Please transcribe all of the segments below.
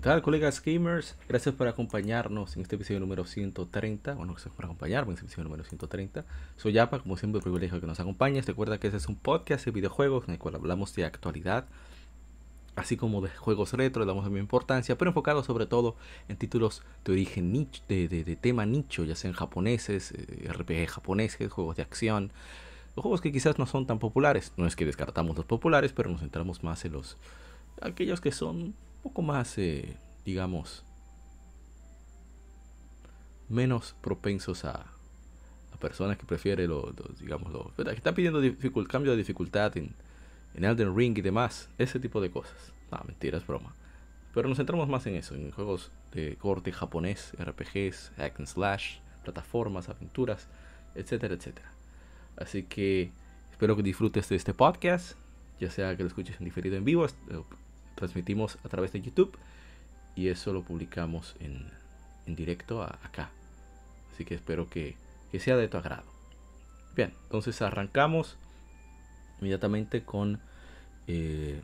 ¿Qué tal, colegas gamers? Gracias por acompañarnos en este episodio número 130. Bueno, gracias por acompañarme en este episodio número 130. Soy Yapa, como siempre, privilegio que nos acompañes. Recuerda que este es un podcast de videojuegos en el cual hablamos de actualidad, así como de juegos retro, le damos mi importancia, pero enfocado sobre todo en títulos de origen nicho, de, de, tema nicho, ya sean japoneses, eh, RPG japoneses, juegos de acción, juegos que quizás no son tan populares. No es que descartamos los populares, pero nos centramos más en los aquellos que son poco más, eh, digamos, menos propensos a, a personas que prefieren lo, digamos, lo, que están pidiendo cambio de dificultad en, en Elden Ring y demás, ese tipo de cosas. No, mentira, es broma. Pero nos centramos más en eso, en juegos de corte japonés, RPGs, hack and slash, plataformas, aventuras, etcétera, etcétera. Así que espero que disfrutes de este podcast, ya sea que lo escuches en diferido en vivo, transmitimos a través de YouTube y eso lo publicamos en, directo acá. Así que espero que, sea de tu agrado. Bien, entonces arrancamos inmediatamente con eh,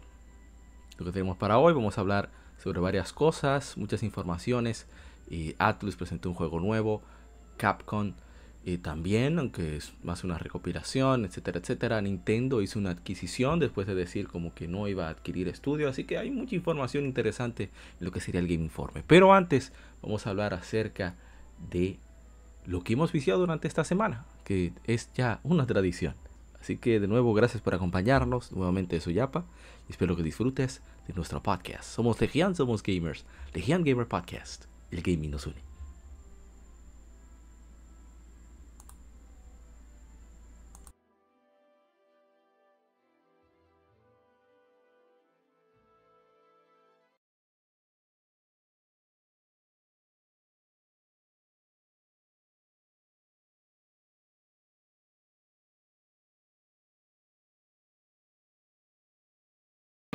lo que tenemos para hoy. Vamos a hablar sobre varias cosas, muchas informaciones. y Atlus presentó un juego nuevo, Capcom y también, aunque es más una recopilación, etcétera, etcétera, Nintendo hizo una adquisición después de decir como que no iba a adquirir estudio, así que hay mucha información interesante en lo que sería el Game Informe. Pero antes vamos a hablar acerca de lo que hemos viciado durante esta semana, que es ya una tradición. Así que de nuevo, gracias por acompañarnos. Nuevamente soy Yapa y espero que disfrutes de nuestro podcast. Somos Legion, somos gamers. Legion Gamer Podcast. El gaming nos une.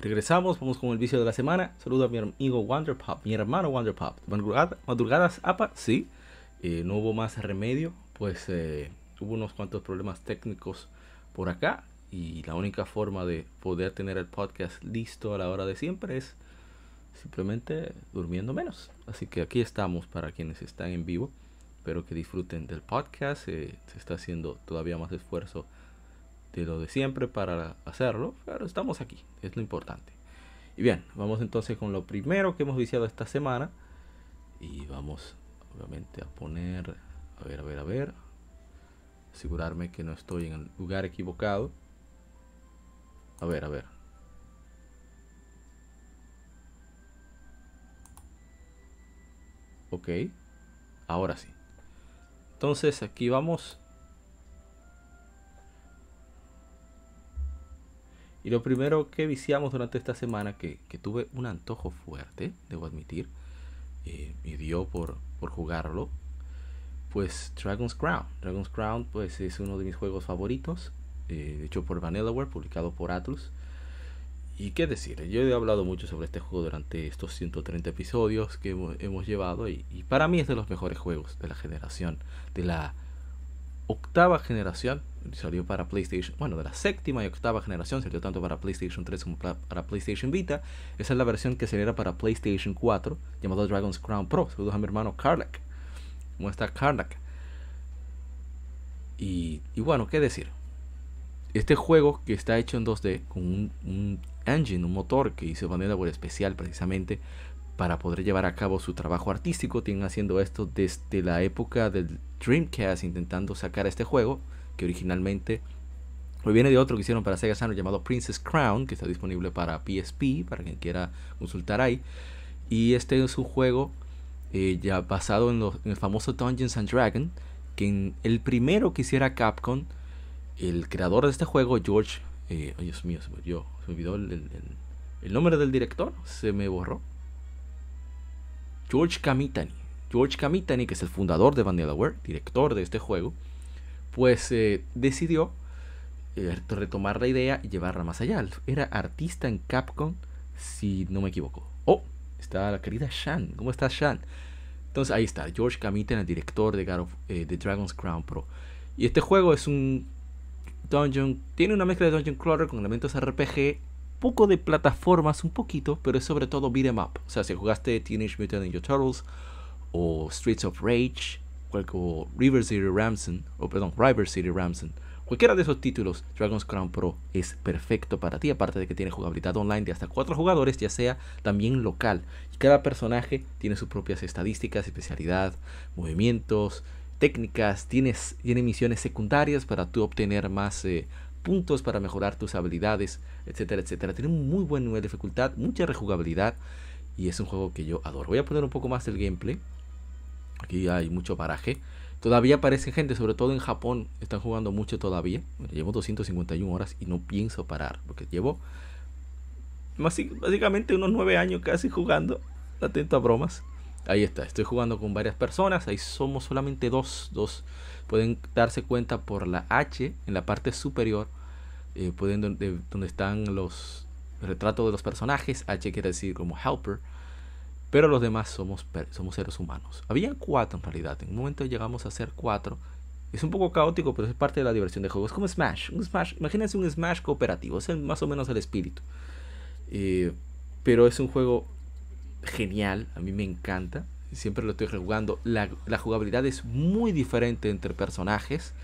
Regresamos, vamos con el vicio de la semana. Saludo a mi amigo Wonderpop, mi hermano Wonderpop. madrugadas, apa, sí. Eh, no hubo más remedio, pues eh, hubo unos cuantos problemas técnicos por acá. Y la única forma de poder tener el podcast listo a la hora de siempre es simplemente durmiendo menos. Así que aquí estamos para quienes están en vivo. Espero que disfruten del podcast. Eh, se está haciendo todavía más esfuerzo de lo de siempre para hacerlo, pero estamos aquí, es lo importante. Y bien, vamos entonces con lo primero que hemos viciado esta semana. Y vamos obviamente a poner, a ver, a ver, a ver, asegurarme que no estoy en el lugar equivocado. A ver, a ver. Ok, ahora sí. Entonces aquí vamos Y lo primero que viciamos durante esta semana, que, tuve un antojo fuerte, debo admitir, eh, me dio por, por jugarlo, pues Dragon's Crown. Dragon's Crown pues es uno de mis juegos favoritos, eh, hecho por Vanillaware, publicado por Atlus. Y qué decir, yo he hablado mucho sobre este juego durante estos 130 episodios que hemos, llevado y, para mí es de los mejores juegos de la generación, de la octava generación, salió para PlayStation, bueno, de la séptima y octava generación, salió tanto para PlayStation 3 como para PlayStation Vita. Esa es la versión que saliera para PlayStation 4, llamado Dragon's Crown Pro. Saludos a mi hermano Karlak. ¿Cómo está Karlak? Y, bueno, ¿qué decir? Este juego que está hecho en 2D con un, engine, un motor que hizo Vanillaware especial precisamente para poder llevar a cabo su trabajo artístico. Tienen haciendo esto desde la época del Dreamcast intentando sacar este juego que originalmente viene de otro que hicieron para Sega Saturn llamado Princess Crown, que está disponible para PSP, para quien quiera consultar ahí. Y este es un juego eh, ya basado en, el famoso Dungeons and Dragons, que el primero que hiciera Capcom, el creador de este juego, George, eh, Dios mío, se me, olvidó, se me olvidó el, nombre del director, se me borró. George Kamitani. George Kamitani, que es el fundador de Vanillaware, director de este juego, pues eh, decidió retomar la idea y llevarla más allá. Era artista en Capcom, si no me equivoco. Oh, está la querida Shan. ¿Cómo estás, Shan? Entonces ahí está, George Kamiten, el director de, God of, eh, Dragon's Crown Pro. Y este juego es un dungeon, tiene una mezcla de dungeon crawler con elementos RPG, poco de plataformas, un poquito, pero es sobre todo beat em up. O sea, si jugaste Teenage Mutant Ninja Turtles o Streets of Rage o River City Ramson, o perdón, River City Ramson, Cualquiera de esos títulos, Dragon's Crown Pro es perfecto para ti, aparte de que tiene jugabilidad online de hasta 4 jugadores, ya sea también local. Y cada personaje tiene sus propias estadísticas, especialidad, movimientos, técnicas, tienes, tiene misiones secundarias para tú obtener más eh, puntos para mejorar tus habilidades, etcétera, etcétera. Tiene un muy buen nivel de dificultad, mucha rejugabilidad y es un juego que yo adoro. Voy a poner un poco más del gameplay. Aquí hay mucho paraje. Todavía aparece gente, sobre todo en Japón, están jugando mucho todavía. llevo 251 horas y no pienso parar, porque llevo básicamente unos 9 años casi jugando, atento a bromas. Ahí está, estoy jugando con varias personas, ahí somos solamente dos, dos. Pueden darse cuenta por la H en la parte superior, eh, pueden donde, donde están los retratos de los personajes, H quiere decir como helper pero los demás somos, somos seres humanos. Habían cuatro en realidad. En un momento llegamos a ser cuatro. Es un poco caótico, pero es parte de la diversión de juego. Es como Smash. Un Smash imagínense un Smash cooperativo. Es más o menos el espíritu. Eh, pero es un juego genial. A mí me encanta. Siempre lo estoy rejugando. La, la jugabilidad es muy diferente entre personajes.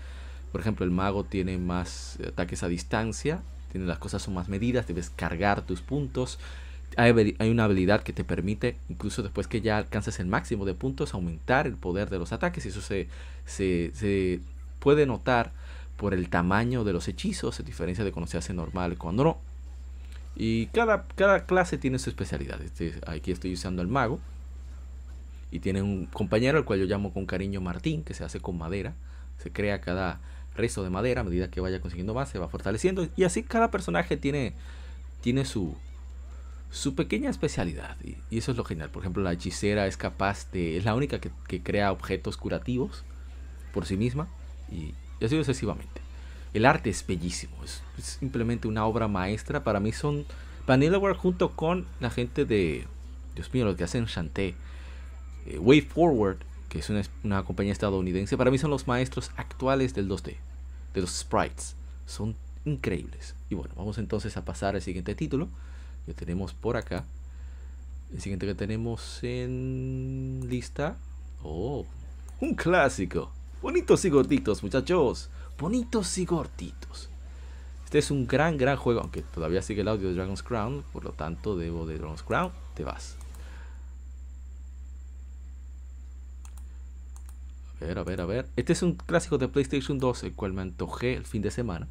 Por ejemplo, el mago tiene más ataques a distancia. Tiene las cosas son más medidas. Debes cargar tus puntos hay, una habilidad que te permite, incluso después que ya alcanzas el máximo de puntos, aumentar el poder de los ataques. Y eso se, se, puede notar por el tamaño de los hechizos, a diferencia de cuando se hace normal cuando no. Y cada, cada clase tiene su especialidad. Este, aquí estoy usando el mago. Y tiene un compañero, al cual yo llamo con cariño Martín, que se hace con madera. Se crea cada resto de madera a medida que vaya consiguiendo más, se va fortaleciendo. Y así cada personaje tiene, tiene su, su pequeña especialidad. Y, eso es lo genial. Por ejemplo, la hechicera es capaz de. Es la única que, crea objetos curativos por sí misma. Y, así sucesivamente. El arte es bellísimo. Es, simplemente una obra maestra. Para mí son. Vanillaware junto con la gente de. Dios mío, los que hacen Shantae. Eh, Way Forward, que es una, una compañía estadounidense. Para mí son los maestros actuales del 2D. De los sprites. Son increíbles. Y bueno, vamos entonces a pasar al siguiente título que tenemos por acá. El siguiente que tenemos en lista. Oh, un clásico. Bonitos y gorditos, muchachos. Bonitos y gorditos. Este es un gran, gran juego, aunque todavía sigue el audio de Dragon's Crown. Por lo tanto, debo de Dragon's Crown. Te vas. A ver, a ver, a ver. Este es un clásico de PlayStation 2, el cual me antojé el fin de semana.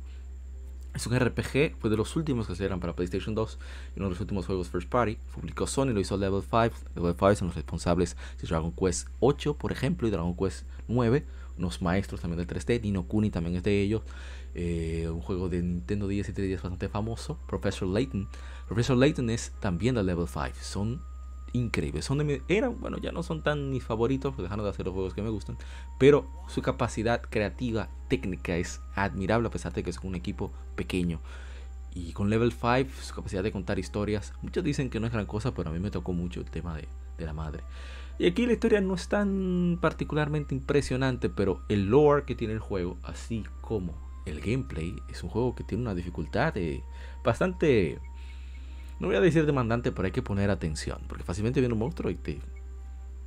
Es un RPG, fue de los últimos que se eran para PlayStation 2 y uno de los últimos juegos first party. Publicó Sony, lo hizo Level 5. Level 5 son los responsables de Dragon Quest 8, por ejemplo, y Dragon Quest 9. Unos maestros también del 3D. Nino Kuni también es de ellos. Eh, un juego de Nintendo 10 y 3DS bastante famoso. Professor Layton. Professor Layton es también de Level 5. Son increíbles. Son eran, bueno, ya no son tan mis favoritos, dejando de hacer los juegos que me gustan, pero su capacidad creativa, técnica es admirable a pesar de que es un equipo pequeño. Y con Level 5, su capacidad de contar historias, muchos dicen que no es gran cosa, pero a mí me tocó mucho el tema de, de la madre. Y aquí la historia no es tan particularmente impresionante, pero el lore que tiene el juego, así como el gameplay, es un juego que tiene una dificultad eh, bastante no voy a decir demandante, pero hay que poner atención. Porque fácilmente viene un monstruo y te,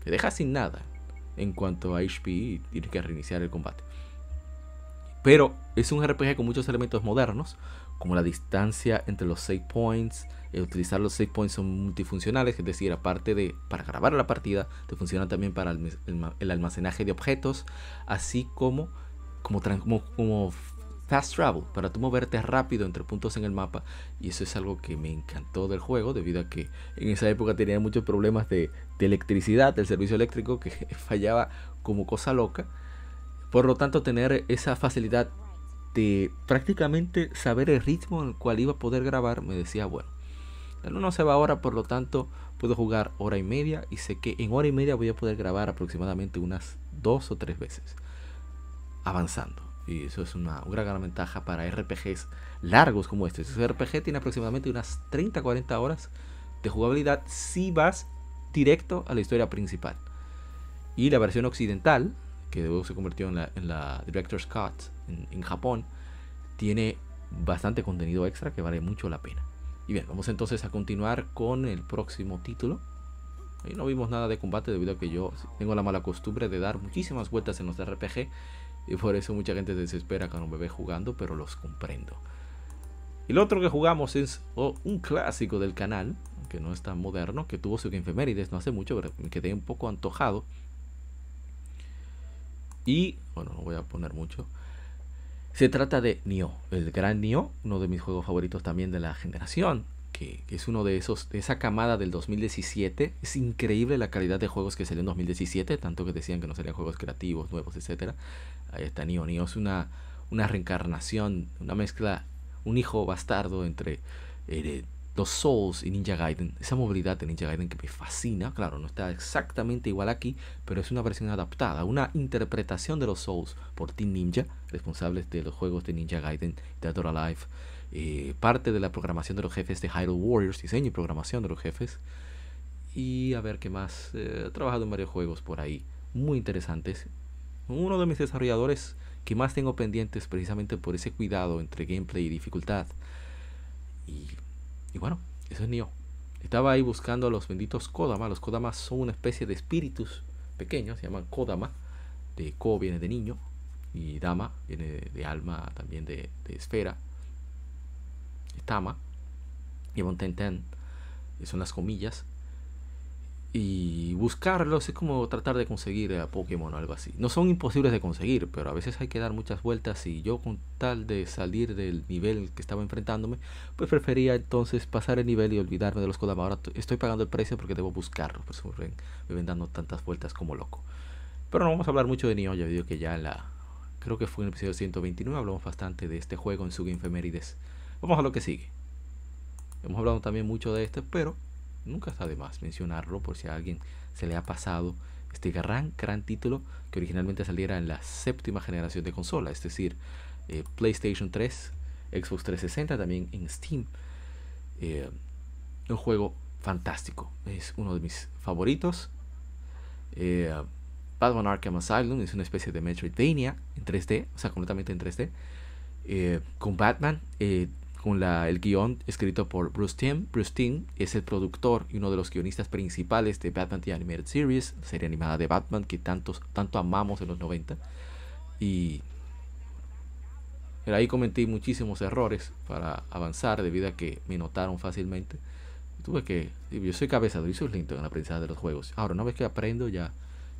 te deja sin nada. En cuanto a HP, tienes que reiniciar el combate. Pero es un RPG con muchos elementos modernos, como la distancia entre los save points. Eh, utilizar los save points son multifuncionales, es decir, aparte de para grabar la partida, te funcionan también para el, almacenaje de objetos, así como, como, como fast travel, para tú moverte rápido entre puntos en el mapa. Y eso es algo que me encantó del juego, debido a que en esa época tenía muchos problemas de, electricidad, del servicio eléctrico, que fallaba como cosa loca. Por lo tanto, tener esa facilidad de prácticamente saber el ritmo en el cual iba a poder grabar, me decía, bueno, no se va ahora, por lo tanto, puedo jugar hora y media y sé que en hora y media voy a poder grabar aproximadamente unas dos o tres veces, avanzando. Y eso es una, gran ventaja para RPGs largos como este. Ese RPG tiene aproximadamente unas 30-40 horas de jugabilidad si vas directo a la historia principal. Y la versión occidental, que luego se convirtió en la, Director's Cut en, Japón, tiene bastante contenido extra que vale mucho la pena. Y bien, vamos entonces a continuar con el próximo título. Ahí no vimos nada de combate debido a que yo tengo la mala costumbre de dar muchísimas vueltas en los RPG y por eso mucha gente se desespera cuando me ve jugando, pero los comprendo. Y lo otro que jugamos es un clásico del canal, que no es tan moderno, que tuvo su efemérides no hace mucho, pero me quedé un poco antojado. Y, bueno, no voy a poner mucho. Se trata de Nioh, el gran Nioh, uno de mis juegos favoritos también de la generación que, es uno de esos, de esa camada del 2017. Es increíble la calidad de juegos que salió en 2017, tanto que decían que no serían juegos creativos, nuevos, etcétera. Ahí está. Nioh es una, una reencarnación, una mezcla, un hijo bastardo entre eh, los Souls y Ninja Gaiden. Esa movilidad de Ninja Gaiden que me fascina. Claro, no está exactamente igual aquí, pero es una versión adaptada, una interpretación de los Souls por Team Ninja, responsables de los juegos de Ninja Gaiden, Dead or Alive. Eh, parte de la programación de los jefes de Hyrule Warriors, diseño y programación de los jefes. Y a ver qué más. Eh, he trabajado en varios juegos por ahí, muy interesantes. Uno de mis desarrolladores que más tengo pendientes precisamente por ese cuidado entre gameplay y dificultad. Y, bueno, eso es Nioh. Estaba ahí buscando a los benditos Kodama. Los Kodama son una especie de espíritus pequeños, se llaman Kodama. De Ko viene de niño y Dama viene de, alma, también de, de esfera. Tama y Montenten, son las comillas. Y buscarlos es como tratar de conseguir a Pokémon o algo así. No son imposibles de conseguir, pero a veces hay que dar muchas vueltas y yo con tal de salir del nivel que estaba enfrentándome, pues prefería entonces pasar el nivel y olvidarme de los Kodama. Ahora estoy pagando el precio porque debo buscarlos, por eso me ven dando tantas vueltas como loco. Pero no vamos a hablar mucho de Nioh, ya digo que ya en la... Creo que fue en el episodio 129 hablamos bastante de este juego en su Infemérides. Vamos a lo que sigue. Hemos hablado también mucho de este, pero nunca está de más mencionarlo por si a alguien se le ha pasado este gran, gran título que originalmente saliera en la séptima generación de consola, es decir, eh, PlayStation 3, Xbox 360, también en Steam. Eh, un juego fantástico, es uno de mis favoritos. Eh, Batman Arkham Asylum es una especie de Metroidvania en 3D, o sea, completamente en 3D. con Batman con el guion escrito por Bruce Timm. Bruce Timm es el productor y uno de los guionistas principales de Batman The Animated Series, serie animada de Batman que tantos, tanto amamos en los 90. Y pero ahí cometí muchísimos errores para avanzar debido a que me notaron fácilmente. Tuve que, yo soy cabezado y soy lento en la aprendizaje de los juegos. Ahora, una vez que aprendo, ya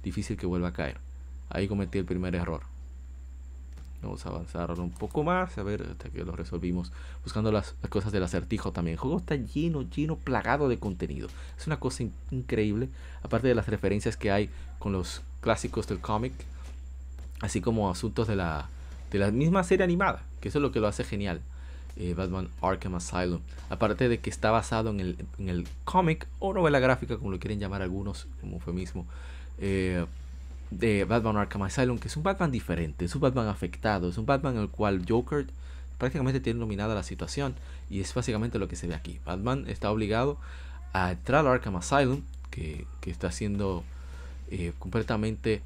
difícil que vuelva a caer. Ahí cometí el primer error. Vamos a avanzar un poco más, a ver hasta que lo resolvimos. Buscando las, cosas del acertijo también. El juego está lleno, lleno, plagado de contenido. Es una cosa increíble. Aparte de las referencias que hay con los clásicos del cómic. Así como asuntos de la, de la misma serie animada. Que eso es lo que lo hace genial. Eh, Batman Arkham Asylum. Aparte de que está basado en el, en el cómic o novela gráfica, como lo quieren llamar algunos, como eufemismo. Eh, de Batman Arkham Asylum, que es un Batman diferente, es un Batman afectado, es un Batman en el cual Joker prácticamente tiene dominada la situación y es básicamente lo que se ve aquí. Batman está obligado a entrar al Arkham Asylum, que, está siendo eh, completamente...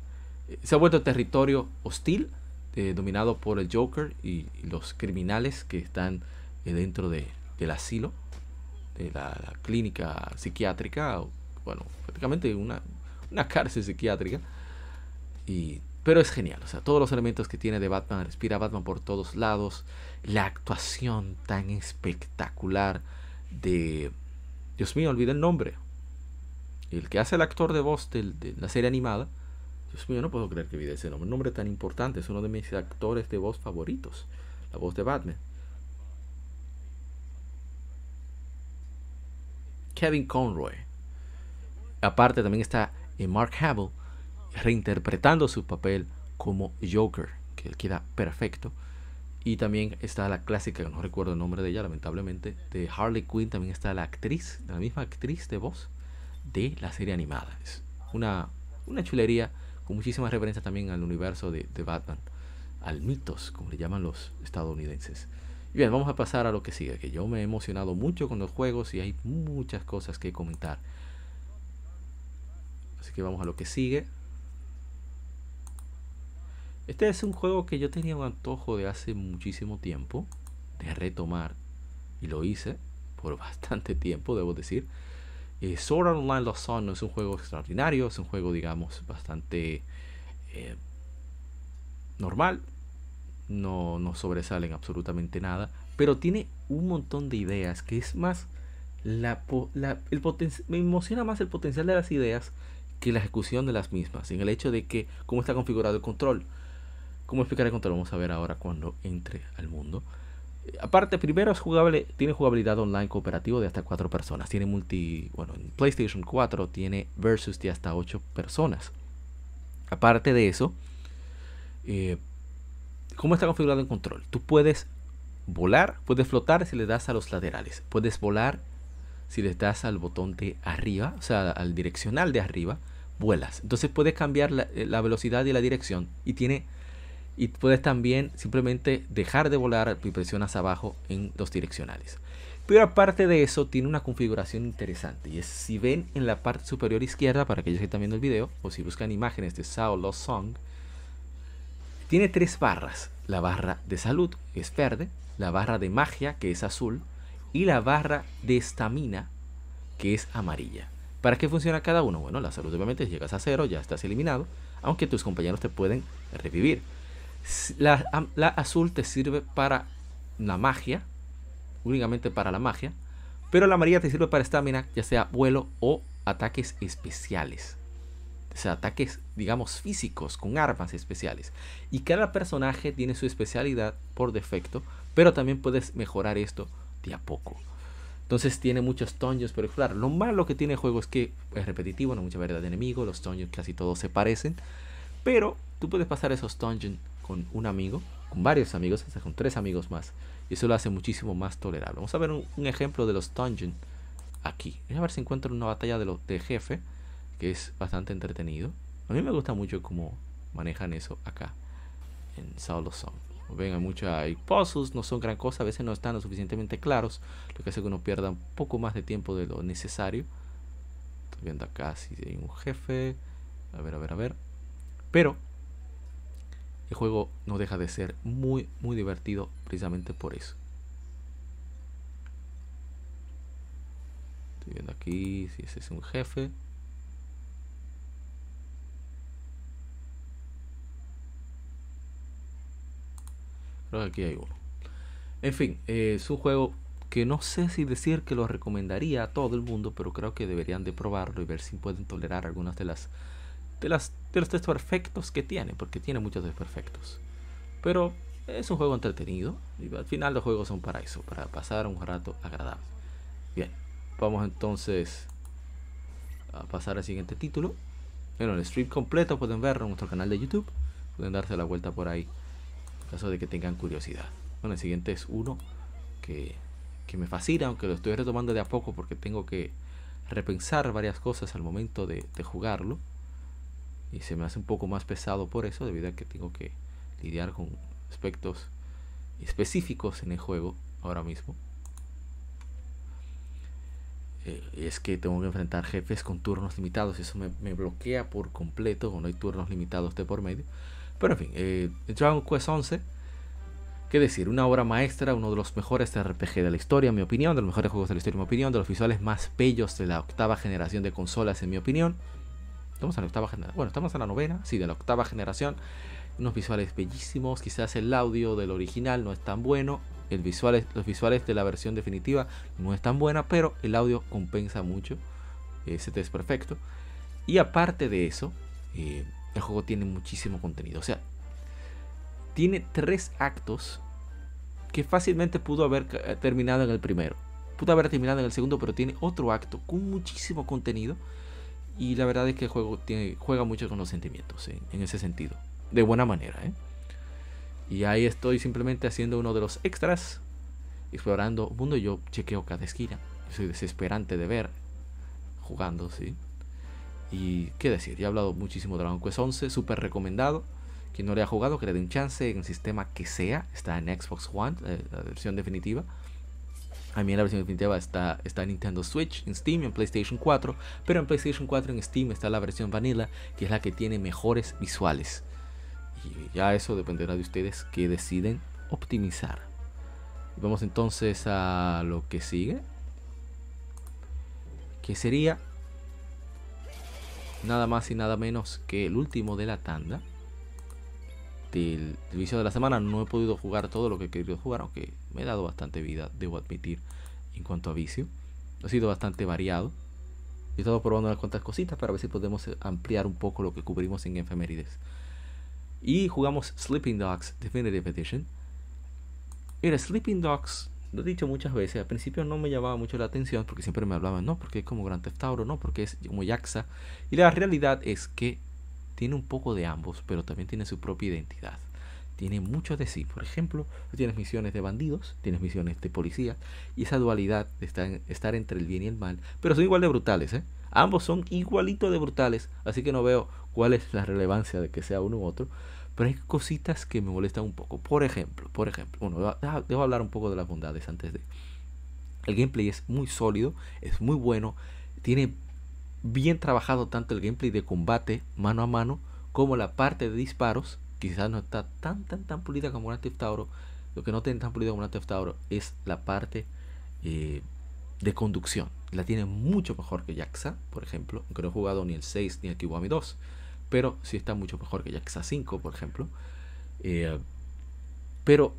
Eh, se ha vuelto territorio hostil, eh, dominado por el Joker y, los criminales que están dentro de, del asilo, de la, clínica psiquiátrica, bueno, prácticamente una, una cárcel psiquiátrica y pero es genial, o sea, todos los elementos que tiene de Batman, respira Batman por todos lados, la actuación tan espectacular de... Dios mío, olvidé el nombre. El que hace el actor de voz de, la serie animada. Dios mío, no puedo creer que olvidé ese nombre. Un nombre tan importante, es uno de mis actores de voz favoritos. La voz de Batman. Kevin Conroy. Aparte también está eh, Mark Hamill reinterpretando su papel como Joker, que queda perfecto. Y también está la clásica, no recuerdo el nombre de ella, lamentablemente, de Harley Quinn. También está la actriz, la misma actriz de voz de la serie animada. Es una, una chulería con muchísimas referencias también al universo de, de Batman, al mitos, como le llaman los estadounidenses. Y bien, vamos a pasar a lo que sigue, que yo me he emocionado mucho con los juegos y hay muchas cosas que comentar. Así que vamos a lo que sigue. Este es un juego que yo tenía un antojo de hace muchísimo tiempo de retomar y lo hice por bastante tiempo, debo decir. Eh, Sword Online Lost Son no es un juego extraordinario, es un juego, digamos, bastante eh, normal, no, no sobresalen absolutamente nada, pero tiene un montón de ideas que es más me emociona más el potencial de las ideas que la ejecución de las mismas, en el hecho de que cómo está configurado el control. ¿Cómo explicar el control? Vamos a ver ahora cuando entre al mundo. Aparte, primero es jugable, tiene jugabilidad online cooperativo de hasta 4 personas. Tiene multi, bueno, en PlayStation 4 tiene versus de hasta 8 personas. Aparte de eso, eh, ¿Cómo está configurado el control? Tú puedes volar, puedes flotar si le das a los laterales. Puedes volar si le das al botón de arriba, o sea, al direccional de arriba, vuelas. Entonces puedes cambiar la, eh, velocidad y la dirección y tiene y puedes también simplemente dejar de volar y presionas abajo en los direccionales. Pero aparte de eso, tiene una configuración interesante. Y es si ven en la parte superior izquierda, para aquellos que están viendo el video, o si buscan imágenes de Sao Lost Song, tiene tres barras. La barra de salud, que es verde, la barra de magia, que es azul, y la barra de estamina, que es amarilla. ¿Para qué funciona cada uno? Bueno, la salud obviamente llegas a cero ya estás eliminado, aunque tus compañeros te pueden revivir. La, azul te sirve para la magia, únicamente para la magia, pero la amarilla te sirve para estamina, ya sea vuelo o ataques especiales o ataques, digamos, físicos con armas especiales. Y cada personaje tiene su especialidad por defecto, pero también puedes mejorar esto de a poco. Entonces tiene muchos dungeons por explorar. Lo malo que tiene el juego es que es repetitivo, no mucha variedad de enemigos, los dungeons casi todos se parecen. Pero tú puedes pasar esos dungeons con un amigo, con varios amigos, hasta con tres amigos más. Y eso lo hace muchísimo más tolerable. Vamos a ver un, ejemplo de los dungeons aquí. Voy a ver si encuentro una batalla de, los de jefe que es bastante entretenido. A mí me gusta mucho cómo manejan eso acá en Solo Song. Ven, hay muchos hay puzzles, no son gran cosa, a veces no están lo suficientemente claros, lo que hace que uno pierda un poco más de tiempo de lo necesario. Estoy viendo acá si hay un jefe. A ver, a ver, a ver. Pero el juego no deja de ser muy, muy divertido precisamente por eso. Estoy viendo aquí si ese es un jefe. Creo que aquí hay uno. En fin, eh, es un juego que no sé si decir que lo recomendaría a todo el mundo, pero creo que deberían de probarlo y ver si pueden tolerar algunas de las de las de los desperfectos que tiene, porque tiene muchos desperfectos. Pero es un juego entretenido y al final los juegos son para eso, para pasar un rato agradable. Bien, vamos entonces a pasar al siguiente título. Bueno, el stream completo pueden verlo en nuestro canal de YouTube. Pueden darse la vuelta por ahí caso de que tengan curiosidad. Bueno, el siguiente es uno que, me fascina, aunque lo estoy retomando de a poco porque tengo que repensar varias cosas al momento de, jugarlo. Y se me hace un poco más pesado por eso, debido a que tengo que lidiar con aspectos específicos en el juego ahora mismo. Eh, es que tengo que enfrentar jefes con turnos limitados. Eso me, bloquea por completo cuando hay turnos limitados de por medio. Pero en fin, eh, Dragon Quest 11, qué decir, una obra maestra, uno de los mejores RPG de la historia, en mi opinión, de los mejores juegos de la historia, en mi opinión, de los visuales más bellos de la octava generación de consolas, en mi opinión. Estamos en la octava generación, bueno, estamos en la novena, sí, de la octava generación, unos visuales bellísimos, quizás el audio del original no es tan bueno, el visual, los visuales de la versión definitiva no es tan buena, pero el audio compensa mucho, ese es perfecto, y aparte de eso, eh, el juego tiene muchísimo contenido, o sea, tiene tres actos que fácilmente pudo haber eh, terminado en el primero. Pudo haber terminado en el segundo, pero tiene otro acto con muchísimo contenido. Y la verdad es que el juego tiene, juega mucho con los sentimientos en ese sentido. De buena manera. ¿eh? Y ahí estoy simplemente haciendo uno de los extras. Explorando un mundo. Yo chequeo cada esquina. soy desesperante de ver. Jugando, sí. Y qué decir, ya he hablado muchísimo de Dragon Quest 11. Súper recomendado. Quien no le ha jugado, que le dé un chance en el sistema que sea. Está en Xbox One, eh, la versión definitiva. A mí la versión definitiva está, está en Nintendo Switch, en Steam y en PlayStation 4. Pero en PlayStation 4 en Steam está la versión Vanilla, que es la que tiene mejores visuales. Y ya eso dependerá de ustedes que deciden optimizar. Vamos entonces a lo que sigue. Que sería nada más y nada menos que el último de la tanda del, vicio de la semana. No he podido jugar todo lo que he querido jugar, aunque me he dado bastante vida, debo admitir, en cuanto a vicio. Ha sido bastante variado. He estado probando unas cuantas cositas para ver si podemos ampliar un poco lo que cubrimos en efemérides. Y jugamos Sleeping Dogs Definitive Edition. Mira, Sleeping Dogs, lo he dicho muchas veces, al principio no me llamaba mucho la atención porque siempre me hablaban, no, porque es como Grand Theft Auto, no, porque es como Yaxa. Y la realidad es que tiene un poco de ambos, pero también tiene su propia identidad. Tiene mucho de sí. Por ejemplo, tienes misiones de bandidos, tienes misiones de policía, y esa dualidad de estar, entre el bien y el mal, pero son igual de brutales, ¿eh? Ambos son igualito de brutales, así que no veo cuál es la relevancia de que sea uno u otro. Pero hay cositas que me molestan un poco. Por ejemplo, por ejemplo, bueno, debo hablar un poco de las bondades antes de. El gameplay es muy sólido, es muy bueno, tiene bien trabajado tanto el gameplay de combate mano a mano como la parte de disparos. Quizás no está tan tan tan pulida como Grand Theft. Lo que no tiene tan pulida como Grand Theft es la parte eh, de conducción. La tiene mucho mejor que Jaxa, por ejemplo. Aunque no he jugado ni el 6 ni el Kiwami 2. Pero sí está mucho mejor que Jaxa 5, por ejemplo. Eh, pero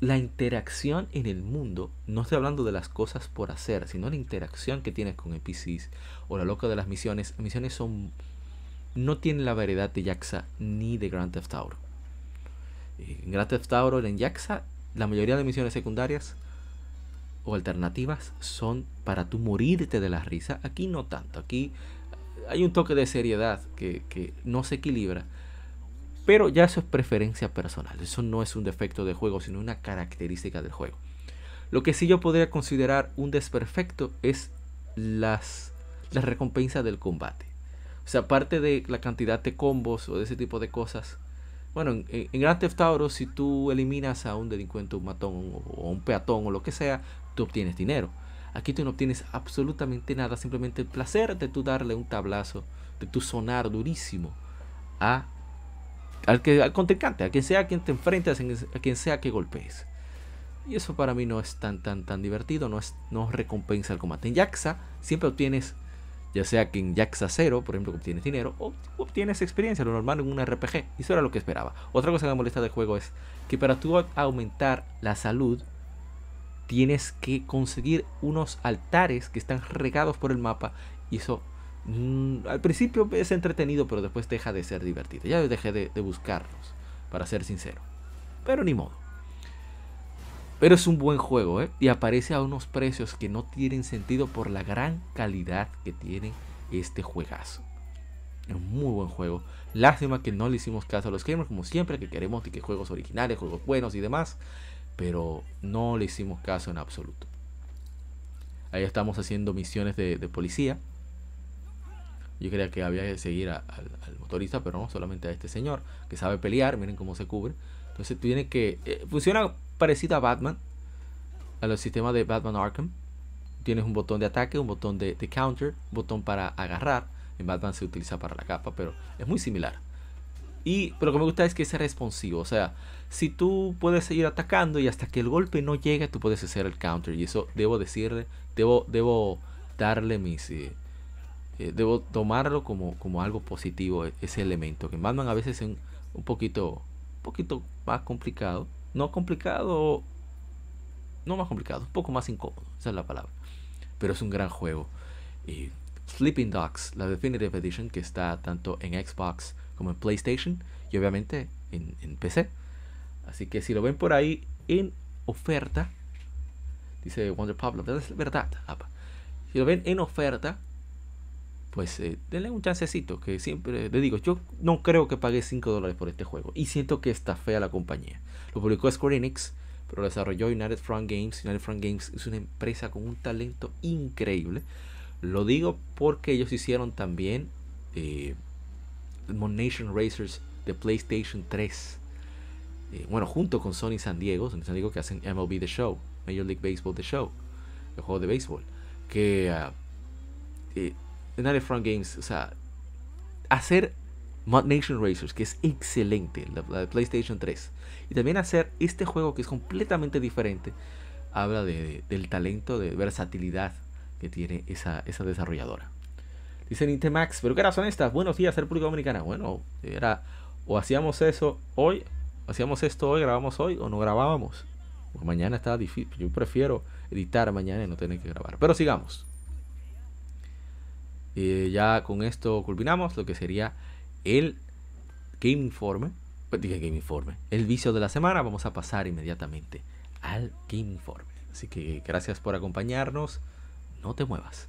la interacción en el mundo, no estoy hablando de las cosas por hacer, sino la interacción que tienes con NPCs o la loca de las misiones. Misiones son no tienen la variedad de Jaxa ni de Grand Theft Auto. En Grand Theft Auto, en Jaxa, la mayoría de misiones secundarias o alternativas son para tú morirte de la risa. Aquí no tanto. Aquí hay un toque de seriedad que, no se equilibra pero ya eso es preferencia personal. Eso no es un defecto del juego, sino una característica del juego. Lo que sí yo podría considerar un desperfecto es las, las recompensas del combate. O sea, aparte de la cantidad de combos o de ese tipo de cosas. Bueno, en, en Grand Theft Auto, si tú eliminas a un delincuente, un matón o, un peatón o lo que sea, tú obtienes dinero. Aquí tú no obtienes absolutamente nada, simplemente el placer de tú darle un tablazo, de tú sonar durísimo a al, que, al contrincante, a quien sea a quien te enfrentes, a quien sea que golpees. Y eso para mí no es tan tan tan divertido, no, es, no recompensa el combate. En Jaxa siempre obtienes, ya sea que en Jaxa 0, por ejemplo, obtienes dinero, o obtienes experiencia, lo normal en un RPG. Y eso era lo que esperaba. Otra cosa que me molesta del juego es que para tú aumentar la salud, tienes que conseguir unos altares que están regados por el mapa. Y eso Mm, al principio es entretenido, pero después deja de ser divertido. Ya dejé de, buscarlos, para ser sincero. Pero ni modo. Pero es un buen juego, ¿eh? Y aparece a unos precios que no tienen sentido por la gran calidad que tiene este juegazo. Es un muy buen juego. Lástima que no le hicimos caso a los gamers, como siempre, que queremos que juegos originales, juegos buenos y demás. Pero no le hicimos caso en absoluto. Ahí estamos haciendo misiones de policía yo creía que había que seguir al, motorista, pero no, solamente a este señor que sabe pelear. Miren cómo se cubre. Entonces tiene que. Eh, funciona parecido a Batman, a los sistemas de Batman Arkham. Tienes un botón de ataque, un botón de, counter, un botón para agarrar. En Batman se utiliza para la capa, pero es muy similar. Y pero lo que me gusta es que es responsivo. O sea, si tú puedes seguir atacando y hasta que el golpe no llegue, tú puedes hacer el counter. Y eso debo decirle, debo, debo darle mis, eh, eh, debo tomarlo como, como algo positivo e, ese elemento. Que Batman a veces es un, un poquito, un poquito más complicado. No complicado, no más complicado, un poco más incómodo, esa es la palabra. Pero es un gran juego. Y Sleeping Dogs, la Definitive Edition, que está tanto en Xbox como en PlayStation y obviamente en, PC. Así que si lo ven por ahí en oferta, dice Wonder Pablo, es verdad. Si lo ven en oferta, pues eh, denle un chancecito, que siempre le digo, yo no creo que pague 5 dólares por este juego. Y siento que está fea la compañía. Lo publicó Square Enix, pero lo desarrolló United Front Games. United Front Games es una empresa con un talento increíble. Lo digo porque ellos hicieron también eh, Nation Racers de PlayStation 3. Eh, bueno, junto con Sony San Diego, Sony San Diego que hacen MLB The Show, Major League Baseball The Show, el juego de béisbol. Que uh, eh, United Front Games, o sea, hacer Mod Nation Racers, que es excelente, la, de PlayStation 3, y también hacer este juego que es completamente diferente, habla de, del talento, de versatilidad que tiene esa, esa desarrolladora. Dice Nintemax, pero ¿qué son estas? Buenos días, República Dominicana. Bueno, era o hacíamos eso hoy, hacíamos esto hoy, grabamos hoy, o no grabábamos. Porque mañana está difícil. Yo prefiero editar mañana y no tener que grabar. Pero sigamos. Y ya con esto culminamos lo que sería el Game Informe. Pues dije Game Informe. El vicio de la semana. Vamos a pasar inmediatamente al Game Informe. Así que gracias por acompañarnos. No te muevas.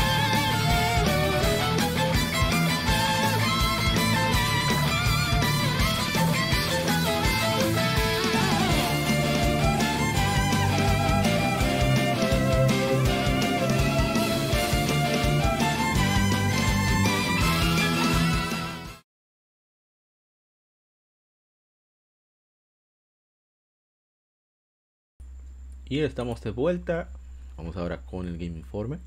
Y estamos de vuelta. Vamos ahora con el Game Informe.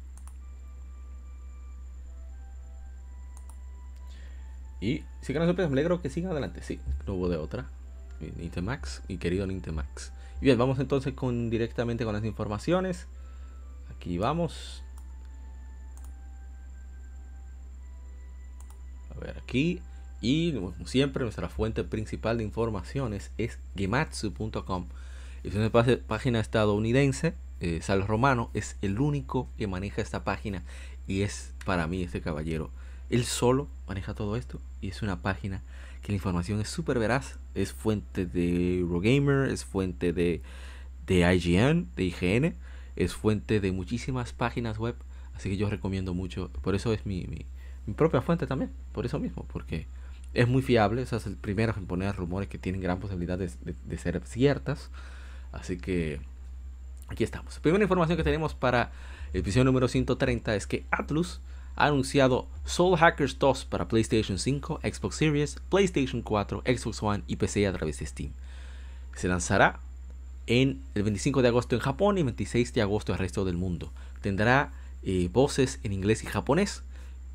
Y si no sorpresa, me alegro que siga adelante. Sí, no hubo de otra. Nintemax, mi querido Nintemax. Y bien, vamos entonces con directamente con las informaciones. Aquí vamos. A ver, aquí. Y como siempre, nuestra fuente principal de informaciones es gematsu.com. Es una página estadounidense. Eh, Sal Romano es el único que maneja esta página. Y es para mí este caballero. Él solo maneja todo esto. Y es una página que la información es súper veraz. Es fuente de Eurogamer, es fuente de, de IGN, de IGN. Es fuente de muchísimas páginas web. Así que yo recomiendo mucho. Por eso es mi, mi, propia fuente también. Por eso mismo. Porque es muy fiable. Es el primero en poner rumores que tienen gran posibilidad de ser ciertas. Así que aquí estamos. Primera información que tenemos para el episodio número 130 es que Atlus ha anunciado Soul Hackers 2 para PlayStation 5, Xbox Series, PlayStation 4, Xbox One y PC a través de Steam. Se lanzará el 25 de agosto en Japón y 26 de agosto el resto del mundo. Tendrá eh, voces en inglés y japonés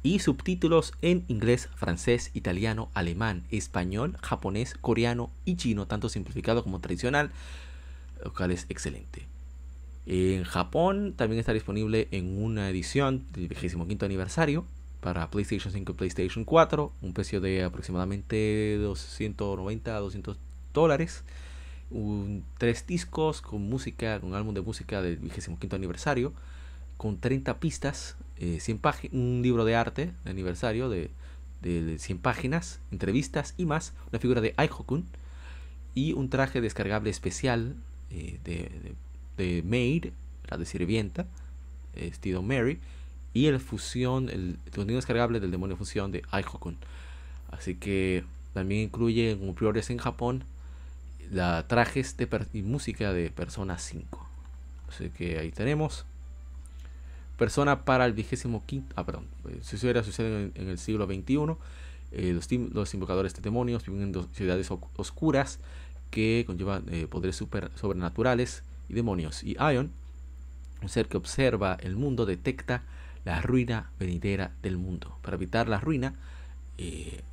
y subtítulos en inglés, francés, italiano, alemán, español, japonés, coreano y chino, tanto simplificado como tradicional, cual es excelente. En Japón también está disponible en una edición del 25 aniversario para PlayStation 5 y PlayStation 4, un precio de aproximadamente 290 a 200 dólares. Un, tres discos con música, con álbum de música del 25 aniversario, con 30 pistas, eh, 100 un libro de arte de aniversario de, de 100 páginas, entrevistas y más, una figura de Aihokun y un traje descargable especial eh, de, de, maid, la de sirvienta, estilo Mary, y el fusión, el contenido descargable del demonio fusión de Aihokun. Así que también incluye como prioridades en Japón la trajes de y música de Persona 5. Así que ahí tenemos. Persona para el vigésimo quinto. Ah, perdón. Eh, si en, el siglo XXI. Eh, los, los, invocadores de demonios viven en ciudades oscuras que conllevan eh, poderes super, sobrenaturales y demonios. Y Ion, un ser que observa el mundo, detecta la ruina venidera del mundo. Para evitar la ruina,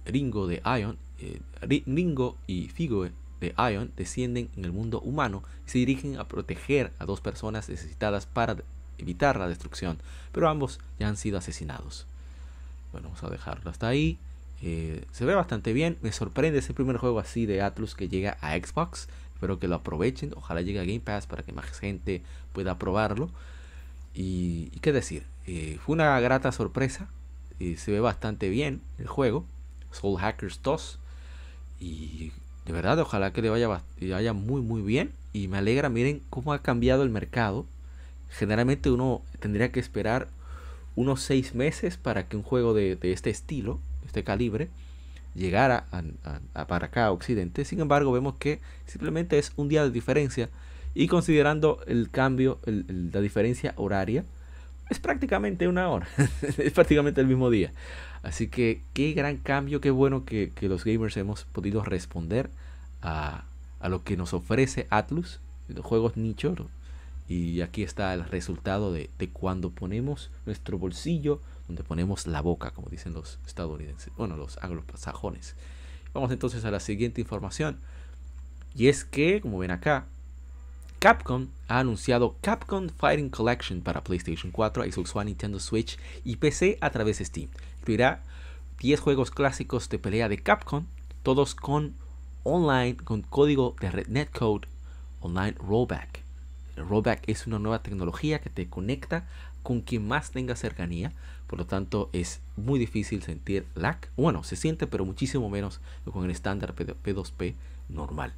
Ringo de Ion, Ringo y Figo de Ion descienden en el mundo humano y se dirigen a proteger a dos personas necesitadas para evitar la destrucción, pero ambos ya han sido asesinados. Bueno, vamos a dejarlo hasta ahí. Eh, se ve bastante bien. Me sorprende ese primer juego así de Atlus que llega a Xbox. Espero que lo aprovechen. Ojalá llegue a Game Pass para que más gente pueda probarlo. Y, qué decir, eh, fue una grata sorpresa. Eh, se ve bastante bien el juego. Soul Hackers 2. Y de verdad, ojalá que le vaya, vaya muy muy bien. Y me alegra, miren cómo ha cambiado el mercado generalmente uno tendría que esperar unos seis meses para que un juego de, este estilo, este calibre, llegara a, para acá a Occidente. Sin embargo, vemos que simplemente es un día de diferencia y considerando el cambio, la diferencia horaria, es prácticamente una hora, es prácticamente el mismo día. Así que qué gran cambio, qué bueno que, los gamers hemos podido responder a, a, lo que nos ofrece Atlus, los juegos nicho, y aquí está el resultado de, cuando ponemos nuestro bolsillo, donde ponemos la boca, como dicen los estadounidenses, bueno, los anglosajones. Vamos entonces a la siguiente información. Y es que, como ven acá, Capcom ha anunciado Capcom Fighting Collection para PlayStation 4, Xbox One, Nintendo Switch y PC a través de Steam. Incluirá 10 juegos clásicos de pelea de Capcom, todos con online, con código de netcode online rollback. El rollback es una nueva tecnología que te conecta con quien más tenga cercanía. Por lo tanto, es muy difícil sentir lag. Bueno, se siente, pero muchísimo menos que con el estándar P2P normal.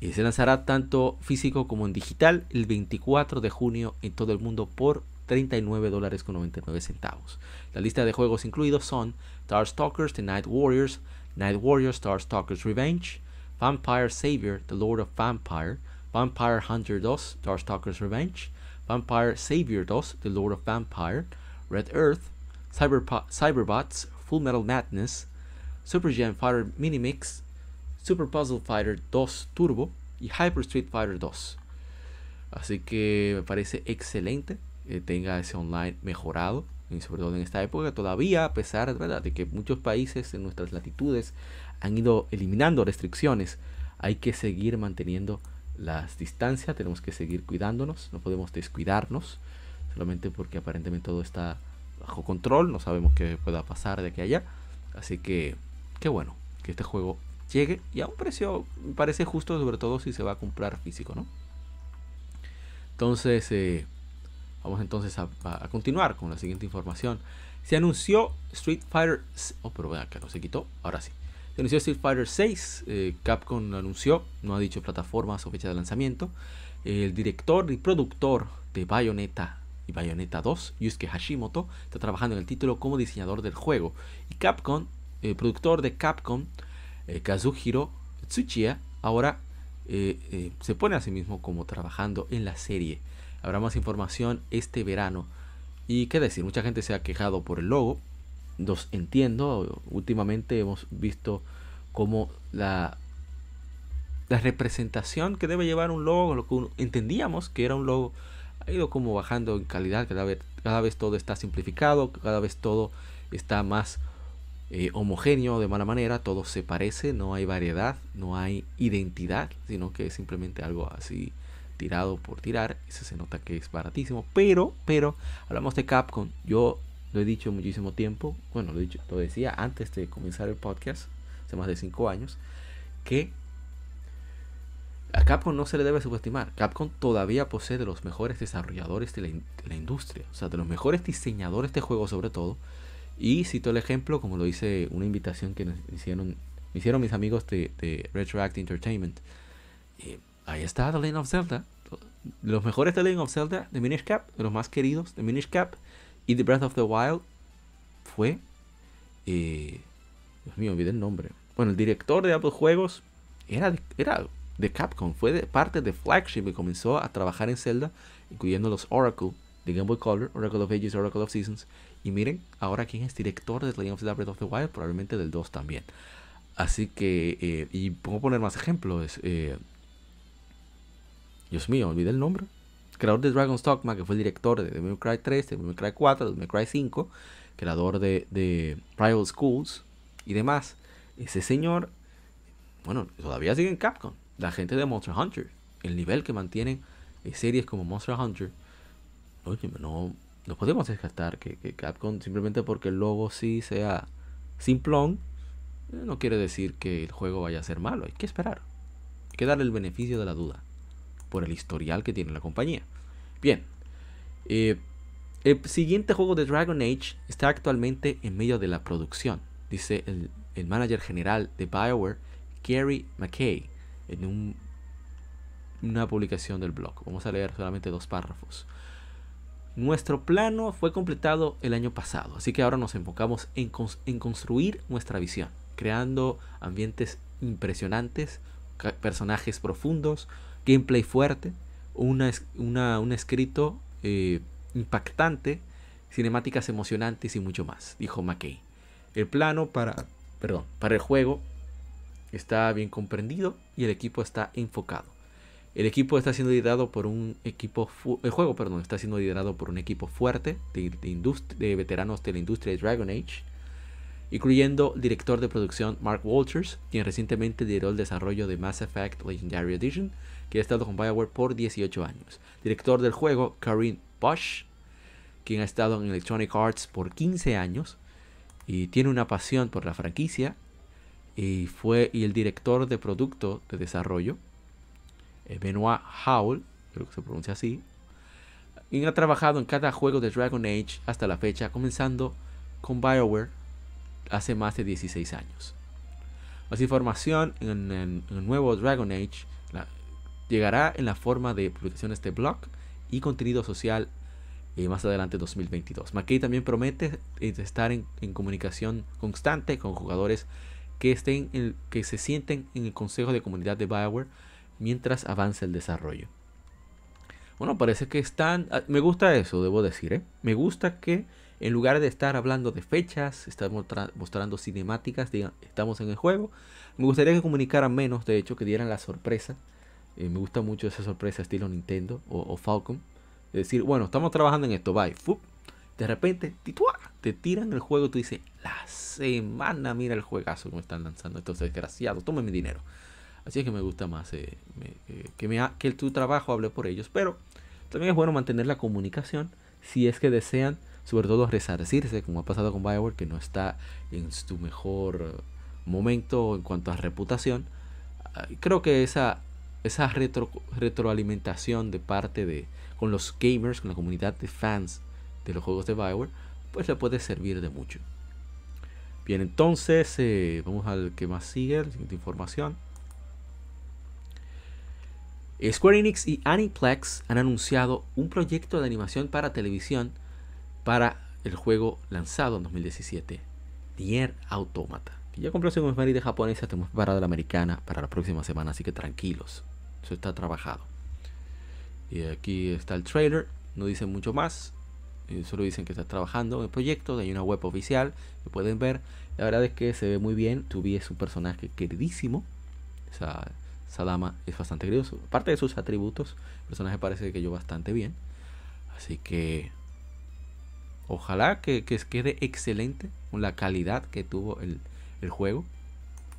Y se lanzará tanto físico como en digital el 24 de junio en todo el mundo por 39 dólares con 99 centavos. La lista de juegos incluidos son Stalkers, The Night Warriors, Night Warriors, Stalkers Revenge, Vampire Savior, The Lord of Vampire, Vampire Hunter 2, Darkstalker's Revenge, Vampire Savior 2, The Lord of Vampire, Red Earth, Cyberbots, Full Metal Madness, Super Gen Fighter Minimix, Super Puzzle Fighter 2 Turbo y Hyper Street Fighter 2. Así que me parece excelente que tenga ese online mejorado, y sobre todo en esta época todavía, a pesar ¿verdad? de que muchos países en nuestras latitudes han ido eliminando restricciones, hay que seguir manteniendo las distancias, tenemos que seguir cuidándonos, no podemos descuidarnos, solamente porque aparentemente todo está bajo control, no sabemos qué pueda pasar de aquí a allá. Así que, qué bueno que este juego llegue y a un precio me parece justo, sobre todo si se va a comprar físico, ¿no? Entonces, eh, vamos entonces a, continuar con la siguiente información. Se anunció Street Fighter. Oh, pero vean que no se quitó. Ahora sí. Se anunció Street Fighter 6, eh, Capcom anunció, no ha dicho plataformas o fecha de lanzamiento. El director y productor de Bayonetta Bayonetta 2, Yusuke Hashimoto, está trabajando en el título como diseñador del juego. Y Capcom, el productor de Capcom, eh, Kazuhiro Tsuchiya, ahora eh, se pone a sí mismo como trabajando en la serie. Habrá más información este verano. Y qué decir, mucha gente se ha quejado por el logo, los entiendo. Últimamente hemos visto como la, la representación que debe llevar un logo, lo que entendíamos que era un logo, ha ido como bajando en calidad. Cada vez, cada vez todo está simplificado, cada vez todo está más eh, homogéneo de mala manera, todo se parece, no hay variedad, no hay identidad, sino que es simplemente algo así tirado por tirar. Eso se nota que es baratísimo. Pero, pero, hablamos de Capcom. Yo lo he dicho muchísimo tiempo, bueno, lo, he dicho, lo decía antes de comenzar el podcast, hace más de 5 años, que a Capcom no se le debe subestimar. Capcom todavía posee de los mejores desarrolladores de la, industria, o sea, de los mejores diseñadores de juegos sobre todo. Y cito el ejemplo, como lo hice una invitación que hicieron, me hicieron mis amigos de, de Retroact Entertainment. Eh, ahí está The Legend of Zelda. Los mejores de Legend of Zelda de Minish Cap, de los más queridos de Minish Cap Y The Breath of the Wild fue... Eh, Dios mío, olvidé el nombre. Bueno, el director de Apple Juegos era era de Capcom. Fue parte de Flagship y comenzó a trabajar en Zelda, incluyendo los Oracle de Game Boy Color, Oracle of Ages, Oracle of Seasons. Y miren, ahora quién es director de Legend of Zelda Breath of the Wild, probablemente del 2 también. Así que, eh, y pongo poner más ejemplos. Eh, Dios mío, olvidé el nombre. Creador de Dragon's Dogma, que fue el director de Devil May Cry 3, Devil May Cry 4, Devil May Cry 5, creador de, de Rival Schools y demás. Ese señor, bueno, todavía sigue en Capcom. La gente de Monster Hunter, el nivel que mantienen series como Monster Hunter, oye, no, no podemos descartar que, Capcom, simplemente porque el logo sí sea simplón, no quiere decir que el juego vaya a ser malo. Hay que esperar. Hay que darle el beneficio de la duda por el historial que tiene la compañía. Bien, eh, el siguiente juego de Dragon Age está actualmente en medio de la producción, dice el, el manager general de BioWare, Gary McKay, en un, una publicación del blog. Vamos a leer solamente dos párrafos. Nuestro plano fue completado el año pasado, así que ahora nos enfocamos en, construir nuestra visión, creando ambientes impresionantes, personajes profundos, gameplay fuerte, una, un escrito eh, impactante, cinemáticas emocionantes y mucho más, dijo McKay. El plano para, perdón, para el juego está bien comprendido y el equipo está enfocado. El equipo está siendo liderado por un equipo, el juego, está siendo liderado por un equipo fuerte de, de, de veteranos de la industria de Dragon Age, incluyendo el director de producción Mark Walters, quien recientemente lideró el desarrollo de Mass Effect Legendary Edition, que ha estado con BioWare por 18 años. Director del juego, Karin Bosch, quien ha estado en Electronic Arts por 15 años y tiene una pasión por la franquicia. Y fue y el director de producto de desarrollo, eh, Benoit Howell, creo que se pronuncia así, y ha trabajado en cada juego de Dragon Age hasta la fecha, comenzando con BioWare hace más de 16 años. Más información en, el nuevo Dragon Age llegará en la forma de publicaciones de blog y contenido social eh, más adelante 2022. McKay también promete eh, estar en, comunicación constante con jugadores que, estén que se sienten en el consejo de comunidad de Bioware mientras avanza el desarrollo. Bueno, parece que están... Ah, me gusta eso, debo decir. ¿eh? Me gusta que en lugar de estar hablando de fechas, estamos mostrando cinemáticas, estamos en el juego. Me gustaría que comunicaran menos, de hecho, que dieran la sorpresa eh, me gusta mucho esa sorpresa estilo Nintendo o, Falcon. De decir, bueno, estamos trabajando en esto, bye. De repente, te tiran el juego y tú dices, la semana, mira el juegazo que están lanzando estos desgraciados, tomen mi dinero. Así es que me gusta más eh, que, me que tu trabajo hable por ellos. Pero también es bueno mantener la comunicación si es que desean, sobre todo, resarcirse, como ha pasado con Bioware, que no está en su mejor momento en cuanto a reputación. Creo que esa esa retro, retroalimentación de parte de con los gamers, con la comunidad de fans de los juegos de Bioware, pues le puede servir de mucho. Bien, entonces eh, vamos al que más sigue, la siguiente información. Square Enix y Aniplex han anunciado un proyecto de animación para televisión para el juego lanzado en 2017, Nier Automata. ya compré un de japonesa, tenemos preparado la americana para la próxima semana, así que tranquilos. Eso está trabajado. Y aquí está el trailer. No dice mucho más. Eh, solo dicen que está trabajando en el proyecto. Hay una web oficial que pueden ver. La verdad es que se ve muy bien. Tubi un personaje queridísimo. Esa, dama es bastante querido. Aparte de sus atributos, el personaje parece que yo bastante bien. Así que ojalá que, que quede excelente con la calidad que tuvo el, juego.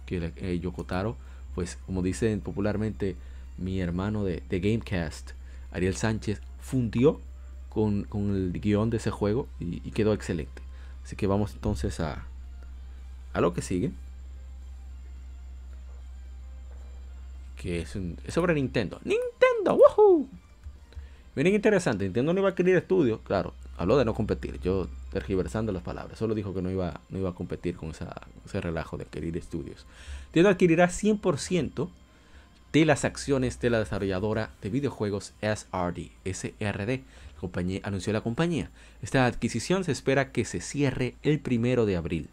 Que eh, Yokotaro, pues como dicen popularmente, mi hermano de, Gamecast, Ariel Sánchez, fundió con, el guion de ese juego y, quedó excelente. Así que vamos entonces a, a lo que sigue. Que es, sobre Nintendo. ¡Nintendo! ¡Woohoo! Miren interesante, Nintendo no iba a adquirir estudios, claro, habló de no competir, yo tergiversando las palabras, solo dijo que no iba, no iba a competir con ese relajo de adquirir estudios. Nintendo adquirirá 100% de las acciones de la desarrolladora de videojuegos SRD, SRD. Anunció la compañía. Esta adquisición se espera que se cierre el primero de abril.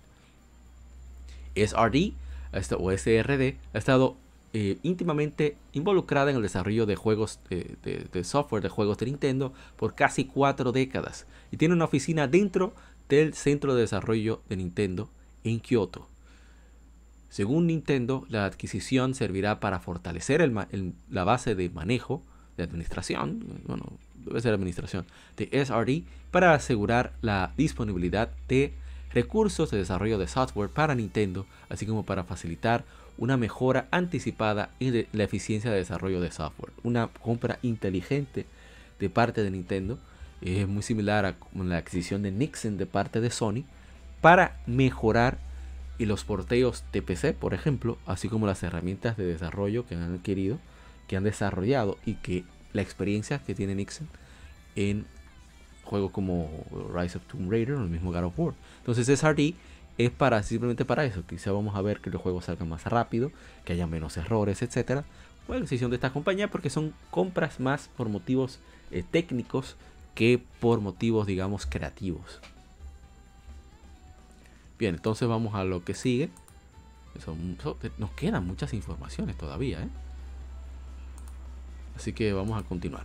SRD o SRD ha estado eh, íntimamente involucrada en el desarrollo de juegos de, software de juegos de Nintendo por casi cuatro décadas y tiene una oficina dentro del centro de desarrollo de Nintendo en Kyoto. Según Nintendo, la adquisición servirá para fortalecer la base de manejo de administración, bueno, debe ser administración, de SRD para asegurar la disponibilidad de recursos de desarrollo de software para Nintendo, así como para facilitar una mejora anticipada en la eficiencia de desarrollo de software. Una compra inteligente de parte de Nintendo es muy similar a la adquisición de Nixon de parte de Sony para mejorar los porteos de PC, por ejemplo, así como las herramientas de desarrollo que han adquirido, que han desarrollado y que la experiencia que tiene Nixon en juegos como Rise of Tomb Raider o el mismo God of War. Entonces SRD es para simplemente para eso. Quizá vamos a ver que los juegos salgan más rápido, que haya menos errores, etcétera. Fue la decisión de esta compañía porque son compras más por motivos eh, técnicos que por motivos, digamos, creativos. Bien, entonces vamos a lo que sigue. nos quedan muchas informaciones todavía. ¿eh? Así que vamos a continuar.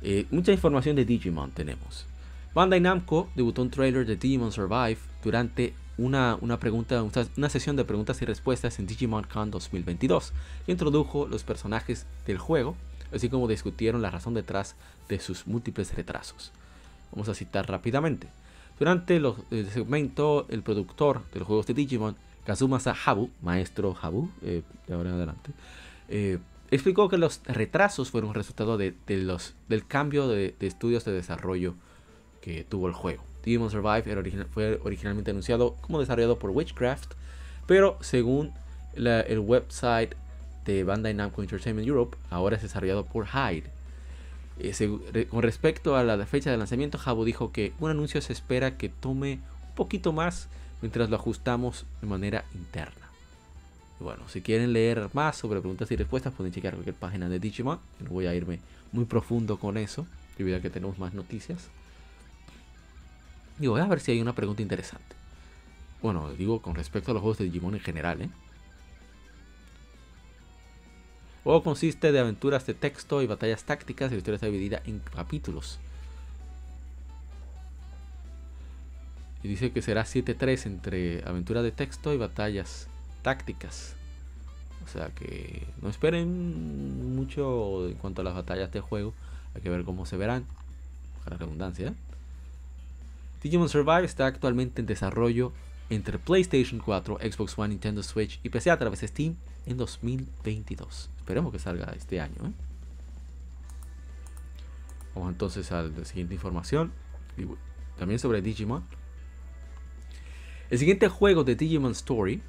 Eh, mucha información de Digimon tenemos. Bandai Namco debutó un trailer de Digimon Survive durante una, pregunta, una sesión de preguntas y respuestas en Digimon Con 2022, que introdujo los personajes del juego, así como discutieron la razón detrás de sus múltiples retrasos. Vamos a citar rápidamente. Durante el segmento, el productor de los juegos de Digimon, Kazumasa Habu, maestro Habu, eh, de ahora en adelante, eh, explicó que los retrasos fueron resultado de, los, del cambio de, estudios de desarrollo que tuvo el juego. Digimon Survive fue originalmente anunciado como desarrollado por Witchcraft, pero según el website de Bandai Namco Entertainment Europe, ahora es desarrollado por Hyde. Eh, con respecto a la fecha de lanzamiento, Jabo dijo que un anuncio se espera que tome un poquito más mientras lo ajustamos de manera interna. Bueno, si quieren leer más sobre preguntas y respuestas, pueden checar cualquier página de Digimon. No voy a irme muy profundo con eso, debido a que tenemos más noticias. Y voy a ver si hay una pregunta interesante. Bueno, digo con respecto a los juegos de Digimon en general, ¿eh? El consiste de aventuras de texto y batallas tácticas y la historia está dividida en capítulos. Y dice que será 7-3 entre aventuras de texto y batallas tácticas. O sea que no esperen mucho en cuanto a las batallas de juego. Hay que ver cómo se verán. Para redundancia. Digimon Survive está actualmente en desarrollo entre PlayStation 4, Xbox One, Nintendo Switch y PC a través de Steam en 2022. Esperemos que salga este año. ¿eh? Vamos entonces a la siguiente información. También sobre Digimon. El siguiente juego de Digimon Story,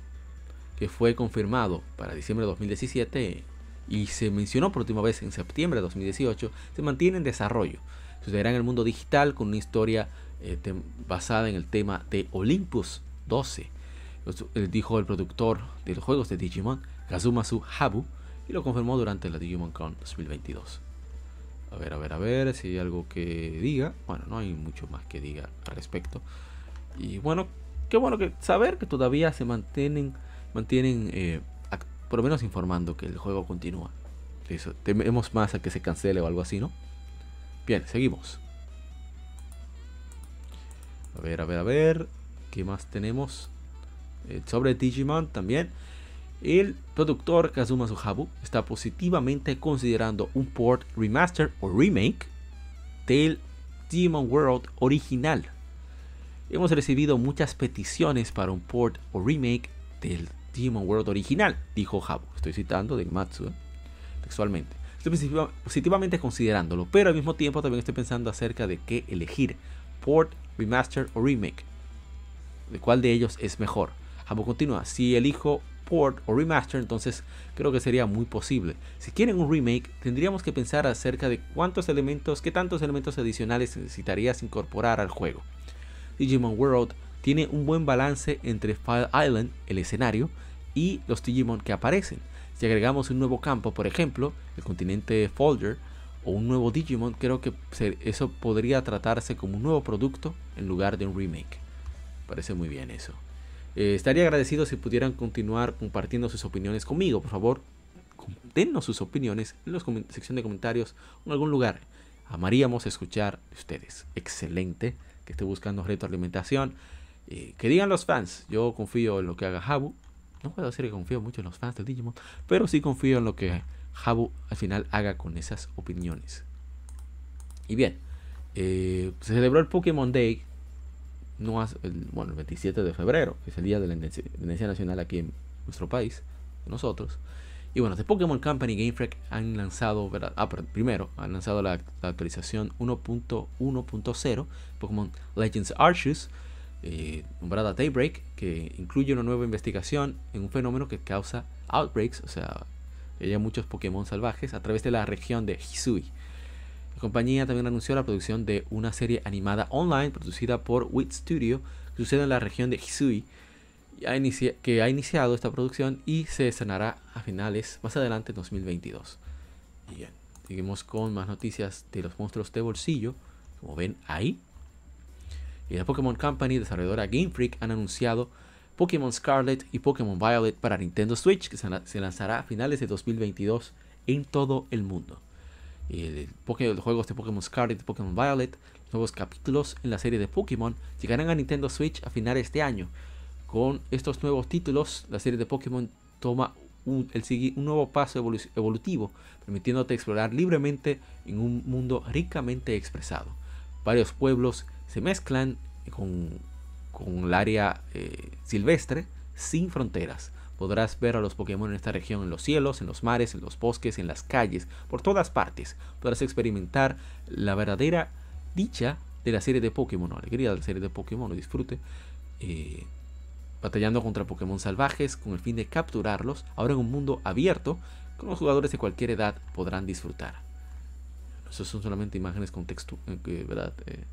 que fue confirmado para diciembre de 2017 y se mencionó por última vez en septiembre de 2018, se mantiene en desarrollo. Sucederá en el mundo digital con una historia eh, basada en el tema de Olympus 12. dijo el productor de los juegos de Digimon, Kazumasu Habu, y lo confirmó durante la Digimon Con 2022. A ver, a ver, a ver si hay algo que diga. Bueno, no hay mucho más que diga al respecto. Y bueno, qué bueno que saber que todavía se mantienen, mantienen eh, por lo menos informando que el juego continúa. Tememos más a que se cancele o algo así, ¿no? Bien, seguimos. A ver, a ver, a ver. ¿Qué más tenemos? Eh, sobre Digimon también. El productor Kazuma Suhabu está positivamente considerando un port remaster o remake del Demon World original. Hemos recibido muchas peticiones para un port o remake del Demon World original, dijo Habu. Estoy citando de Matsu ¿eh? textualmente. Estoy positivamente considerándolo, pero al mismo tiempo también estoy pensando acerca de qué elegir: port, remaster o remake. ¿De cuál de ellos es mejor? Habu continúa: Si elijo port o remaster, entonces creo que sería muy posible. Si quieren un remake, tendríamos que pensar acerca de cuántos elementos, qué tantos elementos adicionales necesitarías incorporar al juego. Digimon World tiene un buen balance entre File Island, el escenario, y los Digimon que aparecen. Si agregamos un nuevo campo, por ejemplo, el continente Folder, o un nuevo Digimon, creo que eso podría tratarse como un nuevo producto en lugar de un remake. Parece muy bien eso. Eh, estaría agradecido si pudieran continuar compartiendo sus opiniones conmigo. Por favor, dennos sus opiniones en la sección de comentarios o en algún lugar. Amaríamos escuchar de ustedes. Excelente que esté buscando retroalimentación. Eh, que digan los fans. Yo confío en lo que haga Habu. No puedo decir que confío mucho en los fans de Digimon, pero sí confío en lo que Habu al final haga con esas opiniones. Y bien, eh, se celebró el Pokémon Day el, bueno, el 27 de febrero, es el día de la Independencia Nacional aquí en nuestro país, nosotros. Y bueno, de Pokémon Company Game Freak han lanzado. Ah, primero, han lanzado la, actualización 1.1.0, Pokémon Legends Arceus, eh, nombrada Daybreak, que incluye una nueva investigación en un fenómeno que causa outbreaks, o sea, haya muchos Pokémon salvajes a través de la región de Hisui. La compañía también anunció la producción de una serie animada online producida por WIT Studio que sucede en la región de Hisui, que ha iniciado esta producción y se estrenará a finales más adelante en 2022. Y bien, seguimos con más noticias de los monstruos de bolsillo, como ven ahí. Y la Pokémon Company, desarrolladora Game Freak, han anunciado Pokémon Scarlet y Pokémon Violet para Nintendo Switch, que se lanzará a finales de 2022 en todo el mundo los juegos de Pokémon Scarlet y Pokémon Violet, los nuevos capítulos en la serie de Pokémon llegarán a Nintendo Switch a finales de este año. Con estos nuevos títulos, la serie de Pokémon toma un nuevo paso evolutivo, permitiéndote explorar libremente en un mundo ricamente expresado. Varios pueblos se mezclan con, con el área eh, silvestre sin fronteras Podrás ver a los Pokémon en esta región en los cielos, en los mares, en los bosques, en las calles, por todas partes. Podrás experimentar la verdadera dicha de la serie de Pokémon, la alegría de la serie de Pokémon, lo disfrute. Eh, batallando contra Pokémon salvajes con el fin de capturarlos, ahora en un mundo abierto, con los jugadores de cualquier edad podrán disfrutar. Eso son solamente imágenes eh, ¿verdad? Eh,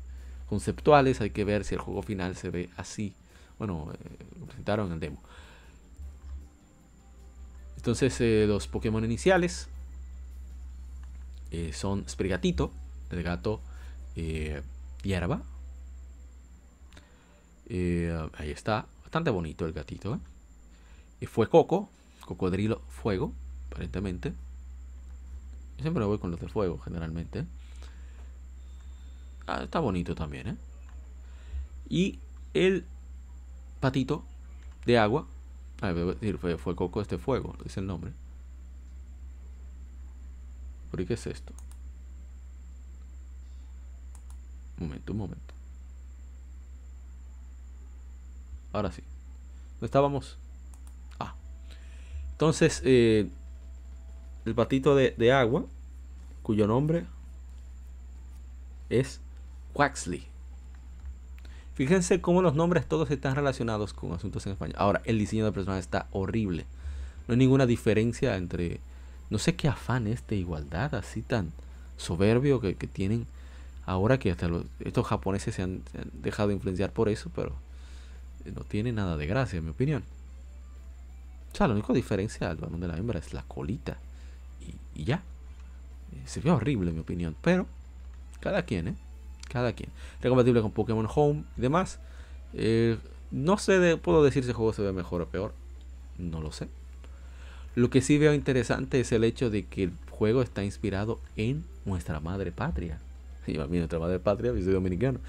conceptuales, hay que ver si el juego final se ve así. Bueno, lo presentaron en el demo. Entonces eh, los Pokémon iniciales eh, son Sprigatito, el gato eh, hierba. ahí está, bastante bonito el gatito. Fue Coco, cocodrilo fuego, aparentemente. Siempre voy con los de fuego, generalmente. Ah, está bonito también, Y el patito de agua, decir, fue, fue Coco este fuego, dice el nombre. ¿Por qué es esto? Un momento, un momento. Ahora sí. ¿Dónde estábamos? Ah. Entonces, eh, el patito de, de agua, cuyo nombre es Quaxley. Fíjense cómo los nombres todos están relacionados con asuntos en español. Ahora, el diseño de personaje está horrible. No hay ninguna diferencia entre... No sé qué afán es de igualdad así tan soberbio que, tienen ahora que hasta estos japoneses se han, dejado influenciar por eso, pero no tiene nada de gracia, en mi opinión. O sea, la única diferencia del balón de la hembra es la colita. Y ya. Eh, se ve horrible, en mi opinión. Pero, cada quien, ¿eh? cada quien. Es compatible con Pokémon Home y demás. Eh, no sé, puedo decir si el juego se ve mejor o peor. No lo sé. Lo que sí veo interesante es el hecho de que el juego está inspirado en nuestra madre patria. Y a mí nuestra madre patria, yo soy dominicano.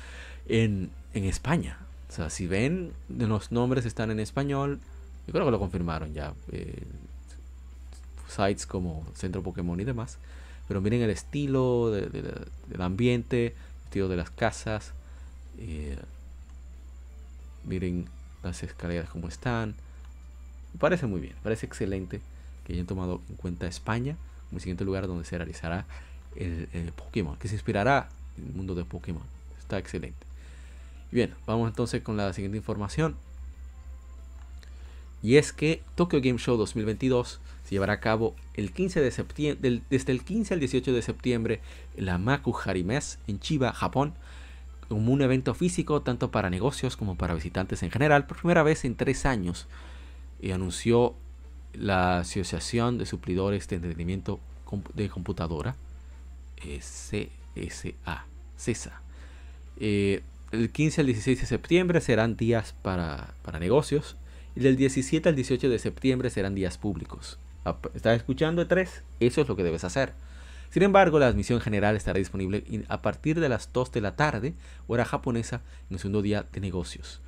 En, en España. O sea, si ven, los nombres están en español. Yo creo que lo confirmaron ya. Eh, sites como Centro Pokémon y demás. Pero miren el estilo del ambiente, de las casas. Eh, miren las escaleras como están. Parece muy bien, parece excelente que hayan tomado en cuenta España como el siguiente lugar donde se realizará el, Pokémon, que se inspirará en el mundo de Pokémon. Está excelente. Bien, vamos entonces con la siguiente información. Y es que Tokyo Game Show 2022 se llevará a cabo el 15 de septiembre, desde el 15 al 18 de septiembre en la Maku Harimes en Chiba, Japón, como un evento físico tanto para negocios como para visitantes en general, por primera vez en tres años, y anunció la Asociación de Suplidores de Entretenimiento de Computadora, CSA. CESA. Eh, el 15 al 16 de septiembre serán días para, para negocios y del 17 al 18 de septiembre serán días públicos. ¿Estás escuchando E3? Eso es lo que debes hacer. Sin embargo, la admisión general estará disponible a partir de las 2 de la tarde, hora japonesa, en el segundo día de negocios.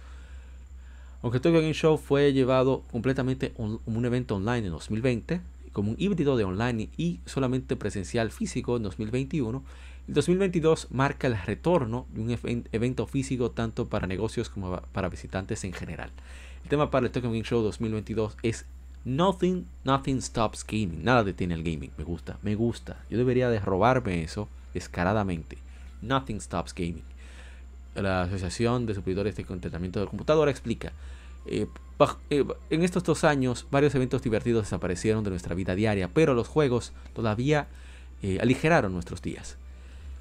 Aunque Tokyo Game Show fue llevado completamente como un evento online en 2020, como un híbrido de online y solamente presencial físico en 2021, el 2022 marca el retorno de un evento físico tanto para negocios como para visitantes en general. El tema para el Tokyo Game Show 2022 es Nothing, nothing stops gaming. Nada detiene el gaming. Me gusta, me gusta. Yo debería de robarme eso descaradamente. Nothing stops gaming. La Asociación de Supridores de Contentamiento del Computador explica. Eh, eh, en estos dos años, varios eventos divertidos desaparecieron de nuestra vida diaria, pero los juegos todavía eh, aligeraron nuestros días.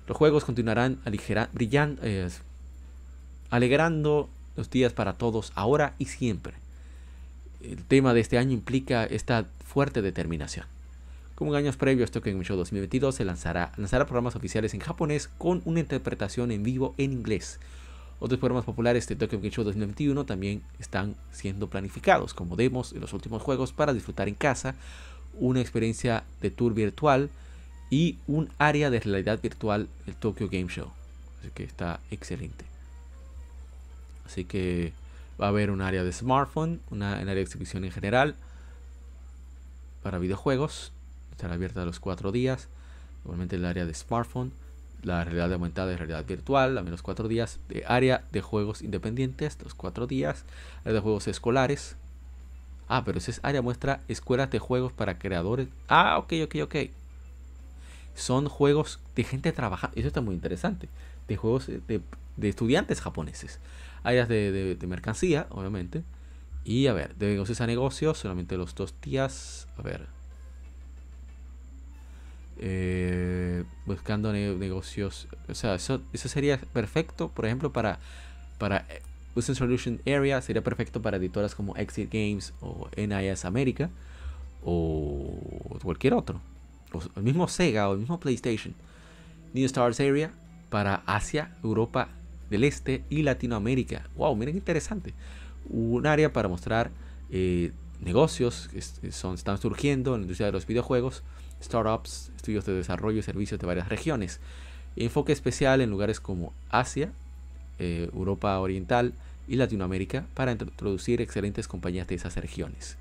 Los juegos continuarán brillando, alegrando los días para todos, ahora y siempre el tema de este año implica esta fuerte determinación. Como en años previos, Tokyo Game Show 2022 se lanzará, lanzará programas oficiales en japonés con una interpretación en vivo en inglés. Otros programas populares de Tokyo Game Show 2021 también están siendo planificados, como demos de los últimos juegos para disfrutar en casa, una experiencia de tour virtual y un área de realidad virtual del Tokyo Game Show. Así que está excelente. Así que Va a haber un área de smartphone, una, un área de exhibición en general para videojuegos. Estará abierta los cuatro días. Igualmente el área de smartphone, la realidad aumentada y realidad virtual, a menos cuatro días. De área de juegos independientes, los cuatro días. Área de juegos escolares. Ah, pero esa área muestra escuelas de juegos para creadores. Ah, ok, ok, ok. Son juegos de gente trabajando. Eso está muy interesante. De juegos de, de estudiantes japoneses áreas de, mercancía, obviamente. Y a ver, de negocios a negocios, solamente los dos días. A ver. Eh, buscando negocios. O sea, eso, eso sería perfecto, por ejemplo, para, para Business Solution Area. Sería perfecto para editoras como Exit Games o NIS América. O cualquier otro. O el mismo Sega o el mismo PlayStation. New Stars Area para Asia, Europa del Este y Latinoamérica. ¡Wow! Miren qué interesante. Un área para mostrar eh, negocios que son, están surgiendo en la industria de los videojuegos, startups, estudios de desarrollo y servicios de varias regiones. Enfoque especial en lugares como Asia, eh, Europa Oriental y Latinoamérica para introducir excelentes compañías de esas regiones.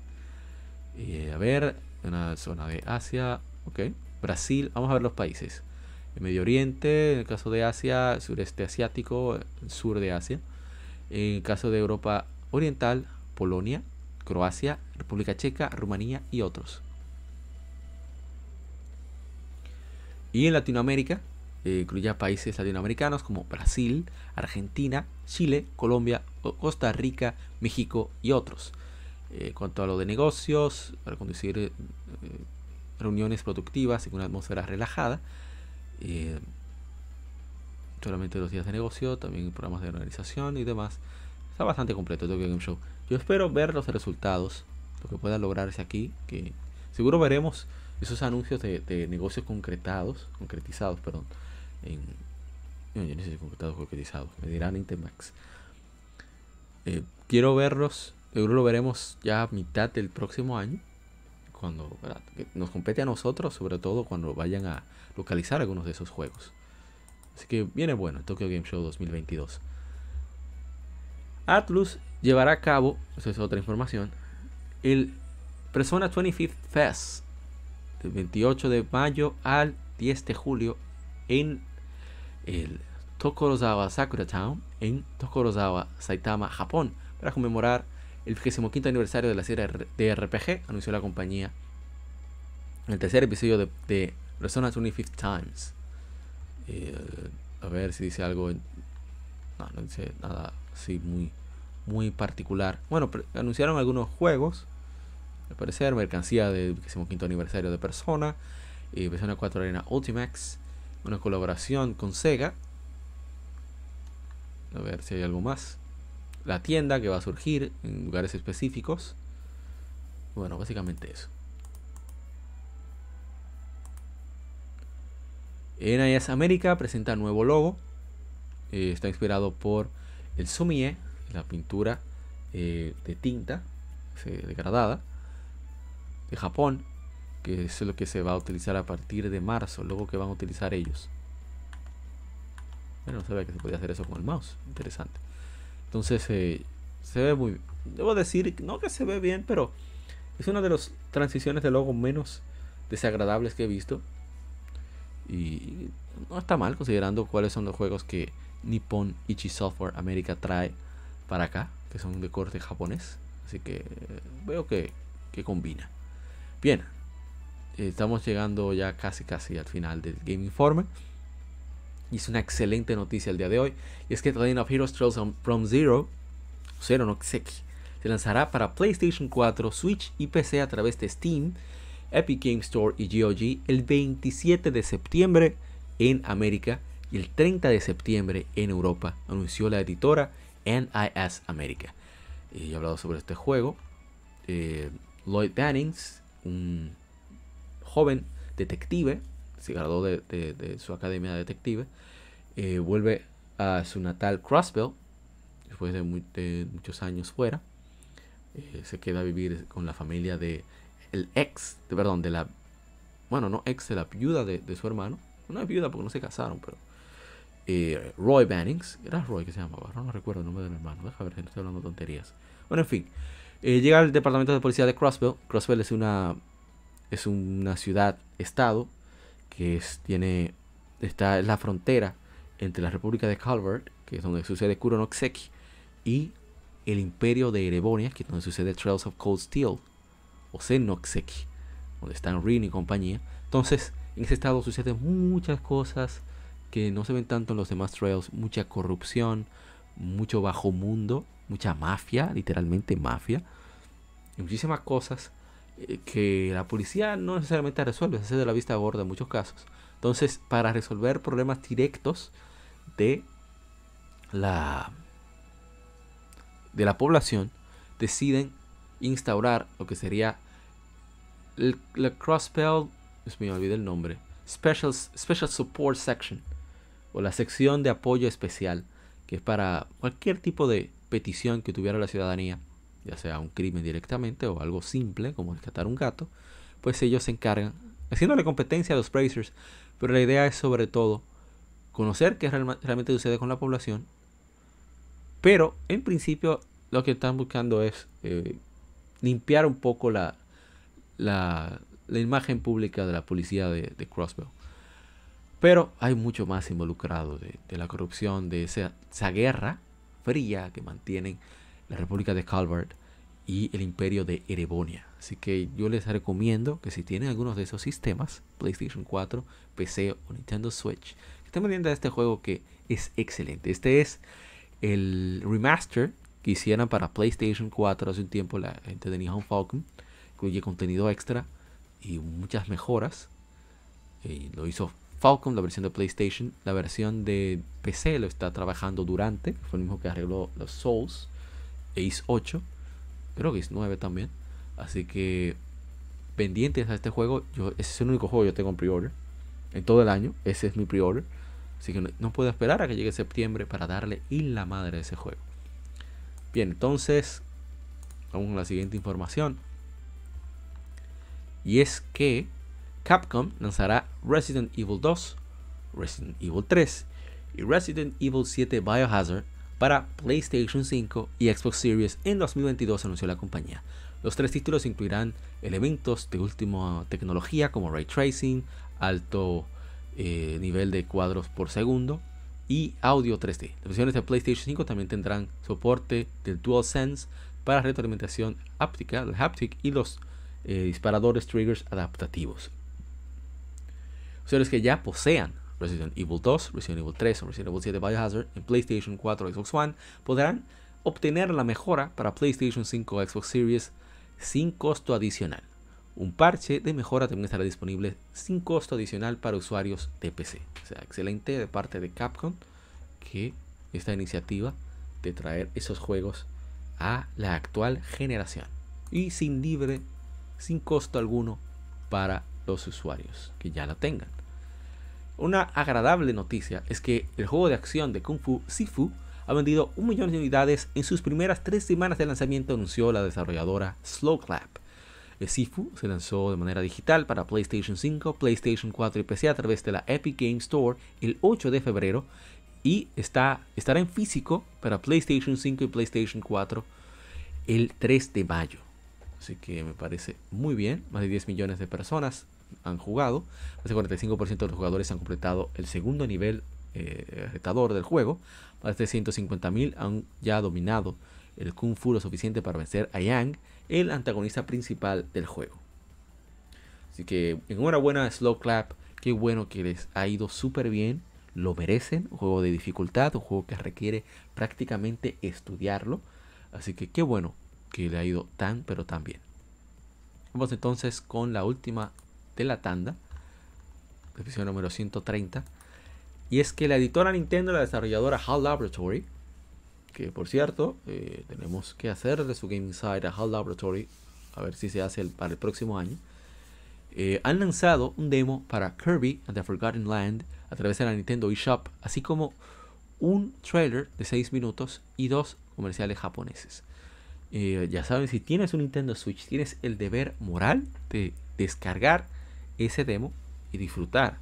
Eh, a ver, una zona de Asia, ok. Brasil, vamos a ver los países Medio Oriente, en el caso de Asia, sureste asiático, sur de Asia. En el caso de Europa Oriental, Polonia, Croacia, República Checa, Rumanía y otros. Y en Latinoamérica, eh, incluye países latinoamericanos como Brasil, Argentina, Chile, Colombia, Costa Rica, México y otros. En cuanto a lo de negocios, para conducir eh, reuniones productivas en una atmósfera relajada, solamente los días de negocio, también programas de organización y demás. Está bastante completo Tokyo Game Show. Yo espero ver los resultados, lo que pueda lograrse aquí, que seguro veremos esos anuncios de, negocios concretados, concretizados, perdón, no, yo no sé si concretados concretizados, me dirán Intemax. Eh, quiero verlos, seguro lo veremos ya a mitad del próximo año cuando nos compete a nosotros, sobre todo cuando vayan a localizar algunos de esos juegos. Así que viene bueno el Tokyo Game Show 2022. Atlus llevará a cabo, esa es otra información, el Persona 25th Fest del 28 de mayo al 10 de julio en el Tokorozawa Sakura Town en Tokorozawa, Saitama, Japón, para conmemorar el 25 aniversario de la serie de RPG, anunció la compañía en el tercer episodio de, de Persona 25 Times. Eh, a ver si dice algo. no, no dice nada así muy, muy particular. Bueno, anunciaron algunos juegos. Al parecer, mercancía del 25 aniversario de Persona. Y Persona 4 Arena Ultimax. Una colaboración con Sega. A ver si hay algo más la tienda que va a surgir en lugares específicos. Bueno, básicamente eso. NIS América presenta nuevo logo. Eh, está inspirado por el somie, la pintura eh, de tinta degradada de Japón, que es lo que se va a utilizar a partir de marzo, el logo que van a utilizar ellos. Bueno, no sabía que se podía hacer eso con el mouse. Interesante. Entonces eh, se ve muy. Debo decir, no que se ve bien, pero es una de las transiciones de logo menos desagradables que he visto. Y no está mal considerando cuáles son los juegos que Nippon Ichi Software América trae para acá, que son de corte japonés. Así que eh, veo que, que combina. Bien, estamos llegando ya casi casi al final del Game Informe. Y es una excelente noticia el día de hoy. Y es que The Legend of Heroes Trails from Zero, Zero no se lanzará para PlayStation 4, Switch y PC a través de Steam, Epic Game Store y GOG el 27 de septiembre en América y el 30 de septiembre en Europa, anunció la editora NIS América. Y he hablado sobre este juego. Eh, Lloyd Bannings, un joven detective, se graduó de, su academia de detective, eh, vuelve a su natal Crossville, después de, muchos años fuera, eh, se queda a vivir con la familia de el ex, perdón, de la, bueno, no ex, de la viuda de, su hermano, no es viuda porque no se casaron, pero eh, Roy Bannings, era Roy que se llamaba, no, recuerdo el nombre del hermano, déjame ver no estoy hablando tonterías. Bueno, en fin, llega al departamento de policía de Crossville, Crossville es una, es una ciudad, estado, que es, tiene, está en la frontera entre la República de Calvert, que es donde sucede Kuronoxeki, y el Imperio de Erebonia, que es donde sucede Trails of Cold Steel, o Senoxeki, donde están Rin y compañía. Entonces, en ese estado suceden muchas cosas que no se ven tanto en los demás Trails, mucha corrupción, mucho bajo mundo, mucha mafia, literalmente mafia, y muchísimas cosas eh, que la policía no necesariamente resuelve, se hace de la vista gorda en muchos casos. Entonces, para resolver problemas directos de la de la población, deciden instaurar lo que sería la Crosspell, me olvidé el nombre, Special, Special Support Section, o la sección de apoyo especial, que es para cualquier tipo de petición que tuviera la ciudadanía ya sea un crimen directamente o algo simple como rescatar un gato, pues ellos se encargan, haciéndole competencia a los bracers, pero la idea es sobre todo conocer qué realmente sucede con la población, pero en principio lo que están buscando es eh, limpiar un poco la, la, imagen pública de la policía de, de. Pero hay mucho más involucrado de, la corrupción, de esa, esa guerra fría que mantienen la República de Calvert y el Imperio de Erebonia. Así que yo les recomiendo que si tienen algunos de esos sistemas, PlayStation 4, PC o Nintendo Switch, que estén pendientes de este juego que es excelente. Este es el remaster que hicieron para PlayStation 4 hace un tiempo la gente de Nihon Falcon. Incluye contenido extra y muchas mejoras. Y lo hizo Falcon, la versión de PlayStation. La versión de PC lo está trabajando durante, fue el mismo que arregló los Souls Ace 8, creo que Ace 9 también. Así que pendientes a este juego, yo, ese es el único juego que yo tengo en pre-order. En todo el año, ese es mi pre-order. Así que no, puedo esperar a que llegue septiembre para darle y la madre a ese juego. Bien, entonces, vamos a la siguiente información. Y es que Capcom lanzará Resident Evil 2, Resident Evil 3 y Resident Evil 7 Biohazard para PlayStation 5 y Xbox Series en 2022, anunció la compañía. Los tres títulos incluirán elementos de última tecnología como ray tracing, alto eh, nivel de cuadros por segundo y audio 3D. Las versiones de PlayStation 5 también tendrán soporte del DualSense para retroalimentación áptica, el haptic y los eh, disparadores triggers adaptativos. Usuarios que ya posean Resident Evil 2, Resident Evil 3 o Resident Evil 7 Biohazard en PlayStation 4 o Xbox One podrán obtener la mejora para PlayStation 5 o Xbox Series sin costo adicional. Un parche de mejora también estará disponible sin costo adicional para usuarios de PC. O sea, excelente de parte de Capcom que esta iniciativa de traer esos juegos a la actual generación y sin libre, sin costo alguno para los usuarios que ya la tengan. Una agradable noticia es que el juego de acción de Kung Fu Sifu ha vendido un millón de unidades en sus primeras tres semanas de lanzamiento, anunció la desarrolladora Slowclap. El Sifu se lanzó de manera digital para PlayStation 5, PlayStation 4 y PC a través de la Epic Game Store el 8 de febrero y está, estará en físico para PlayStation 5 y PlayStation 4 el 3 de mayo. Así que me parece muy bien. Más de 10 millones de personas han jugado. Más del 45% de los jugadores han completado el segundo nivel eh, retador del juego. Más de 150.000 han ya dominado el Kung Fu lo suficiente para vencer a Yang, el antagonista principal del juego. Así que enhorabuena Slow Clap. Qué bueno que les ha ido súper bien. Lo merecen. Un juego de dificultad. Un juego que requiere prácticamente estudiarlo. Así que qué bueno que le ha ido tan pero tan bien. Vamos entonces con la última de la tanda. Episodio número 130. Y es que la editora Nintendo, la desarrolladora HAL Laboratory, que por cierto, eh, tenemos que hacer de su Game Inside a HAL Laboratory, a ver si se hace para el próximo año, eh, han lanzado un demo para Kirby and the Forgotten Land a través de la Nintendo eShop, así como un trailer de 6 minutos y dos comerciales japoneses. Eh, ya saben, si tienes un Nintendo Switch, tienes el deber moral de descargar ese demo y disfrutar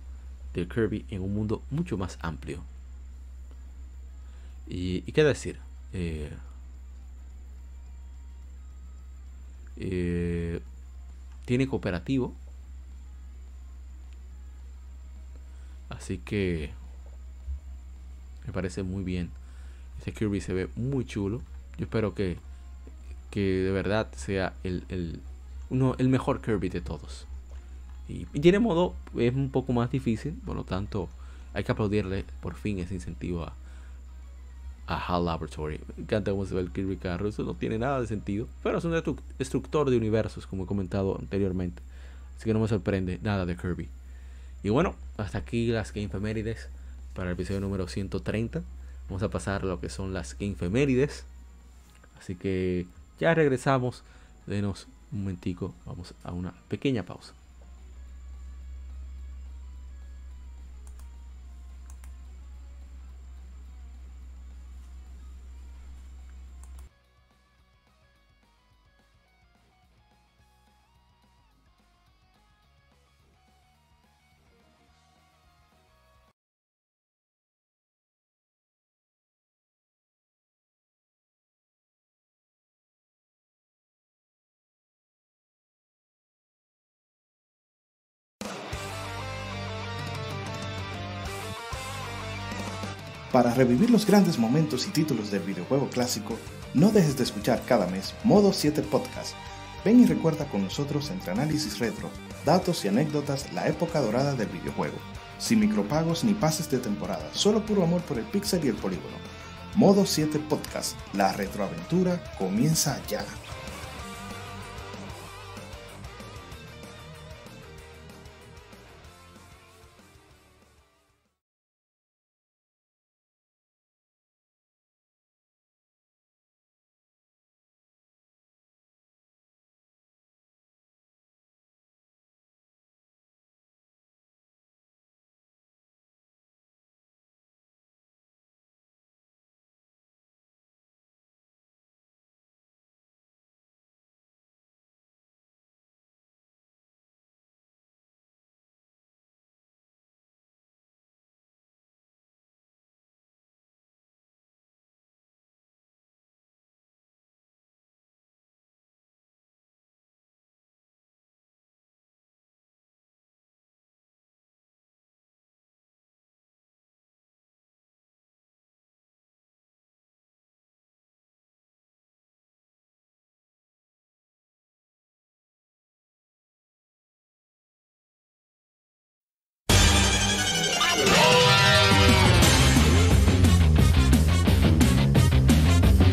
de Kirby en un mundo mucho más amplio. Y, qué decir, eh, eh, tiene cooperativo, así que me parece muy bien. Ese Kirby se ve muy chulo. Yo espero que, que de verdad sea el, el, uno, el mejor Kirby de todos. Y, tiene modo, es un poco más difícil, por lo tanto, hay que aplaudirle por fin ese incentivo a, a HAL Laboratory. Me encanta cómo se ve el Kirby Carro, eso no tiene nada de sentido, pero es un destructor de universos, como he comentado anteriormente. Así que no me sorprende nada de Kirby. Y bueno, hasta aquí las Game Femérides para el episodio número 130. Vamos a pasar a lo que son las Game Femérides. Así que ya regresamos. Denos un momentico. Vamos a una pequeña pausa. Para revivir los grandes momentos y títulos del videojuego clásico, no dejes de escuchar cada mes Modo 7 Podcast. Ven y recuerda con nosotros entre análisis retro, datos y anécdotas la época dorada del videojuego. Sin micropagos ni pases de temporada, solo puro amor por el pixel y el polígono. Modo 7 Podcast, la retroaventura comienza ya.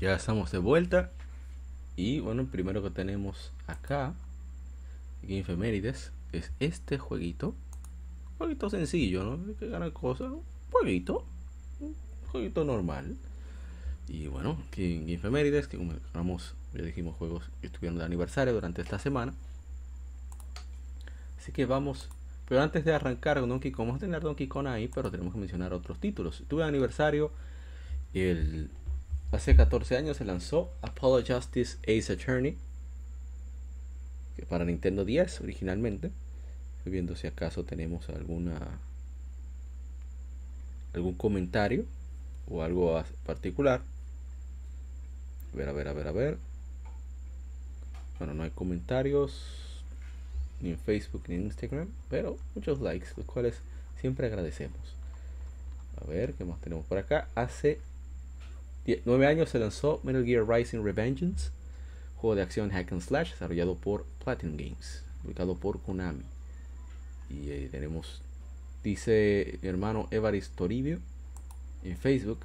Ya estamos de vuelta. Y bueno, primero que tenemos acá, en Efemérides, es este jueguito. jueguito sencillo, ¿no? Que gana cosas. Un jueguito. Un jueguito normal. Y bueno, aquí en Efemérides, que como vamos, ya dijimos juegos que estuvieron de aniversario durante esta semana. Así que vamos. Pero antes de arrancar con Donkey Kong, vamos a tener Donkey Kong ahí, pero tenemos que mencionar otros títulos. Tuve aniversario el Hace 14 años se lanzó Apollo Justice Ace Attorney, que para Nintendo 10 originalmente. Estoy viendo si acaso tenemos alguna algún comentario o algo particular. A ver, a ver, a ver, a ver. Bueno, no hay comentarios ni en Facebook ni en Instagram, pero muchos likes, los cuales siempre agradecemos. A ver, ¿qué más tenemos por acá? Hace 9 años se lanzó Metal Gear Rising Revengeance, juego de acción hack and slash desarrollado por Platinum Games, publicado por Konami. Y eh, tenemos, dice mi hermano Evaris Toribio en Facebook,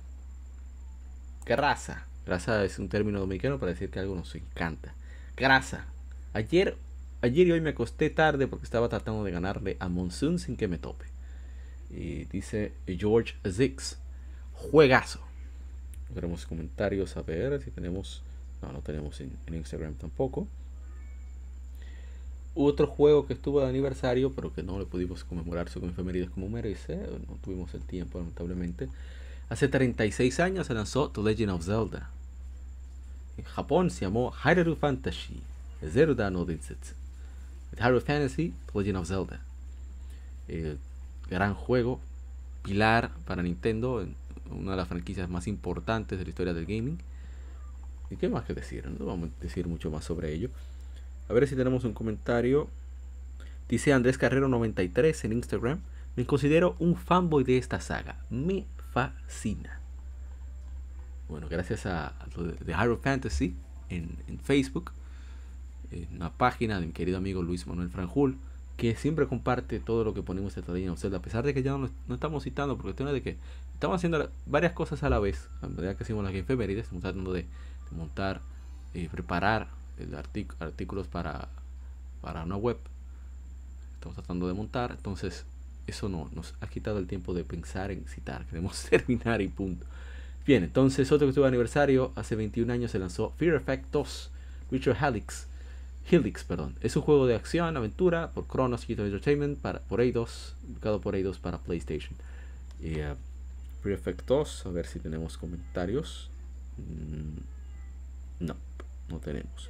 grasa. Grasa es un término dominicano para decir que algo nos encanta. Grasa. Ayer, ayer y hoy me acosté tarde porque estaba tratando de ganarle a Monsoon sin que me tope. Y dice George Zix, juegazo. Tenemos comentarios a ver si tenemos. No, no tenemos en, Instagram tampoco. Otro juego que estuvo de aniversario, pero que no le pudimos conmemorar su efemérides como merece. No tuvimos el tiempo, lamentablemente. Hace 36 años se lanzó The Legend of Zelda. En Japón se llamó Hyrule Fantasy. Zelda no Densetsu. Hyrule Fantasy, The Legend of Zelda. El gran juego, pilar para Nintendo una de las franquicias más importantes de la historia del gaming. ¿Y qué más que decir? No vamos a decir mucho más sobre ello. A ver si tenemos un comentario. Dice Andrés Carrero 93 en Instagram. Me considero un fanboy de esta saga. Me fascina. Bueno, gracias a, The Hero Fantasy en, Facebook, en una página de mi querido amigo Luis Manuel Franjul, que siempre comparte todo lo que ponemos en Legend of a pesar de que ya no, estamos citando, porque tiene de que estamos haciendo varias cosas a la vez. A medida que hacemos las Game estamos tratando de, montar y preparar el artículos para, para una web. Estamos tratando de montar, entonces eso no nos ha quitado el tiempo de pensar en citar. Queremos terminar y punto. Bien, entonces otro que estuvo aniversario, hace 21 años se lanzó Fear Effect 2, Richard Helix. Helix, perdón. Es un juego de acción, aventura por Chronos Entertainment para, por Eidos, ubicado por Eidos para PlayStation. Y, uh, a ver si tenemos comentarios. Mm, no, no tenemos.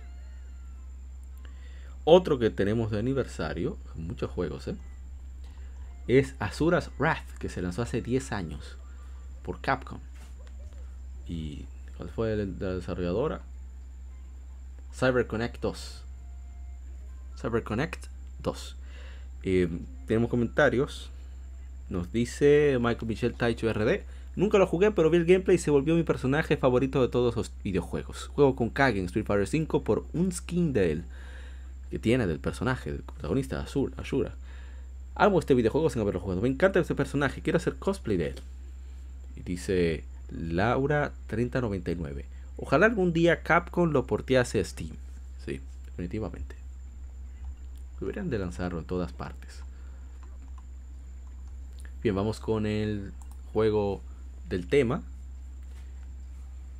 Otro que tenemos de aniversario, muchos juegos, ¿eh? es Azura's Wrath, que se lanzó hace 10 años por Capcom. ¿Y cuál fue la desarrolladora? CyberConnect 2. CyberConnect 2. Eh, tenemos comentarios. Nos dice Michael Michel Taicho RD. Nunca lo jugué, pero vi el gameplay y se volvió mi personaje favorito de todos los videojuegos. Juego con Kage en Street Fighter V por un skin de él. Que tiene del personaje, del protagonista, Azur, Ashura. Amo este videojuego sin haberlo jugado. Me encanta este personaje. Quiero hacer cosplay de él. Y dice Laura 3099. Ojalá algún día Capcom lo portease a Steam. Sí, definitivamente. Deberían de lanzarlo en todas partes. Bien, vamos con el juego del tema.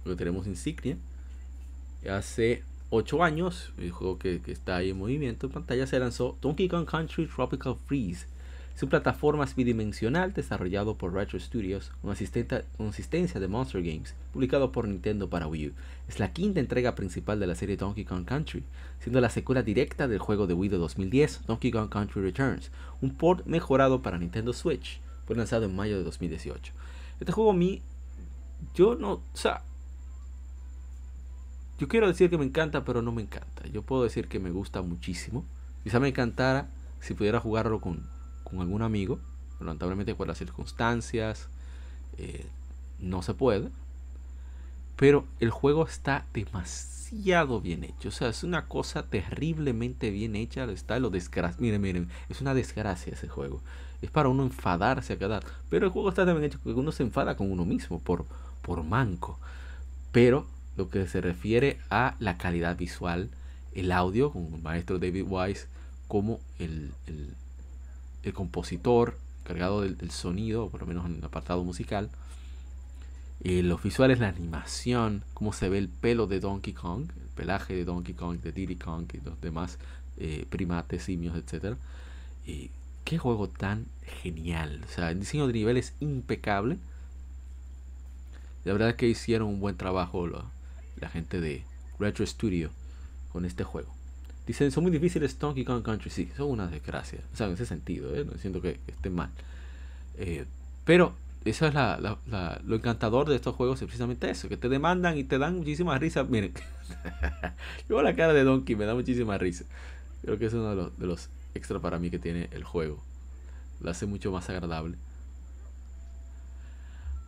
Lo tenemos insignia. Hace 8 años, el juego que, está ahí en movimiento en pantalla, se lanzó Donkey Kong Country Tropical Freeze. Es un plataforma bidimensional desarrollado por Retro Studios con, asistencia de Monster Games, publicado por Nintendo para Wii U. Es la quinta entrega principal de la serie Donkey Kong Country, siendo la secuela directa del juego de Wii de 2010, Donkey Kong Country Returns, un port mejorado para Nintendo Switch. Fue lanzado en mayo de 2018. Este juego a mí, yo no, o sea, yo quiero decir que me encanta, pero no me encanta. Yo puedo decir que me gusta muchísimo. Quizá me encantara si pudiera jugarlo con con algún amigo, lamentablemente por las circunstancias eh, no se puede, pero el juego está demasiado bien hecho, o sea, es una cosa terriblemente bien hecha, está lo desgracia, miren, miren, es una desgracia ese juego, es para uno enfadarse a quedar, pero el juego está tan bien hecho que uno se enfada con uno mismo por, por manco, pero lo que se refiere a la calidad visual, el audio, con el maestro David Wise, como el, el compositor cargado del, sonido, por lo menos en el apartado musical. Eh, los visuales, la animación, cómo se ve el pelo de Donkey Kong, el pelaje de Donkey Kong, de Diddy Kong y los demás eh, primates, simios, etc. Eh, qué juego tan genial. O sea, el diseño de nivel es impecable. La verdad es que hicieron un buen trabajo la gente de Retro Studio con este juego. Dicen, son muy difíciles Donkey Kong Country. Sí, son una desgracia. O sea, en ese sentido, ¿eh? no siento que, estén mal. Eh, pero eso es la, lo encantador de estos juegos, es precisamente eso, que te demandan y te dan muchísima risa. Miren, yo la cara de Donkey me da muchísima risa. Creo que es uno de los extra para mí que tiene el juego. Lo hace mucho más agradable.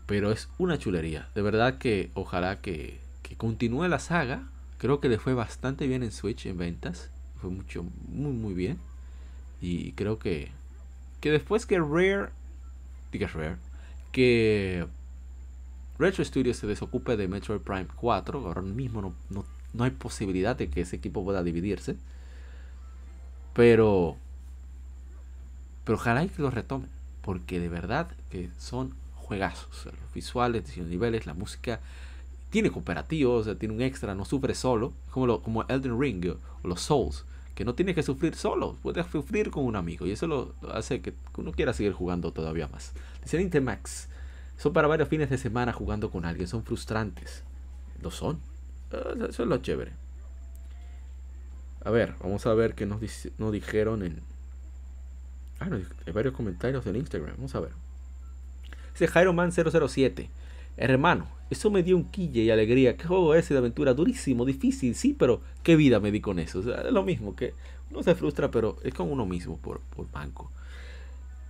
Pero es una chulería. De verdad que ojalá que, que continúe la saga Creo que le fue bastante bien en Switch en ventas. Fue mucho, muy, muy bien. Y creo que, que después que Rare, diga Rare, que Retro Studios se desocupe de Metroid Prime 4, ahora mismo no, no, no hay posibilidad de que ese equipo pueda dividirse. Pero, pero ojalá que lo retomen, porque de verdad que son juegazos. Los visuales, los niveles, la música tiene cooperativo, o sea, tiene un extra, no sufre solo, como, lo, como Elden Ring o los Souls, que no tiene que sufrir solo, puede sufrir con un amigo y eso lo, hace que uno quiera seguir jugando todavía más. Dice Intemax, son para varios fines de semana jugando con alguien, son frustrantes. Lo son. Ah, eso es lo chévere. A ver, vamos a ver qué nos, dijeron en... Ah, no, hay varios comentarios en Instagram, vamos a ver. Dice Jairo Man 007. Hermano, eso me dio un quille y alegría. ¿Qué juego ese de aventura? Durísimo, difícil, sí, pero qué vida me di con eso. es lo mismo, que uno se frustra, pero es con uno mismo por, por banco.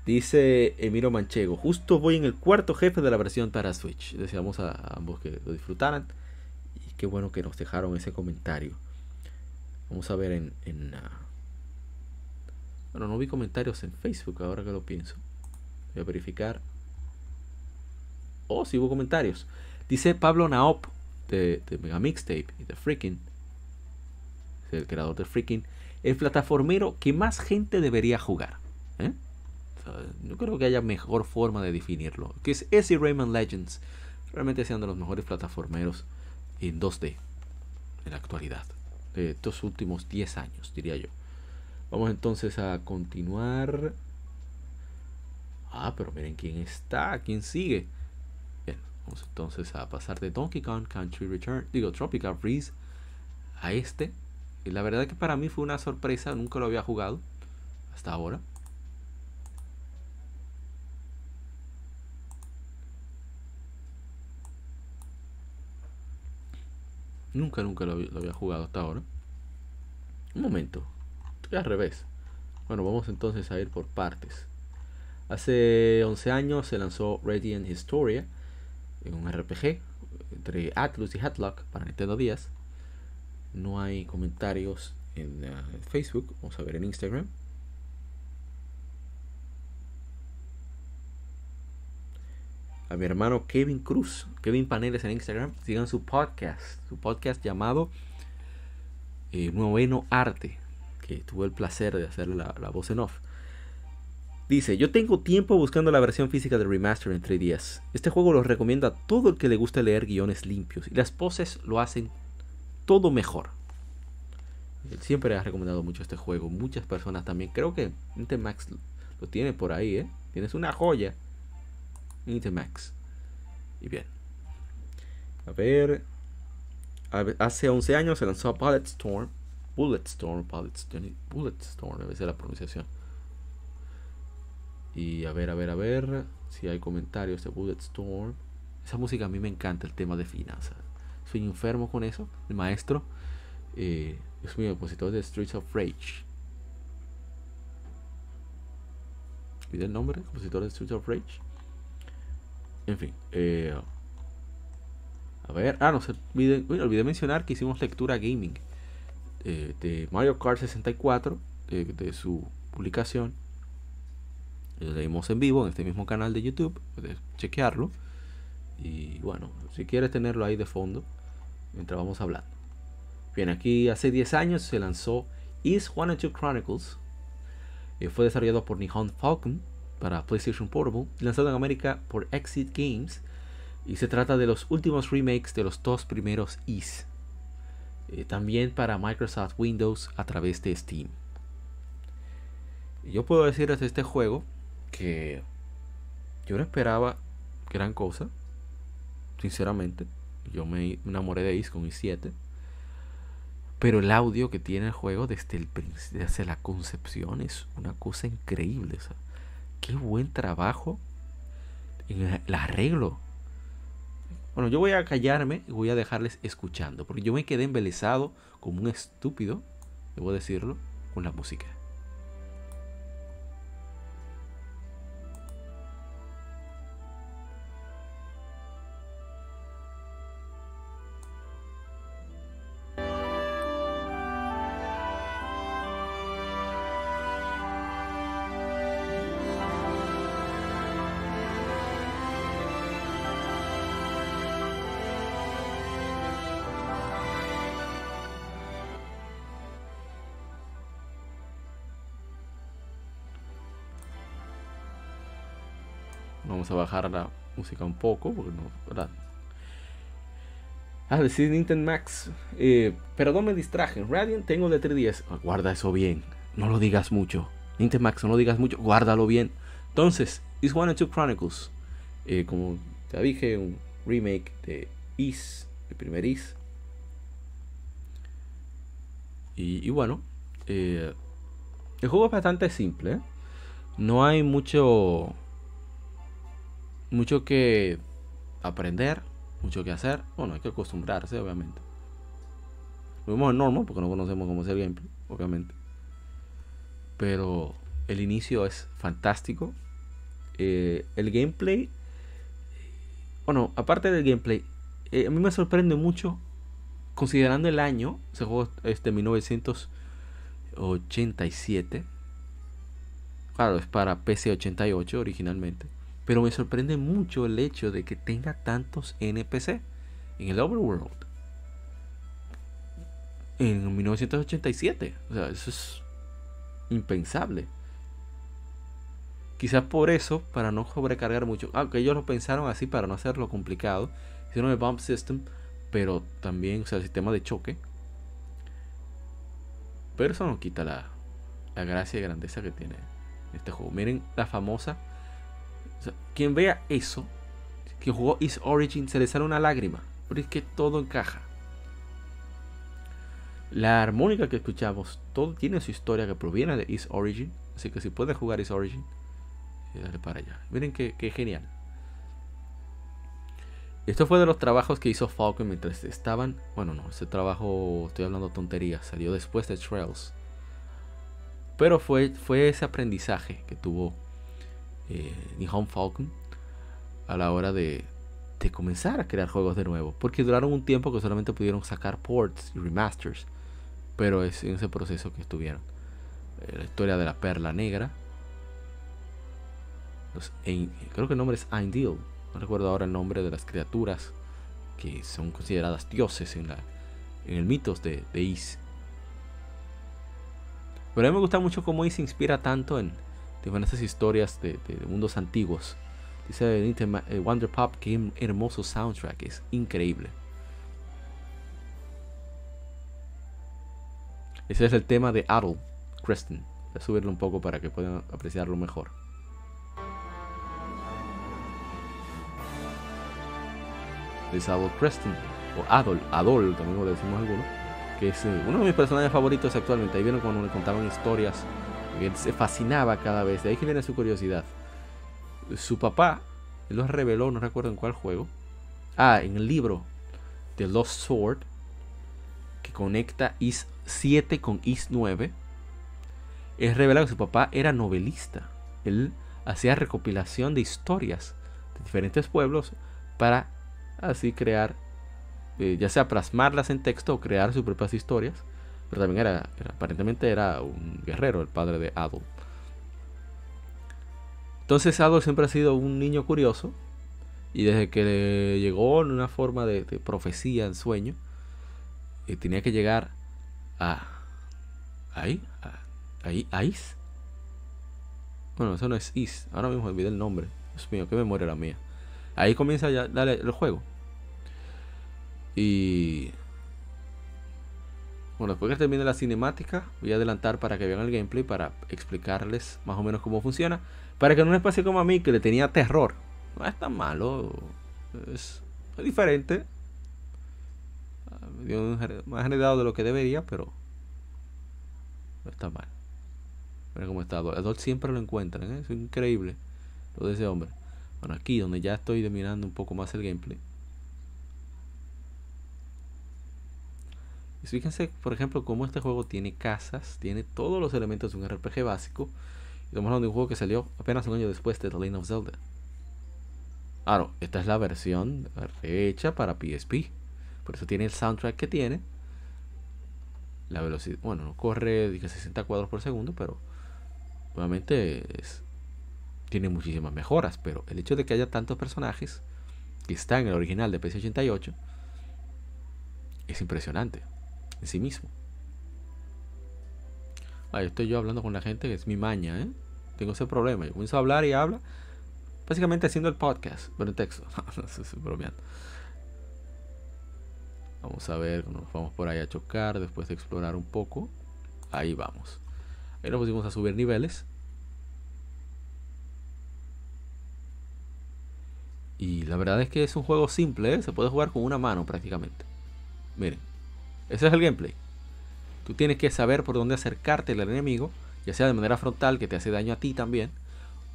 Dice Emiro Manchego, justo voy en el cuarto jefe de la versión para Switch. Deseamos a, ambos que lo disfrutaran. Y qué bueno que nos dejaron ese comentario. Vamos a ver en... en ah, Bueno, no vi comentarios en Facebook ahora que lo pienso. Voy a verificar. Oh, si hubo comentarios. Dice Pablo Naop de, Mega Mixtape y de Freaking, el creador de Freaking, el plataformero que más gente debería jugar. ¿eh? no creo que haya mejor forma de definirlo. Que es ese Rayman Legends. Realmente sean de los mejores plataformeros en 2D en la actualidad. De estos últimos 10 años, diría yo. Vamos entonces a continuar. Ah, pero miren quién está, quién sigue. Vamos entonces a pasar de Donkey Kong Country Return, digo Tropical Freeze, a este. Y la verdad que para mí fue una sorpresa, nunca lo había jugado hasta ahora. Nunca, nunca lo, había jugado hasta ahora. Un momento. Al revés. Bueno, vamos entonces a ir por partes. Hace 11 años se lanzó Radiant Historia un RPG entre Atlus y Hatlock para Nintendo 10. No hay comentarios en uh, Facebook, vamos a ver en Instagram. A mi hermano Kevin Cruz, Kevin Paneles en Instagram, sigan su podcast, su podcast llamado eh, Noveno Arte, que tuve el placer de hacer la, voz en off. Dice, yo tengo tiempo buscando la versión física de Remaster en 3DS. Este juego lo recomiendo a todo el que le gusta leer guiones limpios y las poses lo hacen todo mejor. Siempre ha recomendado mucho este juego, muchas personas también. Creo que Max lo tienes por ahí, ¿eh? Tienes una joya. Nintemax. Y bien. A ver. Hace 11 años se lanzó Bulletstorm. Bulletstorm, Bulletstorm, Bulletstorm, debe ser la pronunciación. Y a ver, a ver, a ver si hay comentarios de Bulletstorm. Esa música a mí me encanta, el tema de finanzas. Soy enfermo con eso. El maestro eh, es mi opositor de Streets of Rage. ¿Pide el nombre? Compositor de Streets of Rage. En fin. Eh, a ver. Ah, no se olvidé mencionar que hicimos lectura gaming eh, de Mario Kart 64. de su publicación. Lo leímos en vivo en este mismo canal de YouTube. Puedes chequearlo. Y bueno, si quieres tenerlo ahí de fondo mientras vamos hablando. Bien, aquí hace 10 años se lanzó Is One and Two Chronicles. Eh, fue desarrollado por Nihon Falcon para PlayStation Portable lanzado en América por Exit Games. Y se trata de los últimos remakes de los dos primeros Is. Eh, también para Microsoft Windows a través de Steam. yo puedo decir de este juego que yo no esperaba gran cosa. Sinceramente, yo me enamoré de Is con i7. Pero el audio que tiene el juego desde, el, desde la concepción es una cosa increíble. Qué buen trabajo en el arreglo. Bueno, yo voy a callarme y voy a dejarles escuchando. Porque yo me quedé embelesado como un estúpido, debo decirlo, con la música. A bajar la música un poco, porque no, ¿verdad? Ah, decir Nintendo Max. Eh, perdón, me distraje. Radiant tengo de 3DS. Ah, guarda eso bien. No lo digas mucho. Nintendo Max, no lo digas mucho. Guárdalo bien. Entonces, Is One and Two Chronicles. Eh, como te dije, un remake de Is, el primer Is. Y, bueno, eh, el juego es bastante simple. No hay mucho mucho que aprender, mucho que hacer. Bueno, hay que acostumbrarse, obviamente. Lo vemos en normal porque no conocemos cómo es el gameplay, obviamente. Pero el inicio es fantástico. Eh, el gameplay, bueno, aparte del gameplay, eh, a mí me sorprende mucho considerando el año. Ese juego es de 1987. Claro, es para PC 88 originalmente. Pero me sorprende mucho el hecho de que tenga tantos NPC en el Overworld. En 1987. O sea, eso es impensable. Quizás por eso, para no sobrecargar mucho. Aunque ellos lo pensaron así para no hacerlo complicado. Hicieron el bump system, pero también, o sea, el sistema de choque. Pero eso no quita la, la gracia y grandeza que tiene este juego. Miren la famosa quien vea eso, que jugó Is Origin, se le sale una lágrima. Pero es que todo encaja. La armónica que escuchamos, todo tiene su historia que proviene de Is Origin. Así que si pueden jugar Is Origin, eh, dale para allá. Miren qué, genial. Esto fue de los trabajos que hizo Falcon mientras estaban. Bueno, no, ese trabajo, estoy hablando tonterías, salió después de Trails. Pero fue, fue ese aprendizaje que tuvo eh, Nihon Falcon a la hora de, de, comenzar a crear juegos de nuevo. Porque duraron un tiempo que solamente pudieron sacar ports y remasters. Pero es en ese proceso que estuvieron. Eh, la historia de la perla negra. creo que el nombre es Ideal. No recuerdo ahora el nombre de las criaturas que son consideradas dioses en, la, en el mitos de, de Is. Pero a mí me gusta mucho cómo Is se inspira tanto en, de esas historias de, mundos antiguos. Dice eh, Wonder Pop que hermoso soundtrack, es increíble. Ese es el tema de Adol Creston, Voy a subirlo un poco para que puedan apreciarlo mejor. Es Adol Preston, o Adol, Adol también lo decimos algunos, que es eh, uno de mis personajes favoritos actualmente. Ahí vieron cuando le contaban historias, que se fascinaba cada vez, de ahí viene su curiosidad. Su papá, él lo reveló, no recuerdo en cuál juego. Ah, en el libro The Lost Sword, que conecta Is 7 con Is 9 es revelado que su papá era novelista. Él hacía recopilación de historias de diferentes pueblos para así crear, eh, ya sea plasmarlas en texto o crear sus propias historias. Pero también era, aparentemente era un guerrero, el padre de Adolf. Entonces Adolf siempre ha sido un niño curioso y desde que llegó en una forma de, profecía, en sueño, eh, tenía que llegar a ahí, a Ahí, Ice. Bueno, eso no es Is. Ahora mismo olvidé el nombre. Dios mío, qué memoria la mía. Ahí comienza ya el juego. Y. Bueno, después que termine la cinemática, voy a adelantar para que vean el gameplay para explicarles más o menos cómo funciona. Para que no les pase como a mí, que le tenía terror. No es tan malo. Es, diferente. Más generado de lo que debería, pero no está mal. Mira cómo está Adolf. siempre lo encuentran, ¿eh? es increíble lo de ese hombre. Bueno, aquí donde ya estoy dominando un poco más el gameplay. Fíjense, por ejemplo, cómo este juego tiene casas, tiene todos los elementos de un RPG básico. Estamos hablando de un juego que salió apenas un año después de The Lane of Zelda. Claro, esta es la versión hecha para PSP. Por eso tiene el soundtrack que tiene. La velocidad, bueno, no corre 60 cuadros por segundo, pero Obviamente tiene muchísimas mejoras, pero el hecho de que haya tantos personajes que están en el original de PC88 es impresionante en sí mismo. Ahí estoy yo hablando con la gente, que es mi maña, ¿eh? Tengo ese problema. Yo comienzo a hablar y habla, básicamente haciendo el podcast, pero en texto. bromeando. Vamos a ver, nos vamos por ahí a chocar después de explorar un poco. Ahí vamos. Ahí nos pusimos a subir niveles. Y la verdad es que es un juego simple, ¿eh? se puede jugar con una mano prácticamente. Miren, ese es el gameplay. Tú tienes que saber por dónde acercarte al enemigo, ya sea de manera frontal, que te hace daño a ti también.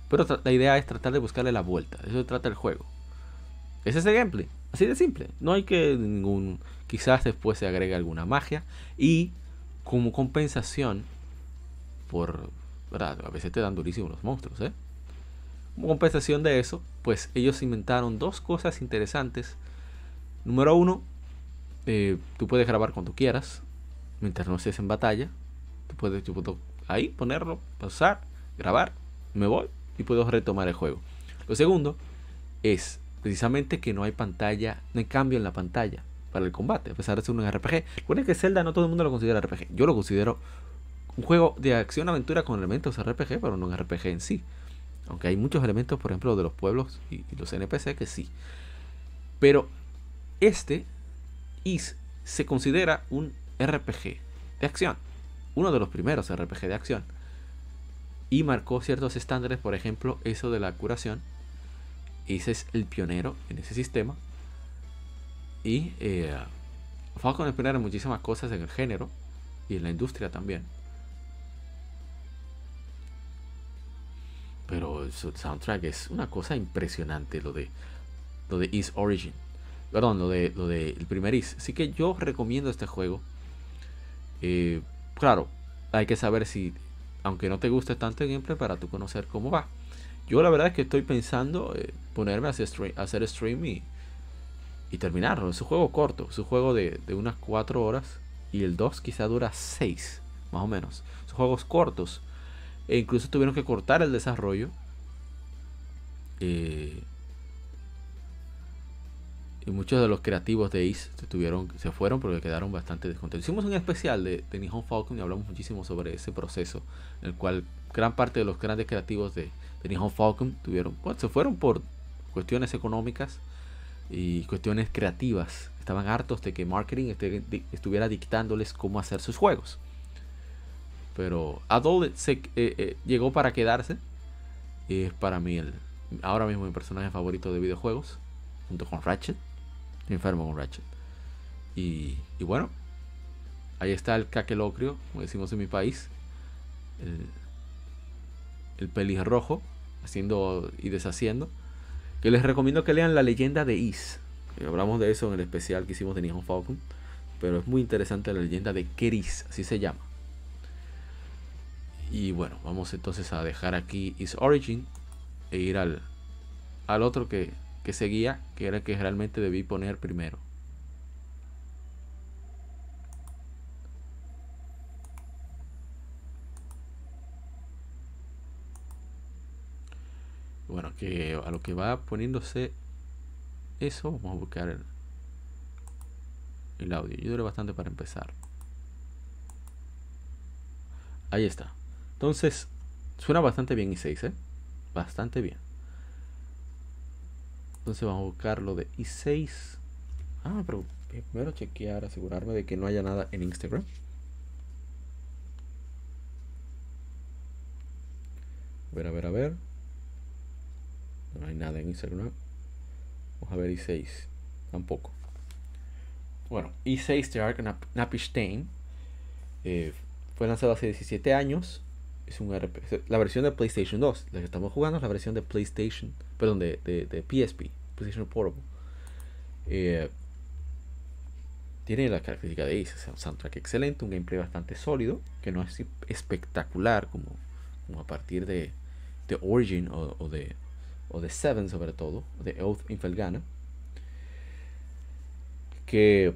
Pero la idea es tratar de buscarle la vuelta. eso trata el juego. Ese es el gameplay. Así de simple. No hay que ningún. Quizás después se agregue alguna magia. Y como compensación, por, ¿verdad? A veces te dan durísimos los monstruos, ¿eh? Como compensación de eso, pues ellos inventaron dos cosas interesantes. Número uno, eh, tú puedes grabar cuando quieras, mientras no estés en batalla. Tú puedes, yo puedo ahí ponerlo, pausar, grabar, me voy y puedo retomar el juego. Lo segundo es precisamente que no hay pantalla, no hay cambio en la pantalla para el combate, a pesar de ser un RPG. Recuerden que Zelda no todo el mundo lo considera RPG. Yo lo considero un juego de acción-aventura con elementos RPG, pero no un RPG en sí. Aunque hay muchos elementos, por ejemplo, de los pueblos y, los NPC que sí. Pero este is, se considera un RPG de acción. Uno de los primeros RPG de acción. Y marcó ciertos estándares, por ejemplo, eso de la curación. Ese es el pionero en ese sistema. Y eh, Falcon es pionero en muchísimas cosas en el género y en la industria también. Pero el soundtrack es una cosa impresionante lo de lo de Is Origin. Perdón, lo de lo de el primer Is. Así que yo recomiendo este juego. Eh, claro, hay que saber si, aunque no te guste tanto el gameplay, para tú conocer cómo va. Yo la verdad es que estoy pensando eh, ponerme a hacer stream, hacer stream y, y, terminarlo. Es un juego corto, es un juego de, de unas 4 horas y el 2 quizá dura 6, más o menos. Son juegos cortos e incluso tuvieron que cortar el desarrollo. Eh, y muchos de los creativos de Ace se, tuvieron, se fueron porque quedaron bastante descontentos. Hicimos un especial de, de Nihon Falcon y hablamos muchísimo sobre ese proceso, en el cual gran parte de los grandes creativos de, de Nihon Falcon tuvieron, se fueron por cuestiones económicas y cuestiones creativas. Estaban hartos de que marketing estuviera dictándoles cómo hacer sus juegos. Pero Adult se, eh, eh, llegó para quedarse. Y es para mí el, ahora mismo mi personaje favorito de videojuegos. Junto con Ratchet. Enfermo con Ratchet. Y, bueno, ahí está el caquelocrio, como decimos en mi país. El, el pelirrojo, haciendo y deshaciendo. Que les recomiendo que lean la leyenda de Is. Hablamos de eso en el especial que hicimos de Nihon Falcon. Pero es muy interesante la leyenda de Keris, así se llama. Y bueno, vamos entonces a dejar aquí Is Origin e ir al, al otro que, que seguía, que era el que realmente debí poner primero. Bueno, que a lo que va poniéndose eso, vamos a buscar el, el audio. Yo duré bastante para empezar. Ahí está. Entonces, suena bastante bien i6, ¿eh? Bastante bien. Entonces vamos a buscar lo de i6. Ah, pero primero chequear, asegurarme de que no haya nada en Instagram. A ver, a ver, a ver. No hay nada en Instagram. Vamos a ver i6. Tampoco. Bueno, i6 de Ark Napishtain eh, fue lanzado hace 17 años. Es un RPG. La versión de PlayStation 2. La que estamos jugando es la versión de PlayStation. Perdón, de, de, PSP. PlayStation Portable. Eh, tiene la característica de Ace. un soundtrack excelente. Un gameplay bastante sólido. Que no es espectacular como, como a partir de, de Origin o, o de o de Seven sobre todo, de Oath Infelgana, que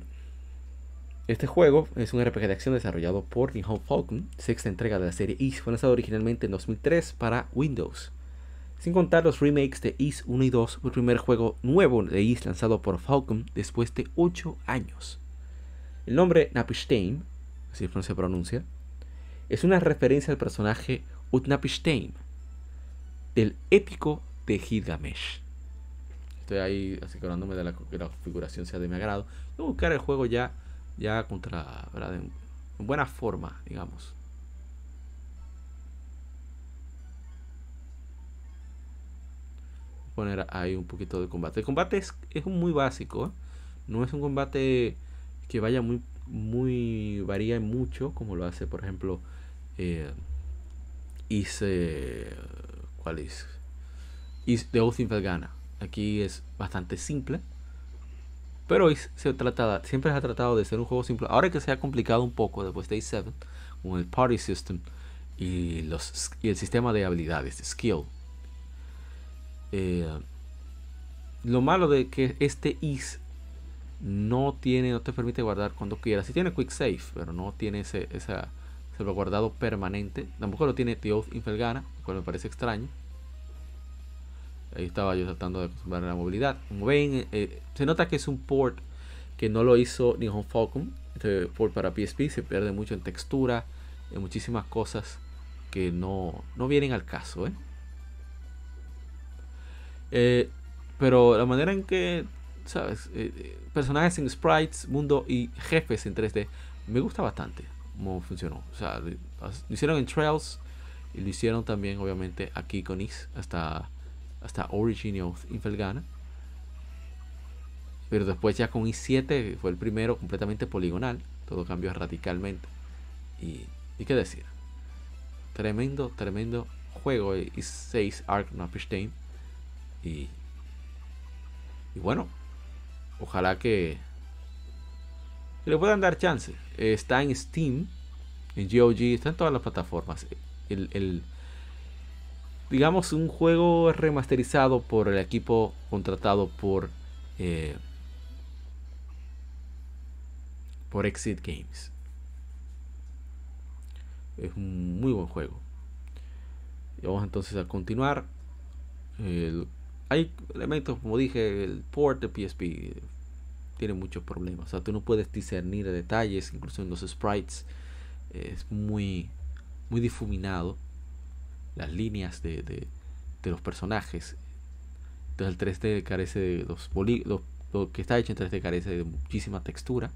este juego es un RPG de acción desarrollado por Nihon Falcon, sexta entrega de la serie Is, fue lanzado originalmente en 2003 para Windows. Sin contar los remakes de Is 1 y 2, fue el primer juego nuevo de Is lanzado por Falcon después de 8 años. El nombre Napishtaim, así se pronuncia, es una referencia al personaje Utnapishtaim, del épico de Gilgamesh. Estoy ahí asegurándome de la, que la configuración sea de mi agrado. Voy a buscar el juego ya, ya contra, En, buena forma, digamos. Poner ahí un poquito de combate. El combate es, es muy básico. ¿eh? No es un combate que vaya muy, muy, varía mucho, como lo hace, por ejemplo, eh, ¿cuál es? y de Oath gana. Aquí es bastante simple. Pero se trata, siempre se ha tratado de ser un juego simple. Ahora que se ha complicado un poco después de A7 con el Party System y, los, y el sistema de habilidades, de skill. Eh, lo malo de que este is no tiene, no te permite guardar cuando quieras. Si tiene quick save, pero no tiene ese esa salvaguardado permanente. Tampoco lo tiene The Oath Infelgana, lo cual me parece extraño. Ahí estaba yo tratando de acostumbrar la movilidad. Como ven, eh, se nota que es un port que no lo hizo Nihon Falcon. Este port para PSP se pierde mucho en textura, en muchísimas cosas que no, no vienen al caso. ¿eh? Eh, pero la manera en que, ¿sabes? personajes en sprites, mundo y jefes en 3D, me gusta bastante cómo funcionó. O sea, lo hicieron en Trails y lo hicieron también, obviamente, aquí con Is. Hasta hasta Origin of Infelgana. Pero después ya con i7 fue el primero completamente poligonal. Todo cambió radicalmente. Y, y qué decir. Tremendo, tremendo juego i6 Ark Napishtain. Y, bueno, ojalá que, le puedan dar chance. Está en Steam, en GOG, está en todas las plataformas. el, digamos, un juego remasterizado por el equipo contratado por eh, por Exit Games. Es un muy buen juego. Vamos entonces a continuar. Hay elementos, como dije, el port de PSP tiene muchos problemas. O sea, tú no puedes discernir detalles, incluso en los sprites. Es muy, muy difuminado las líneas de, de, los personajes. Entonces el 3D carece de los lo, lo, que está hecho en 3D carece de muchísima textura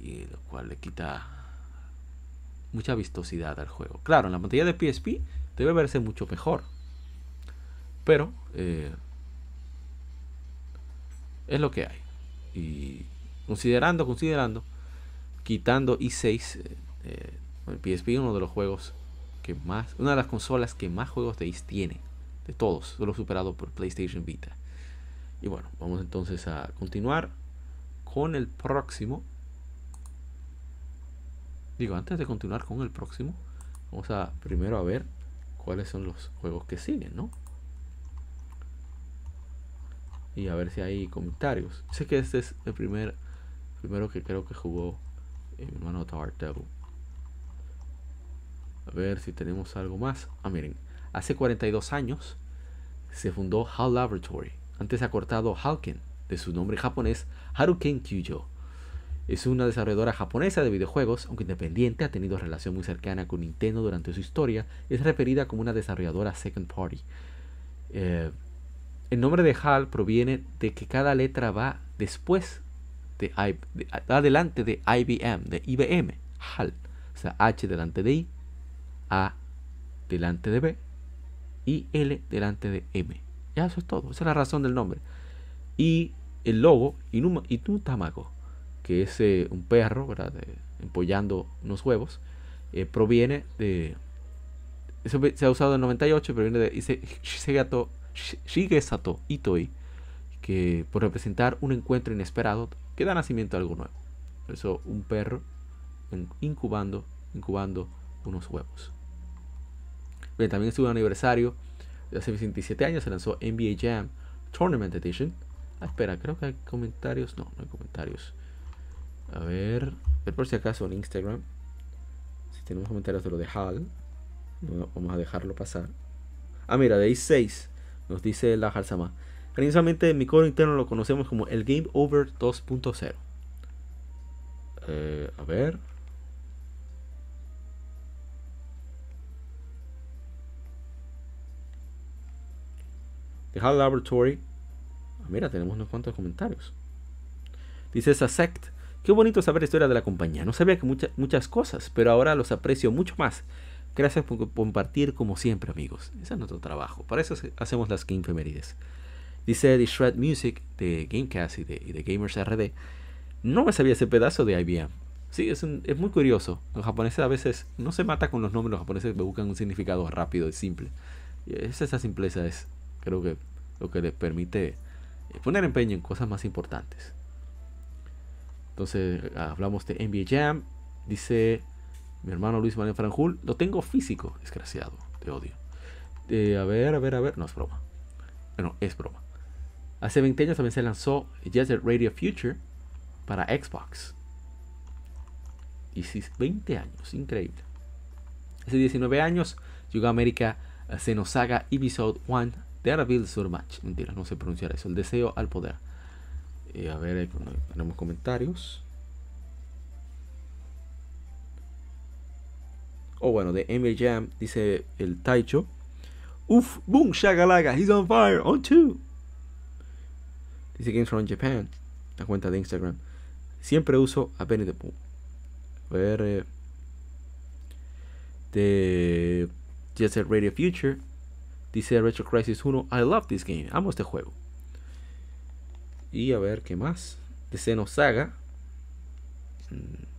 y lo cual le quita mucha vistosidad al juego. Claro, en la pantalla de PSP debe verse mucho mejor. Pero eh, es lo que hay. Y considerando, considerando, quitando i6, eh, eh, el PSP es uno de los juegos que más, una de las consolas que más juegos de is tiene, de todos, solo superado por PlayStation Vita. Y bueno, vamos entonces a continuar con el próximo. Digo, antes de continuar con el próximo, vamos a primero a ver cuáles son los juegos que siguen, ¿no? Y a ver si hay comentarios. Sé que este es el primer primero que creo que jugó eh, mi hermano Tower Devil. A ver si tenemos algo más. Ah, miren, hace 42 años se fundó HAL Laboratory, antes acortado Halken, de su nombre japonés Haruken Kyujo. Es una desarrolladora japonesa de videojuegos, aunque independiente, ha tenido relación muy cercana con Nintendo durante su historia, es referida como una desarrolladora second party. Eh, el nombre de HAL proviene de que cada letra va después de, adelante de IBM, de IBM, HAL. O sea, H delante de I, A delante de B y L delante de M. Ya eso es todo, esa es la razón del nombre. Y el logo, Inutamago, que es eh, un perro, ¿verdad? empollando unos huevos, eh, proviene de... Eso se ha usado en 98, proviene de Shigesato Itoi, que por representar un encuentro inesperado que da nacimiento a algo nuevo. Eso un perro incubando, incubando unos huevos. Bien, también estuvo un aniversario de hace 27 años, se lanzó NBA Jam Tournament Edition. Ah, espera, creo que hay comentarios. No, no hay comentarios. A ver, ver por si acaso en Instagram. Si tenemos comentarios de lo de HAL, vamos a dejarlo pasar. Ah, mira, de ahí 6 nos dice la Halsama. Cariñosamente en mi coro interno lo conocemos como el Game Over 2.0. Eh, a ver. The HAL Laboratory. Ah, mira, tenemos unos cuantos comentarios. Dice esa sect. Qué bonito saber la historia de la compañía. No sabía que muchas muchas cosas, pero ahora los aprecio mucho más. Gracias por compartir como siempre, amigos. Ese es nuestro trabajo. Para eso hacemos las Game Femerides. Dice The Shred Music de Gamecast y de, Gamers RD. No me sabía ese pedazo de IBM. Sí, es, es, muy curioso. Los japoneses a veces no se mata con los nombres, los japoneses buscan un significado rápido y simple. Y esa simpleza es, creo que, lo que les permite eh, poner empeño en cosas más importantes. Entonces, hablamos de NBA Jam. Dice mi hermano Luis Manuel Franjul, lo tengo físico, desgraciado, te odio. Eh, a ver, a ver, a ver, no es broma. Bueno, es broma. Hace 20 años también se lanzó Jet Radio Future para Xbox. Y sí, 20 años, increíble. Hace 19 años llegó a América Xenosaga Episode 1 Daredevil Surmatch. Mentira, no sé pronunciar eso. El deseo al poder. Eh, a ver, tenemos comentarios. O bueno, de ML Jam dice el Taicho. Uf, boom, shagalaga, he's on fire, on two. Dice Games from Japan, la cuenta de Instagram. Siempre uso a Benny the Boom. A ver. Eh, de Jet Radio Future. Dice Retro Crisis 1. I love this game. Amo este juego. Y a ver qué más. De Xenosaga. Mm.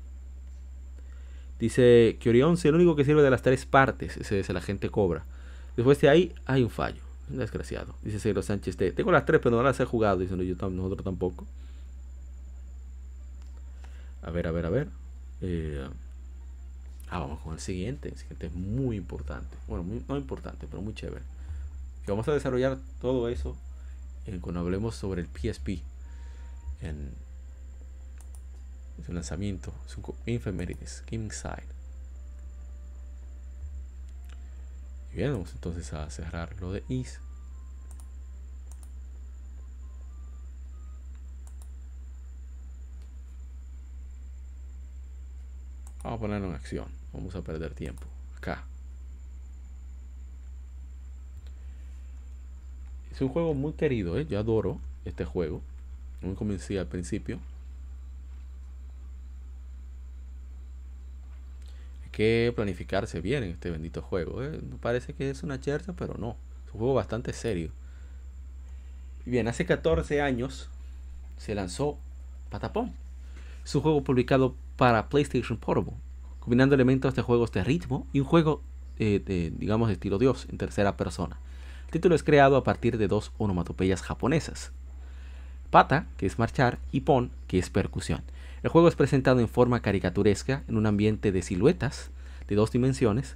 Dice que Orion es el único que sirve de las tres partes. Ese es el agente cobra. Después de ahí hay un fallo. Desgraciado. Dice Ciro Sánchez. Tengo las tres, pero no las he jugado. Dice yo, nosotros tampoco. A ver, a ver, a ver. Eh, ah, vamos con el siguiente. El siguiente es muy importante. Bueno, no importante, pero muy chévere. Que vamos a desarrollar todo eso cuando hablemos sobre el PSP. En, su lanzamiento. Su Infemerides. Gaming Side. bien, vamos entonces a cerrar lo de is. Vamos a ponerlo en acción. Vamos a perder tiempo. Acá. Es un juego muy querido, ¿eh? yo adoro este juego. No me convencí al principio. Que planificarse bien en este bendito juego. ¿eh? Parece que es una chercha, pero no. Es un juego bastante serio. Bien, hace 14 años se lanzó Patapón. Es un juego publicado para PlayStation Portable, combinando elementos de juegos de ritmo y un juego, eh, de, digamos, de estilo Dios en tercera persona. El título es creado a partir de dos onomatopeyas japonesas. Pata, que es marchar, y pon, que es percusión. El juego es presentado en forma caricaturesca en un ambiente de siluetas de dos dimensiones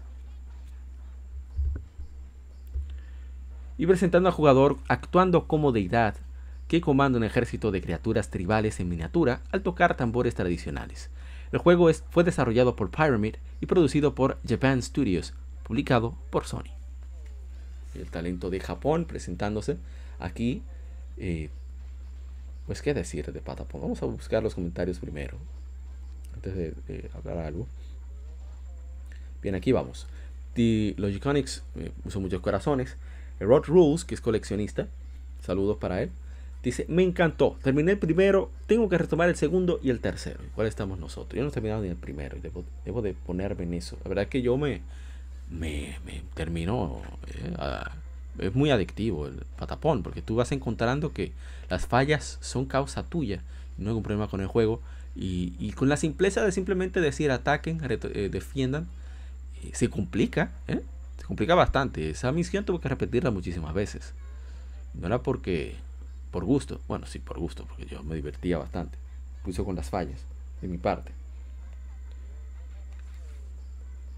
y presentando al jugador actuando como deidad que comanda un ejército de criaturas tribales en miniatura al tocar tambores tradicionales. El juego fue desarrollado por Pyramid y producido por Japan Studios, publicado por Sony. El talento de Japón presentándose aquí eh, pues qué decir de Patapon. Vamos a buscar los comentarios primero. Antes de, hablar algo. Bien, aquí vamos. The Logiconics eh, usó muchos corazones. Rod Rules, que es coleccionista. Saludos para él. Dice, me encantó. Terminé el primero, tengo que retomar el segundo y el tercero. ¿Cuál estamos nosotros? Yo no he terminado ni el primero. Debo, de ponerme en eso. La verdad es que yo me, me, me termino eh, es muy adictivo el patapón, porque tú vas encontrando que las fallas son causa tuya, no hay un problema con el juego, y, con la simpleza de simplemente decir ataquen, eh, defiendan, eh, se complica, ¿eh? se complica bastante. Esa misión tuve que repetirla muchísimas veces. No era porque, por gusto, bueno, sí, por gusto, porque yo me divertía bastante, puso con las fallas, de mi parte.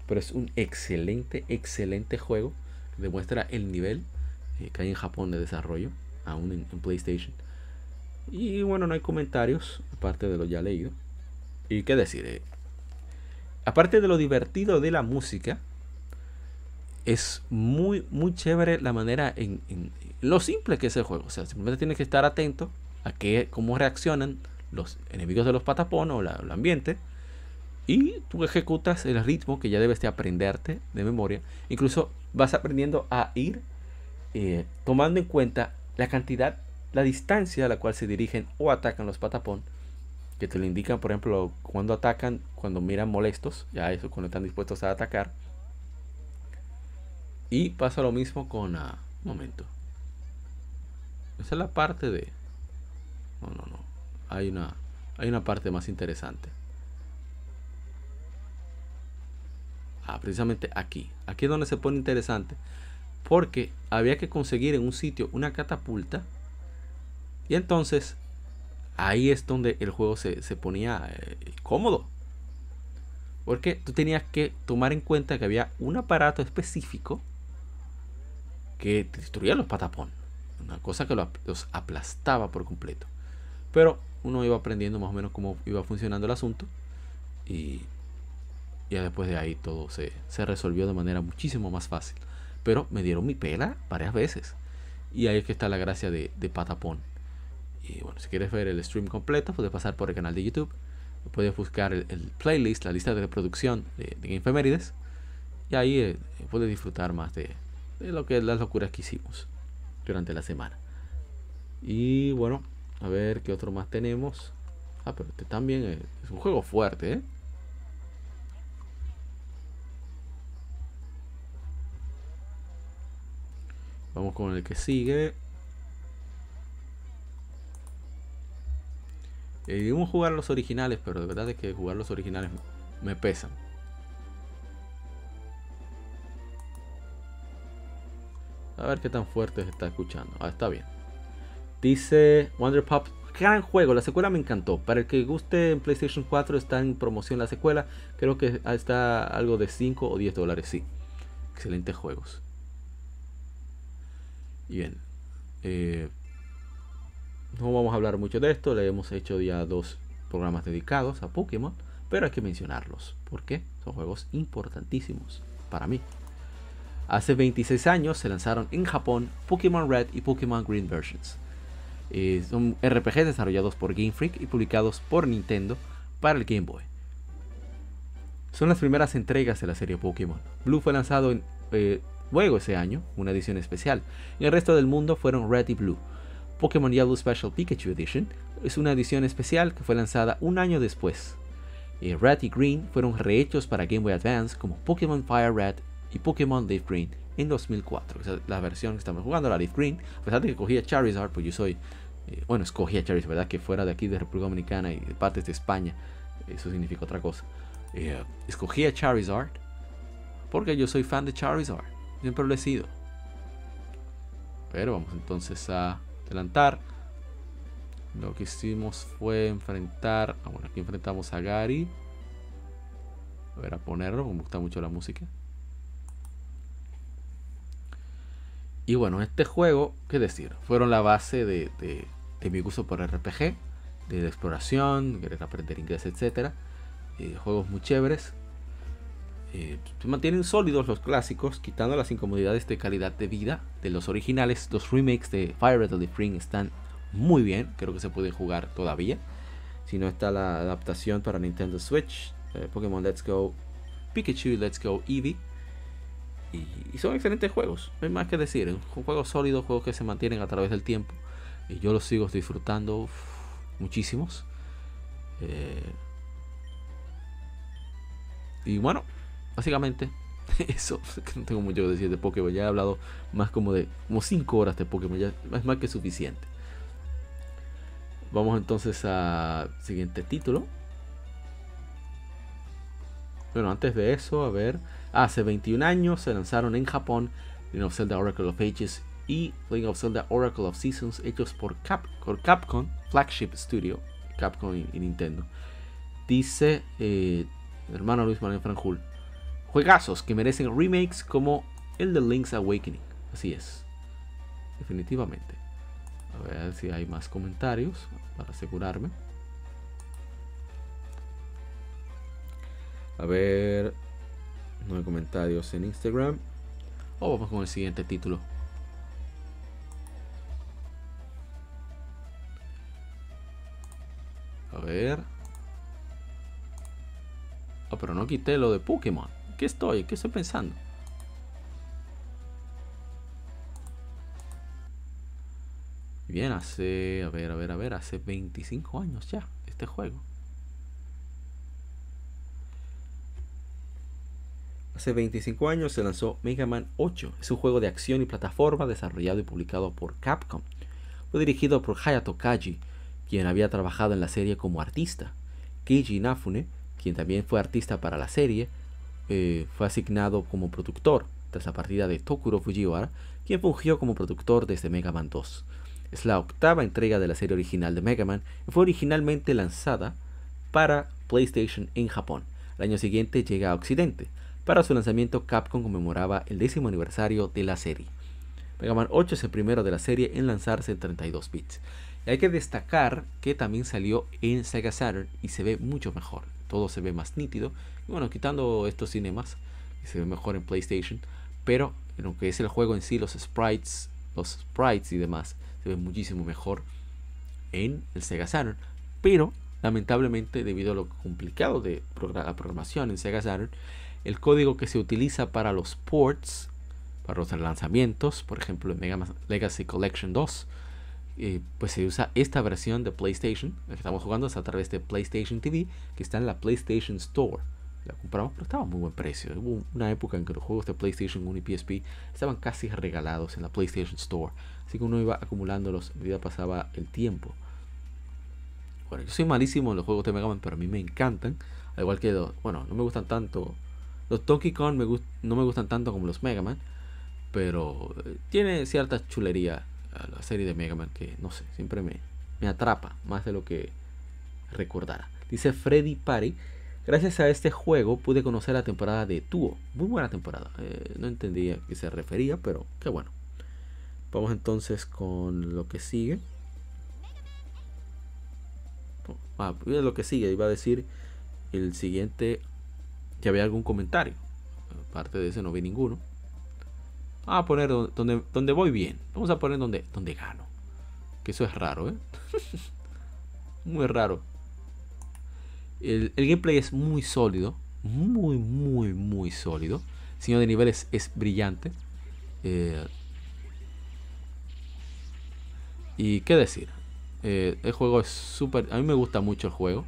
Pero es un excelente, excelente juego demuestra el nivel eh, que hay en Japón de desarrollo, aún en, PlayStation. Y bueno, no hay comentarios, aparte de lo ya leído. Y qué decir, eh, aparte de lo divertido de la música, es muy, muy chévere la manera en, lo simple que es el juego. O sea, simplemente tienes que estar atento a que, cómo reaccionan los enemigos de los patapón o el ambiente y tú ejecutas el ritmo que ya debes de aprenderte de memoria. Incluso vas aprendiendo a ir eh, tomando en cuenta la cantidad, la distancia a la cual se dirigen o atacan los patapón. Que te lo indican, por ejemplo, cuando atacan, cuando miran molestos. Ya eso, cuando están dispuestos a atacar. Y pasa lo mismo con... Uh, momento. Esa es la parte de... No, no, no. Hay una, hay una parte más interesante. Ah, precisamente aquí. Aquí es donde se pone interesante. Porque había que conseguir en un sitio una catapulta. Y entonces ahí es donde el juego se, ponía eh, cómodo. Porque tú tenías que tomar en cuenta que había un aparato específico que destruía los patapón. Una cosa que los aplastaba por completo. Pero uno iba aprendiendo más o menos cómo iba funcionando el asunto. Y ya después de ahí todo se, resolvió de manera muchísimo más fácil. Pero me dieron mi pela varias veces. Y ahí es que está la gracia de, Patapón. Y bueno, si quieres ver el stream completo, puedes pasar por el canal de YouTube. Puedes buscar el, playlist, la lista de reproducción de, de Gamefemérides. Y ahí eh, puedes disfrutar más de, lo que las locuras que hicimos durante la semana. Y bueno, a ver qué otro más tenemos. Ah, pero este también es, es un juego fuerte, ¿eh? Vamos con el que sigue. Eh, a jugar los originales, pero de verdad es que jugar los originales me pesan. A ver qué tan fuerte se está escuchando. Ah, está bien. Dice Wonder Pop. Gran juego, la secuela me encantó. Para el que guste en PlayStation 4 está en promoción la secuela. Creo que está algo de 5 o 10 dólares, sí. Excelentes juegos. Bien, eh, no vamos a hablar mucho de esto, le hemos hecho ya dos programas dedicados a Pokémon, pero hay que mencionarlos, porque son juegos importantísimos para mí. Hace 26 años se lanzaron en Japón Pokémon Red y Pokémon Green versions. Eh, son RPGs desarrollados por Game Freak y publicados por Nintendo para el Game Boy. Son las primeras entregas de la serie Pokémon. Blue fue lanzado en eh, Luego ese año, una edición especial. Y el resto del mundo fueron Red y Blue. Pokémon Yellow Special Pikachu Edition es una edición especial que fue lanzada un año después. eh, Red y Green fueron rehechos para Game Boy Advance como Pokémon Fire Red y Pokémon Leaf Green en 2004. Esa es la versión que estamos jugando, la Leaf Green. A pesar de que cogía Charizard, pues yo soy, eh, bueno, escogía Charizard, ¿verdad? Que fuera de aquí de República Dominicana y de partes de España, eso significa otra cosa. Eh, escogía Charizard porque yo soy fan de Charizard, siempre lo he sido. Pero vamos entonces a adelantar. Lo que hicimos fue enfrentar. Ah, bueno, aquí enfrentamos a Gary. A ver, a ponerlo, me gusta mucho la música. Y bueno, este juego, ¿qué decir? Fueron la base de, mi gusto por RPG, de exploración, querer aprender inglés, etc. Eh, juegos muy chéveres. Eh, se mantienen sólidos los clásicos, quitando las incomodidades de calidad de vida de los originales. Los remakes de Fire Red the Spring están muy bien, creo que se puede jugar todavía. Si no está la adaptación para Nintendo Switch, eh, Pokémon Let's Go, Pikachu Let's Go Eevee y, son excelentes juegos, no hay más que decir. Juegos sólidos, juegos que se mantienen a través del tiempo. Y yo los sigo disfrutando muchísimos. Eh, y bueno, básicamente eso. No tengo mucho que decir de Pokémon. Ya he hablado más como de como 5 horas de Pokémon. Ya es más que suficiente. Vamos entonces al siguiente título. Bueno, antes de eso, a ver. Hace 21 años se lanzaron en Japón Legend of Zelda Oracle of Ages y Legend of Zelda Oracle of Seasons hechos por, Capcom, Flagship Studio, Capcom y, Nintendo. Dice eh, hermano Luis Manuel Franjul, juegazos que merecen remakes como el de Link's Awakening. Así es, definitivamente. A ver si hay más comentarios para asegurarme. A ver, no hay comentarios en Instagram. O vamos con el siguiente título. A ver. Oh, pero no quité lo de Pokémon. ¿Qué estoy? ¿Qué estoy pensando? Bien, hace, a ver, a ver, a ver, hace 25 años ya este juego. Hace 25 años se lanzó Mega Man 8. Es un juego de acción y plataforma desarrollado y publicado por Capcom. Fue dirigido por Hayato Kaji, quien había trabajado en la serie como artista. Keiji Inafune, quien también fue artista para la serie, eh, fue asignado como productor tras la partida de Tokuro Fujiwara, quien fungió como productor desde Mega Man 2. Es la octava entrega de la serie original de Mega Man y fue originalmente lanzada para PlayStation en Japón. El año siguiente llega a Occidente. Para su lanzamiento, Capcom conmemoraba el décimo aniversario de la serie. Mega Man 8 es el primero de la serie en lanzarse en 32 bits. Y hay que destacar que también salió en Sega Saturn y se ve mucho mejor. Todo se ve más nítido. Bueno, quitando estos cinemas, se ve mejor en PlayStation. Pero en lo que es el juego en sí, los sprites, los sprites y demás, se ve muchísimo mejor en el Sega Saturn. Pero lamentablemente, debido a lo complicado de la programación en Sega Saturn, el código que se utiliza para los ports, para los lanzamientos, por ejemplo en Mega Legacy Collection 2, eh, pues se usa esta versión de PlayStation, la que estamos jugando es a través de PlayStation TV, que está en la PlayStation Store. La compramos, pero estaba a muy buen precio. Hubo una época en que los juegos de PlayStation 1 y PSP estaban casi regalados en la PlayStation Store. Así que uno iba acumulándolos a medida pasaba el tiempo. Bueno, yo soy malísimo en los juegos de Mega Man, pero a mí me encantan. Al igual que, bueno, no me gustan tanto los Donkey Kong no me gustan tanto como los Mega Man, pero eh, tiene cierta chulería la serie de Mega Man que, no sé, siempre me, me atrapa más de lo que recordara. Dice Freddy Parry, gracias a este juego pude conocer la temporada de Tuo. Muy buena temporada. Eh, no entendía a qué se refería, pero qué bueno. Vamos entonces con lo que sigue. Ah, lo que sigue, iba a decir el siguiente que había algún comentario. Aparte de ese no vi ninguno. A poner donde, donde, voy bien. Vamos a poner donde, donde gano. Que eso es raro, ¿eh? muy raro. El, gameplay es muy sólido. Muy, muy, muy sólido. El de niveles es brillante. Eh, y qué decir. Eh, el juego es súper... A mí me gusta mucho el juego.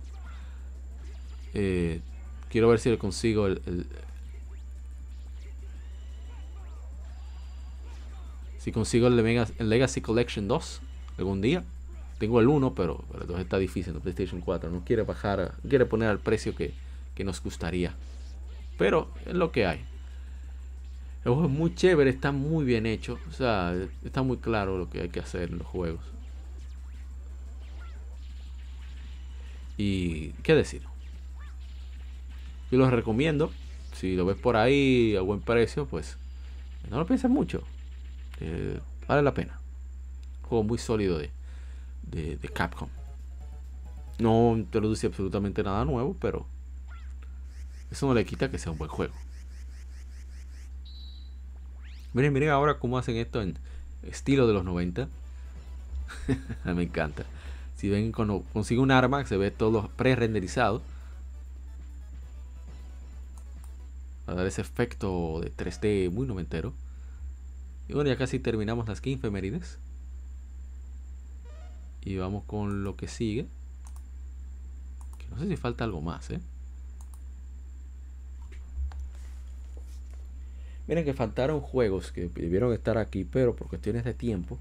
Eh, quiero ver si le consigo el, si consigo el, Legacy Collection 2 algún día. Tengo el 1, pero, el 2 está difícil en PlayStation 4. No quiere bajar, quiere poner al precio que, que nos gustaría. Pero es lo que hay. El juego es muy chévere, está muy bien hecho. O sea, está muy claro lo que hay que hacer en los juegos. Y qué decir. Yo los recomiendo. Si lo ves por ahí a buen precio, pues no lo pienses mucho. Vale la pena. juego muy sólido de, de, de Capcom. No introduce absolutamente nada nuevo, pero eso no le quita que sea un buen juego. Miren, miren ahora cómo hacen esto en estilo de los 90. Me encanta. Si ven cuando consigue un arma, se ve todo pre-renderizado. Para dar ese efecto de 3D muy noventero. Y bueno, ya casi terminamos las 15 femerides. Y vamos con lo que sigue. No sé si falta algo más, ¿eh? Miren que faltaron juegos que debieron estar aquí, pero por cuestiones de tiempo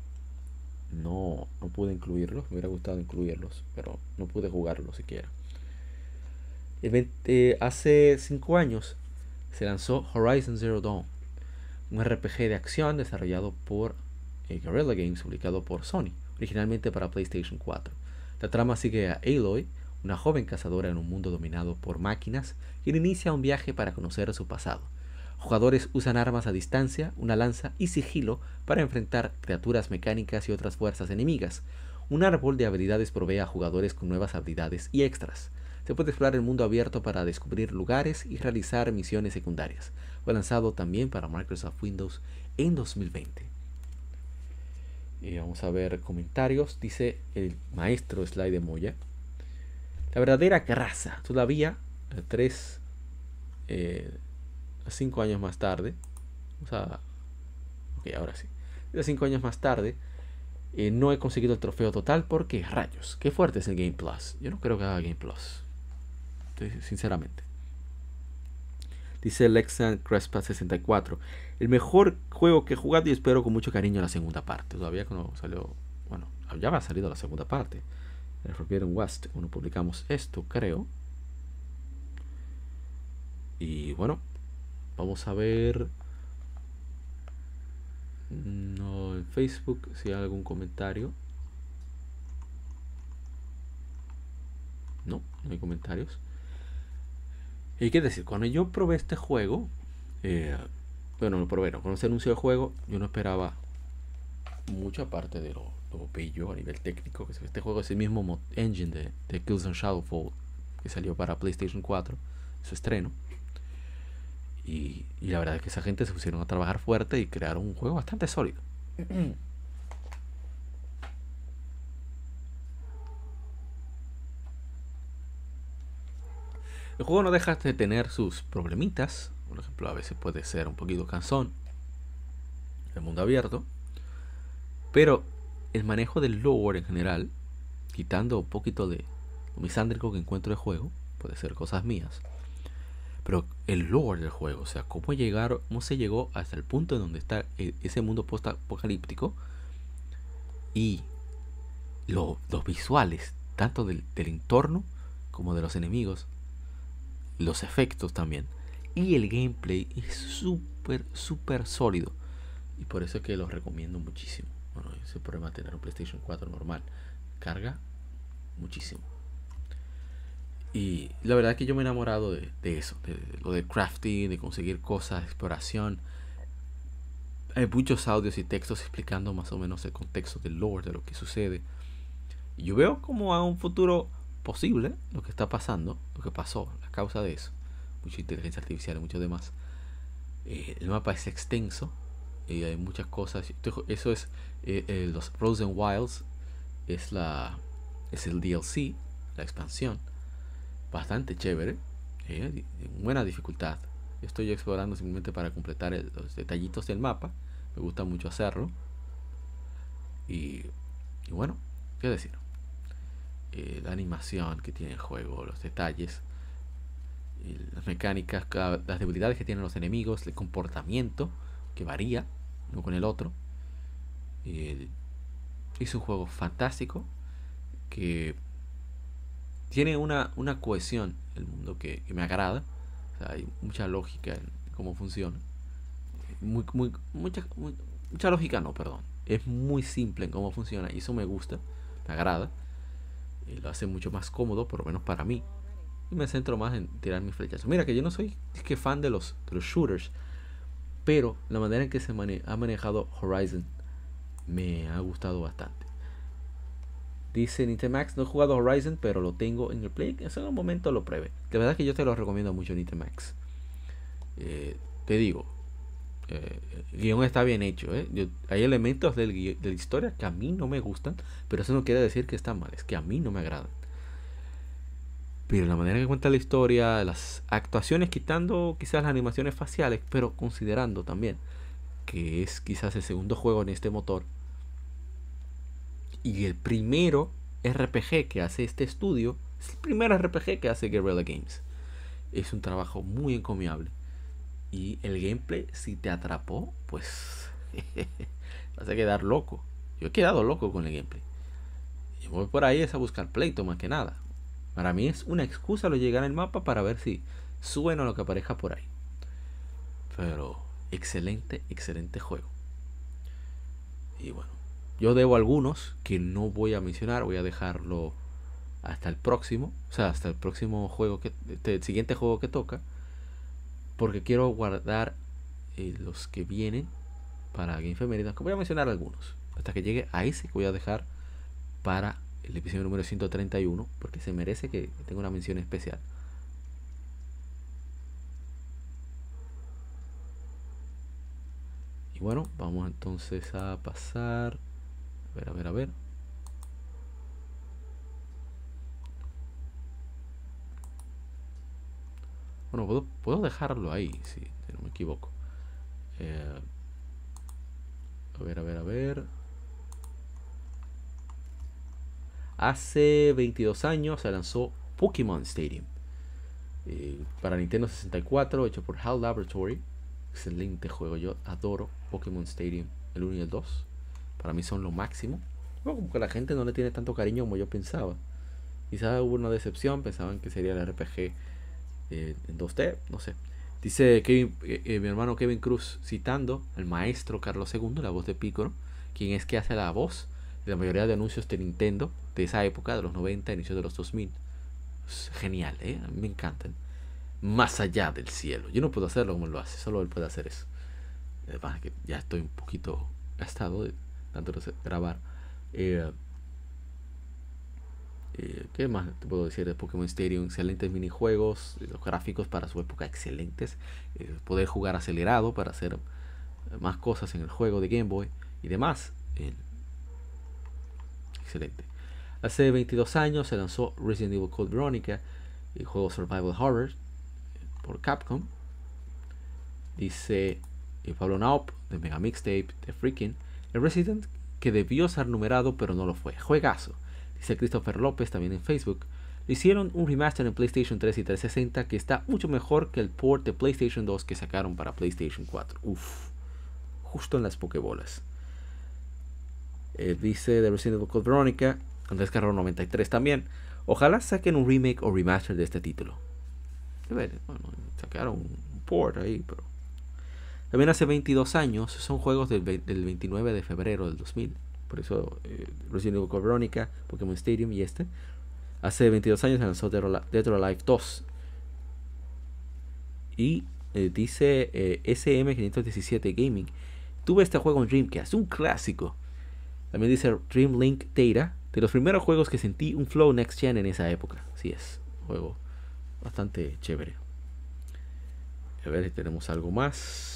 no, no pude incluirlos. Me hubiera gustado incluirlos, pero no pude jugarlos siquiera. Eh, hace 5 años se lanzó Horizon Zero Dawn, un RPG de acción desarrollado por eh, Guerrilla Games, publicado por Sony, originalmente para PlayStation 4. La trama sigue a Aloy, una joven cazadora en un mundo dominado por máquinas, quien inicia un viaje para conocer su pasado Jugadores usan armas a distancia, una lanza y sigilo para enfrentar criaturas mecánicas y otras fuerzas enemigas. Un árbol de habilidades provee a jugadores con nuevas habilidades y extras. Se puede explorar el mundo abierto para descubrir lugares y realizar misiones secundarias. Fue lanzado también para Microsoft Windows en 2020. Y vamos a ver comentarios. Dice el maestro Slide de Moya. La verdadera grasa. Todavía, eh, tres eh, cinco años más tarde, o sea, ok, ahora sí, cinco años más tarde, eh, no he conseguido el trofeo total porque, rayos, qué fuerte es el Game Plus. Yo no creo que haga Game Plus, sinceramente. Dice Lexan Crespa 64. El mejor juego que he jugado y espero con mucho cariño la segunda parte. Todavía cuando salió, bueno, ya ha salido la segunda parte. El Forbidden West, cuando publicamos esto, creo. Y bueno, Vamos a ver. No, en Facebook si hay algún comentario. No, no hay comentarios. Y qué decir, cuando yo probé este juego, eh, bueno, lo probé, no, cuando se anunció el juego, yo no esperaba mucho aparte de lo, lo bello a nivel técnico. Que este juego es el mismo engine de, de Kills and Shadowfall que salió para PlayStation 4, su estreno. Y, la verdad es que esa gente se pusieron a trabajar fuerte y crearon un juego bastante sólido. El juego no deja de tener sus problemitas. Por ejemplo, a veces puede ser un poquito cansón. El mundo abierto. Pero el manejo del lore en general, quitando un poquito de lo misándrico que encuentro de juego, puede ser cosas mías pero el lore del juego, o sea, cómo llegar, cómo se llegó hasta el punto en donde está e, ese mundo post-apocalíptico y los visuales, tanto del, entorno como de los enemigos, los efectos también, y el gameplay es súper, súper sólido. Y por eso es que los recomiendo muchísimo. Bueno, ese problema de tener un PlayStation 4 normal. Carga muchísimo. Y la verdad es que yo me he enamorado de, eso, de, lo de crafting, de conseguir cosas, exploración. Hay muchos audios y textos explicando más o menos el contexto del lore, de lo que sucede. Y yo veo como a un futuro posible lo que está pasando, lo que pasó, la causa de eso. Mucha inteligencia artificial y mucho demás. Eh, el mapa es extenso y hay muchas cosas. Eso es eh, eh, los Frozen Wilds, es, la, es el DLC, la expansión bastante chévere, eh, buena dificultad. Estoy explorando simplemente para completar los detallitos del mapa. Me gusta mucho hacerlo. Y, bueno, qué decir. Eh, la animación que tiene el juego, los detalles. las mecánicas, las debilidades que tienen los enemigos, el comportamiento que varía uno con el otro. es un juego fantástico que tiene una, una cohesión el mundo que, me agrada. hay mucha lógica en cómo funciona. Muy, muy, mucha, mucha lógica no, perdón. Es muy simple en cómo funciona y eso me gusta, me agrada. Y lo hace mucho más cómodo, por lo menos para mí y me centro más en tirar mis flechas. Mira que yo no soy que fan de los, shooters, pero la manera en que se ha manejado Horizon me ha gustado bastante. Dice Nintemax, no he jugado Horizon, pero lo tengo en el Play. En algún momento lo pruebe. De verdad que yo te lo recomiendo mucho, Nintemax. Eh, te digo, eh, el guion está bien hecho. ¿eh? hay elementos de la historia que a mí no me gustan, pero eso no quiere decir que están mal, es que a mí no me agradan. Pero la manera que cuenta la historia, las actuaciones, quitando quizás las animaciones faciales, pero considerando también que es quizás el segundo juego en este motor y el primero RPG que hace este estudio, es el primer RPG que hace Guerrilla Games. Es un trabajo muy encomiable. Y el gameplay, si te atrapó, pues vas a quedar loco. Yo he quedado loco con el gameplay. Y voy por ahí es a buscar pleito más que nada. Para mí es una excusa lo llegar al mapa para ver si suena lo que aparezca por ahí. Pero excelente, excelente juego. Y bueno, yo debo algunos que no voy a mencionar, voy a dejarlo hasta el próximo, o sea, hasta el próximo juego que el siguiente juego que toca, porque quiero guardar eh, los que vienen para Game que voy a mencionar algunos, hasta que llegue a ese que voy a dejar para el episodio número 131, porque se merece que tenga una mención especial. Y bueno, vamos entonces a pasar. A ver, a ver, a ver. Bueno, puedo, dejarlo ahí, si, no me equivoco. Eh, a ver, a ver, a ver. Hace 22 años se lanzó Pokémon Stadium eh, para Nintendo 64, hecho por HAL Laboratory. Excelente juego, yo adoro Pokémon Stadium, el 1 y el 2. Para mí son lo máximo. como que la gente no le tiene tanto cariño como yo pensaba. Quizás hubo una decepción, pensaban que sería el RPG eh, en 2D, no sé. Dice Kevin, eh, mi hermano Kevin Cruz citando al maestro Carlos II, la voz de Piccolo, quien es que hace la voz de la mayoría de anuncios de Nintendo de esa época, de los 90, inicios de los 2000. genial, ¿eh? Me encantan. Más allá del cielo. Yo no puedo hacerlo como lo hace, solo él puede hacer eso. Además que ya estoy un poquito gastado de grabar. Eh, eh, ¿Qué más te puedo decir de Pokémon Stadium? Excelentes minijuegos, los gráficos para su época excelentes. Eh, poder jugar acelerado para hacer más cosas en el juego de Game Boy y demás. excelente. Hace 22 años se lanzó Resident Evil Code Veronica, el juego Survival Horror por Capcom. Dice eh, Pablo Naup de Mega Mixtape de Freaking, el Resident que debió ser numerado pero no lo fue. Juegazo. Dice Christopher López también en Facebook. Le hicieron un remaster en PlayStation 3 y 360 que está mucho mejor que el port de PlayStation 2 que sacaron para PlayStation 4. Uf, justo en las pokebolas. Eh, dice de Resident Evil Code Veronica, Andrés Carrero 93 también. Ojalá saquen un remake o remaster de este título. Bueno, sacaron un port ahí, pero. También hace 22 años, son juegos del, 29 de febrero del 2000. Por eso eh, Resident Evil Veronica, Pokémon Stadium y este. Hace 22 años lanzó Dead or Alive 2. Y eh, dice eh, SM517 Gaming. Tuve este juego en Dreamcast, un clásico. También dice Dream Link Data de los primeros juegos que sentí un flow next gen en esa época. Así es, juego bastante chévere. A ver si tenemos algo más.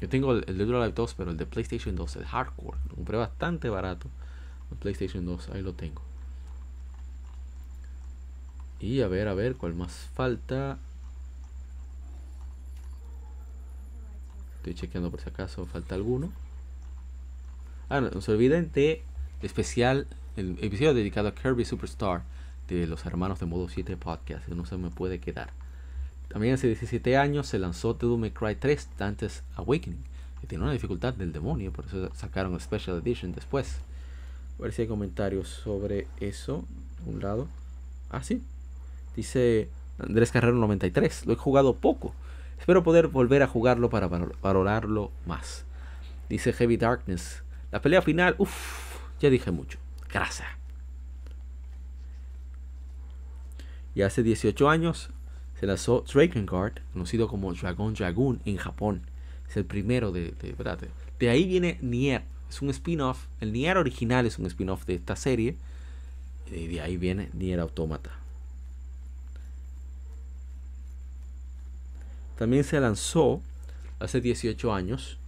Yo tengo el, de Live 2, pero el de PlayStation 2, el hardcore. Lo compré bastante barato. El PlayStation 2, ahí lo tengo. Y a ver, a ver, ¿cuál más falta? Estoy chequeando por si acaso falta alguno. Ah, no, no se olviden de especial, el episodio dedicado a Kirby Superstar de los hermanos de Modo 7 Podcast, no se me puede quedar. También hace 17 años se lanzó The Doom Cry 3 Dante's Awakening, que tiene una dificultad del demonio, por eso sacaron Special Edition después. A ver si hay comentarios sobre eso. Un lado. Ah, sí. Dice Andrés Carrero 93. Lo he jugado poco. Espero poder volver a jugarlo para valorarlo más. Dice Heavy Darkness. La pelea final, uff, ya dije mucho. Gracias. Y hace 18 años se lanzó Drakengard, conocido como Dragon Dragoon en Japón. Es el primero de, de, de, de ahí viene Nier. Es un spin-off. El Nier original es un spin-off de esta serie. De ahí viene Nier Automata. También se lanzó hace 18 años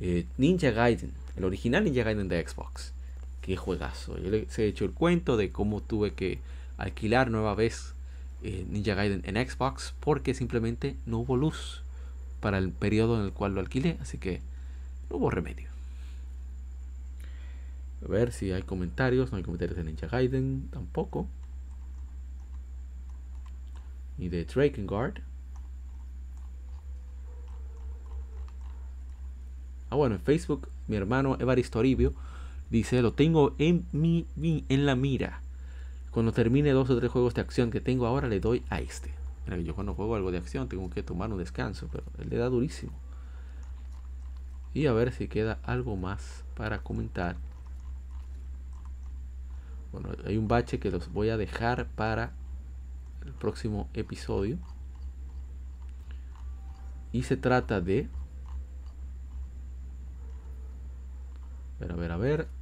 eh, Ninja Gaiden, el original Ninja Gaiden de Xbox. Qué juegazo. Yo les he hecho el cuento de cómo tuve que alquilar nueva vez eh, Ninja Gaiden en Xbox porque simplemente no hubo luz para el periodo en el cual lo alquilé, así que no hubo remedio. A ver si hay comentarios. No hay comentarios de Ninja Gaiden tampoco. Ni de Drakengard. Ah, bueno, en Facebook, mi hermano Evaristo Aribio dice: Lo tengo en, mi, en la mira. Cuando termine dos o tres juegos de acción que tengo ahora, le doy a este. Mira, yo cuando juego algo de acción tengo que tomar un descanso, pero él le da durísimo. Y a ver si queda algo más para comentar. Bueno, hay un bache que los voy a dejar para el próximo episodio. Y se trata de A ver, a ver, a ver.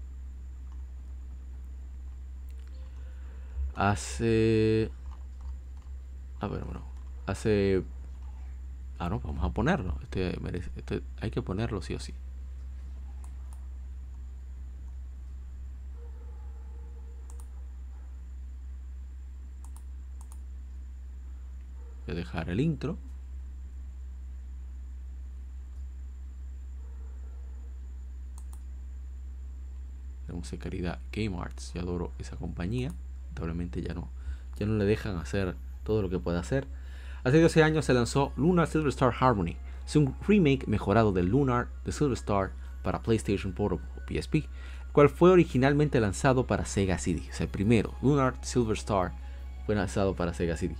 Hace... A ver, bueno. Hace... Ah, no, vamos a ponerlo. Este, merece, este hay que ponerlo sí o sí. Voy a dejar el intro. tenemos querida Game Arts. Yo adoro esa compañía. Lamentablemente ya no, ya no le dejan hacer todo lo que puede hacer. Hace 12 años se lanzó Lunar Silver Star Harmony. Es un remake mejorado del Lunar de Silver Star para PlayStation Portable o PSP, el cual fue originalmente lanzado para Sega CD. O sea, el primero, Lunar Silver Star, fue lanzado para Sega CD.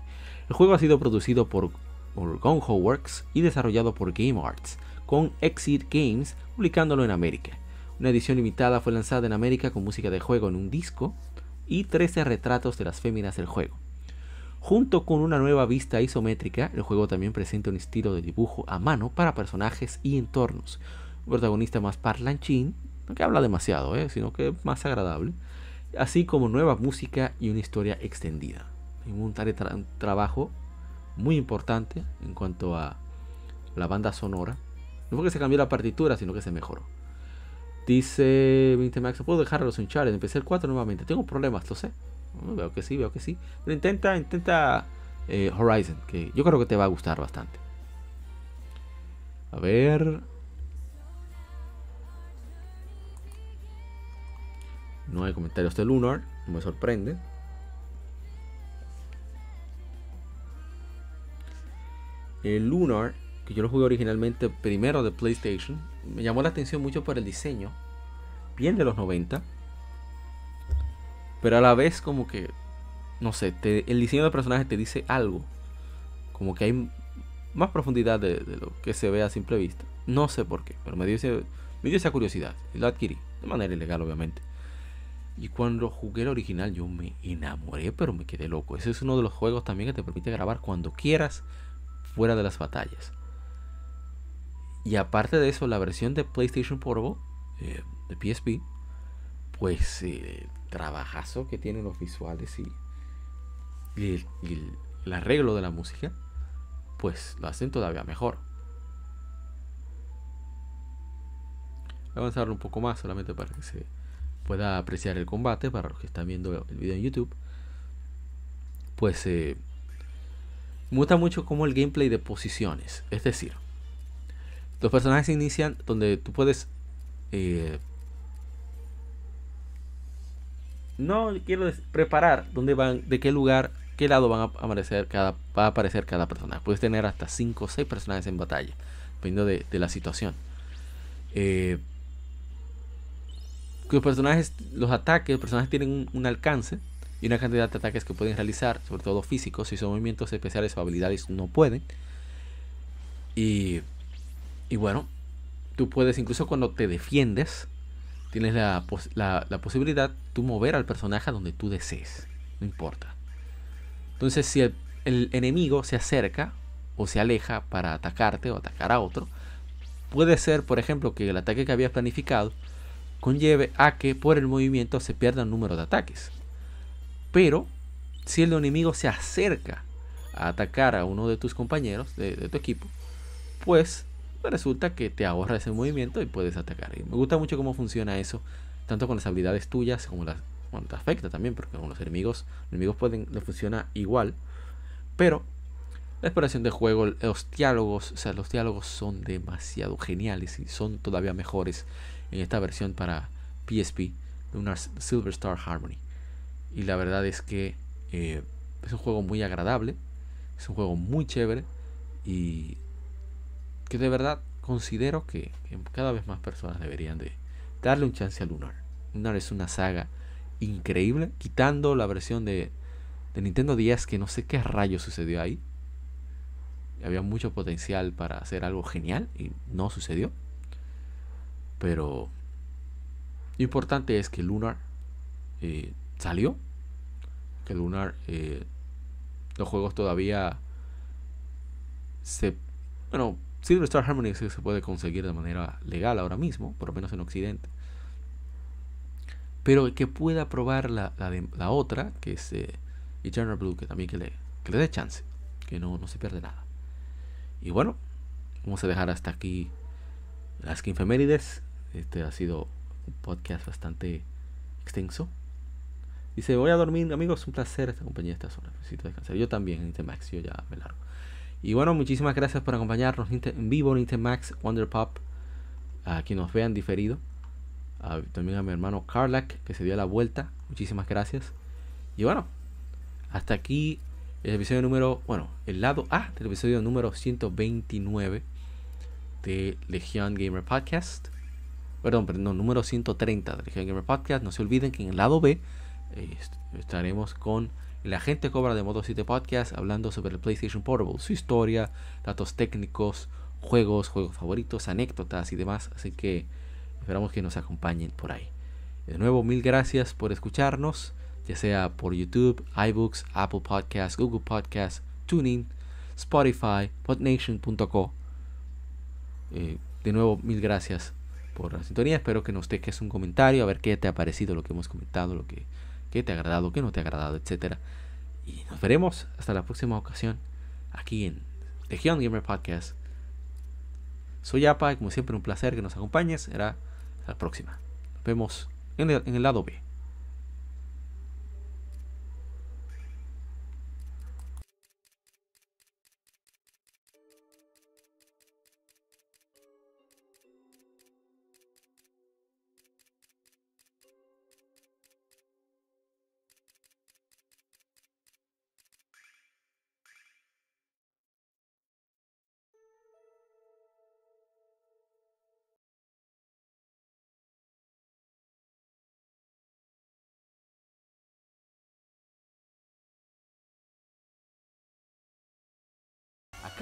El juego ha sido producido por, por Works y desarrollado por Game Arts, con Exit Games publicándolo en América. Una edición limitada fue lanzada en América con música de juego en un disco y 13 retratos de las féminas del juego. Junto con una nueva vista isométrica, el juego también presenta un estilo de dibujo a mano para personajes y entornos. Un protagonista más parlanchín, no que habla demasiado, ¿eh? sino que más agradable, así como nueva música y una historia extendida. Un trabajo muy importante en cuanto a la banda sonora. No fue que se cambió la partitura, sino que se mejoró. Dice 20 Max, puedo dejarlos en chat. Empecé el 4 nuevamente. Tengo problemas, lo sé. Veo que sí, veo que sí. Pero intenta, intenta eh, Horizon, que yo creo que te va a gustar bastante. A ver. No hay comentarios de Lunar, no me sorprende. El Lunar que yo lo jugué originalmente primero de PlayStation, me llamó la atención mucho por el diseño, bien de los 90, pero a la vez como que, no sé, el diseño de personaje te dice algo, como que hay más profundidad de, lo que se ve a simple vista. No sé por qué, pero me dio, me dio esa curiosidad y lo adquirí, de manera ilegal obviamente. Y cuando jugué el original yo me enamoré, pero me quedé loco. Ese es uno de los juegos también que te permite grabar cuando quieras fuera de las batallas. Y aparte de eso, la versión de PlayStation Portable, eh, de PSP, pues eh, trabajazo que tienen los visuales y, el, arreglo de la música, pues lo hacen todavía mejor. Voy a avanzar un poco más solamente para que se pueda apreciar el combate, para los que están viendo el video en YouTube. Pues eh, me gusta mucho como el gameplay de posiciones, es decir, los personajes inician donde tú puedes... Eh, no quiero preparar dónde van, de qué lugar, qué lado van a aparecer cada, va a aparecer cada personaje. Puedes tener hasta 5 o 6 personajes en batalla, dependiendo de, la situación. Eh, los personajes, los ataques, los personajes tienen un, alcance y una cantidad de ataques que pueden realizar, sobre todo físicos, si son movimientos especiales o habilidades no pueden. Y, y bueno, tú puedes incluso cuando te defiendes, tienes la, la, posibilidad de mover al personaje donde tú desees, no importa. Entonces si el, enemigo se acerca o se aleja para atacarte o atacar a otro, puede ser, por ejemplo, que el ataque que habías planificado conlleve a que por el movimiento se pierda el número de ataques. Pero si el enemigo se acerca a atacar a uno de tus compañeros de, tu equipo, pues resulta que te ahorra ese movimiento y puedes atacar. Y me gusta mucho cómo funciona eso, tanto con las habilidades tuyas como las bueno, te afecta también, porque con los enemigos, los enemigos pueden, le funciona igual. Pero la exploración de juego, los diálogos, o sea, los diálogos son demasiado geniales y son todavía mejores en esta versión para PSP de una Silver Star Harmony. Y la verdad es que eh, es un juego muy agradable, es un juego muy chévere y que de verdad considero que, cada vez más personas deberían de darle un chance a Lunar. Lunar es una saga increíble, quitando la versión de, Nintendo 10 que no sé qué rayo sucedió ahí. Había mucho potencial para hacer algo genial y no sucedió. Pero lo importante es que Lunar eh, salió. Que Lunar, eh, los juegos todavía se... Bueno, Silver Star Harmony se puede conseguir de manera legal ahora mismo, por lo menos en Occidente. Pero que pueda probar la, la, otra, que es eh, Eternal Blue, que también que le, que le dé chance, que no, no se pierde nada. Y bueno, vamos a dejar hasta aquí las infemérides. Este ha sido un podcast bastante extenso. Dice, voy a dormir, amigos, un placer esta compañía esta zona. Necesito descansar. Yo también, Max, yo ya me largo. Y bueno, muchísimas gracias por acompañarnos en vivo en Max Wonder Pop. A quien nos vean diferido. también a mi hermano Carlac, que se dio la vuelta. Muchísimas gracias. Y bueno, hasta aquí el episodio número, bueno, el lado A del episodio número 129 de Legion Gamer Podcast perdón, perdón, número 130 de Legion Gamer Podcast. No se olviden que en el lado B eh, estaremos con el agente Cobra de Modo 7 Podcast hablando sobre el PlayStation Portable, su historia, datos técnicos, juegos, juegos favoritos, anécdotas y demás. Así que esperamos que nos acompañen por ahí. De nuevo, mil gracias por escucharnos, ya sea por YouTube, iBooks, Apple Podcasts, Google Podcasts, Tuning, Spotify, podnation.co. Eh, de nuevo, mil gracias por la sintonía. Espero que nos dejes un comentario, a ver qué te ha parecido lo que hemos comentado, lo que, te ha agradado, qué no te ha agradado, etcétera. Y nos veremos hasta la próxima ocasión aquí en Legion Gamer Podcast. Soy Apa y como siempre un placer que nos acompañes. Será la próxima. Nos vemos en el lado B.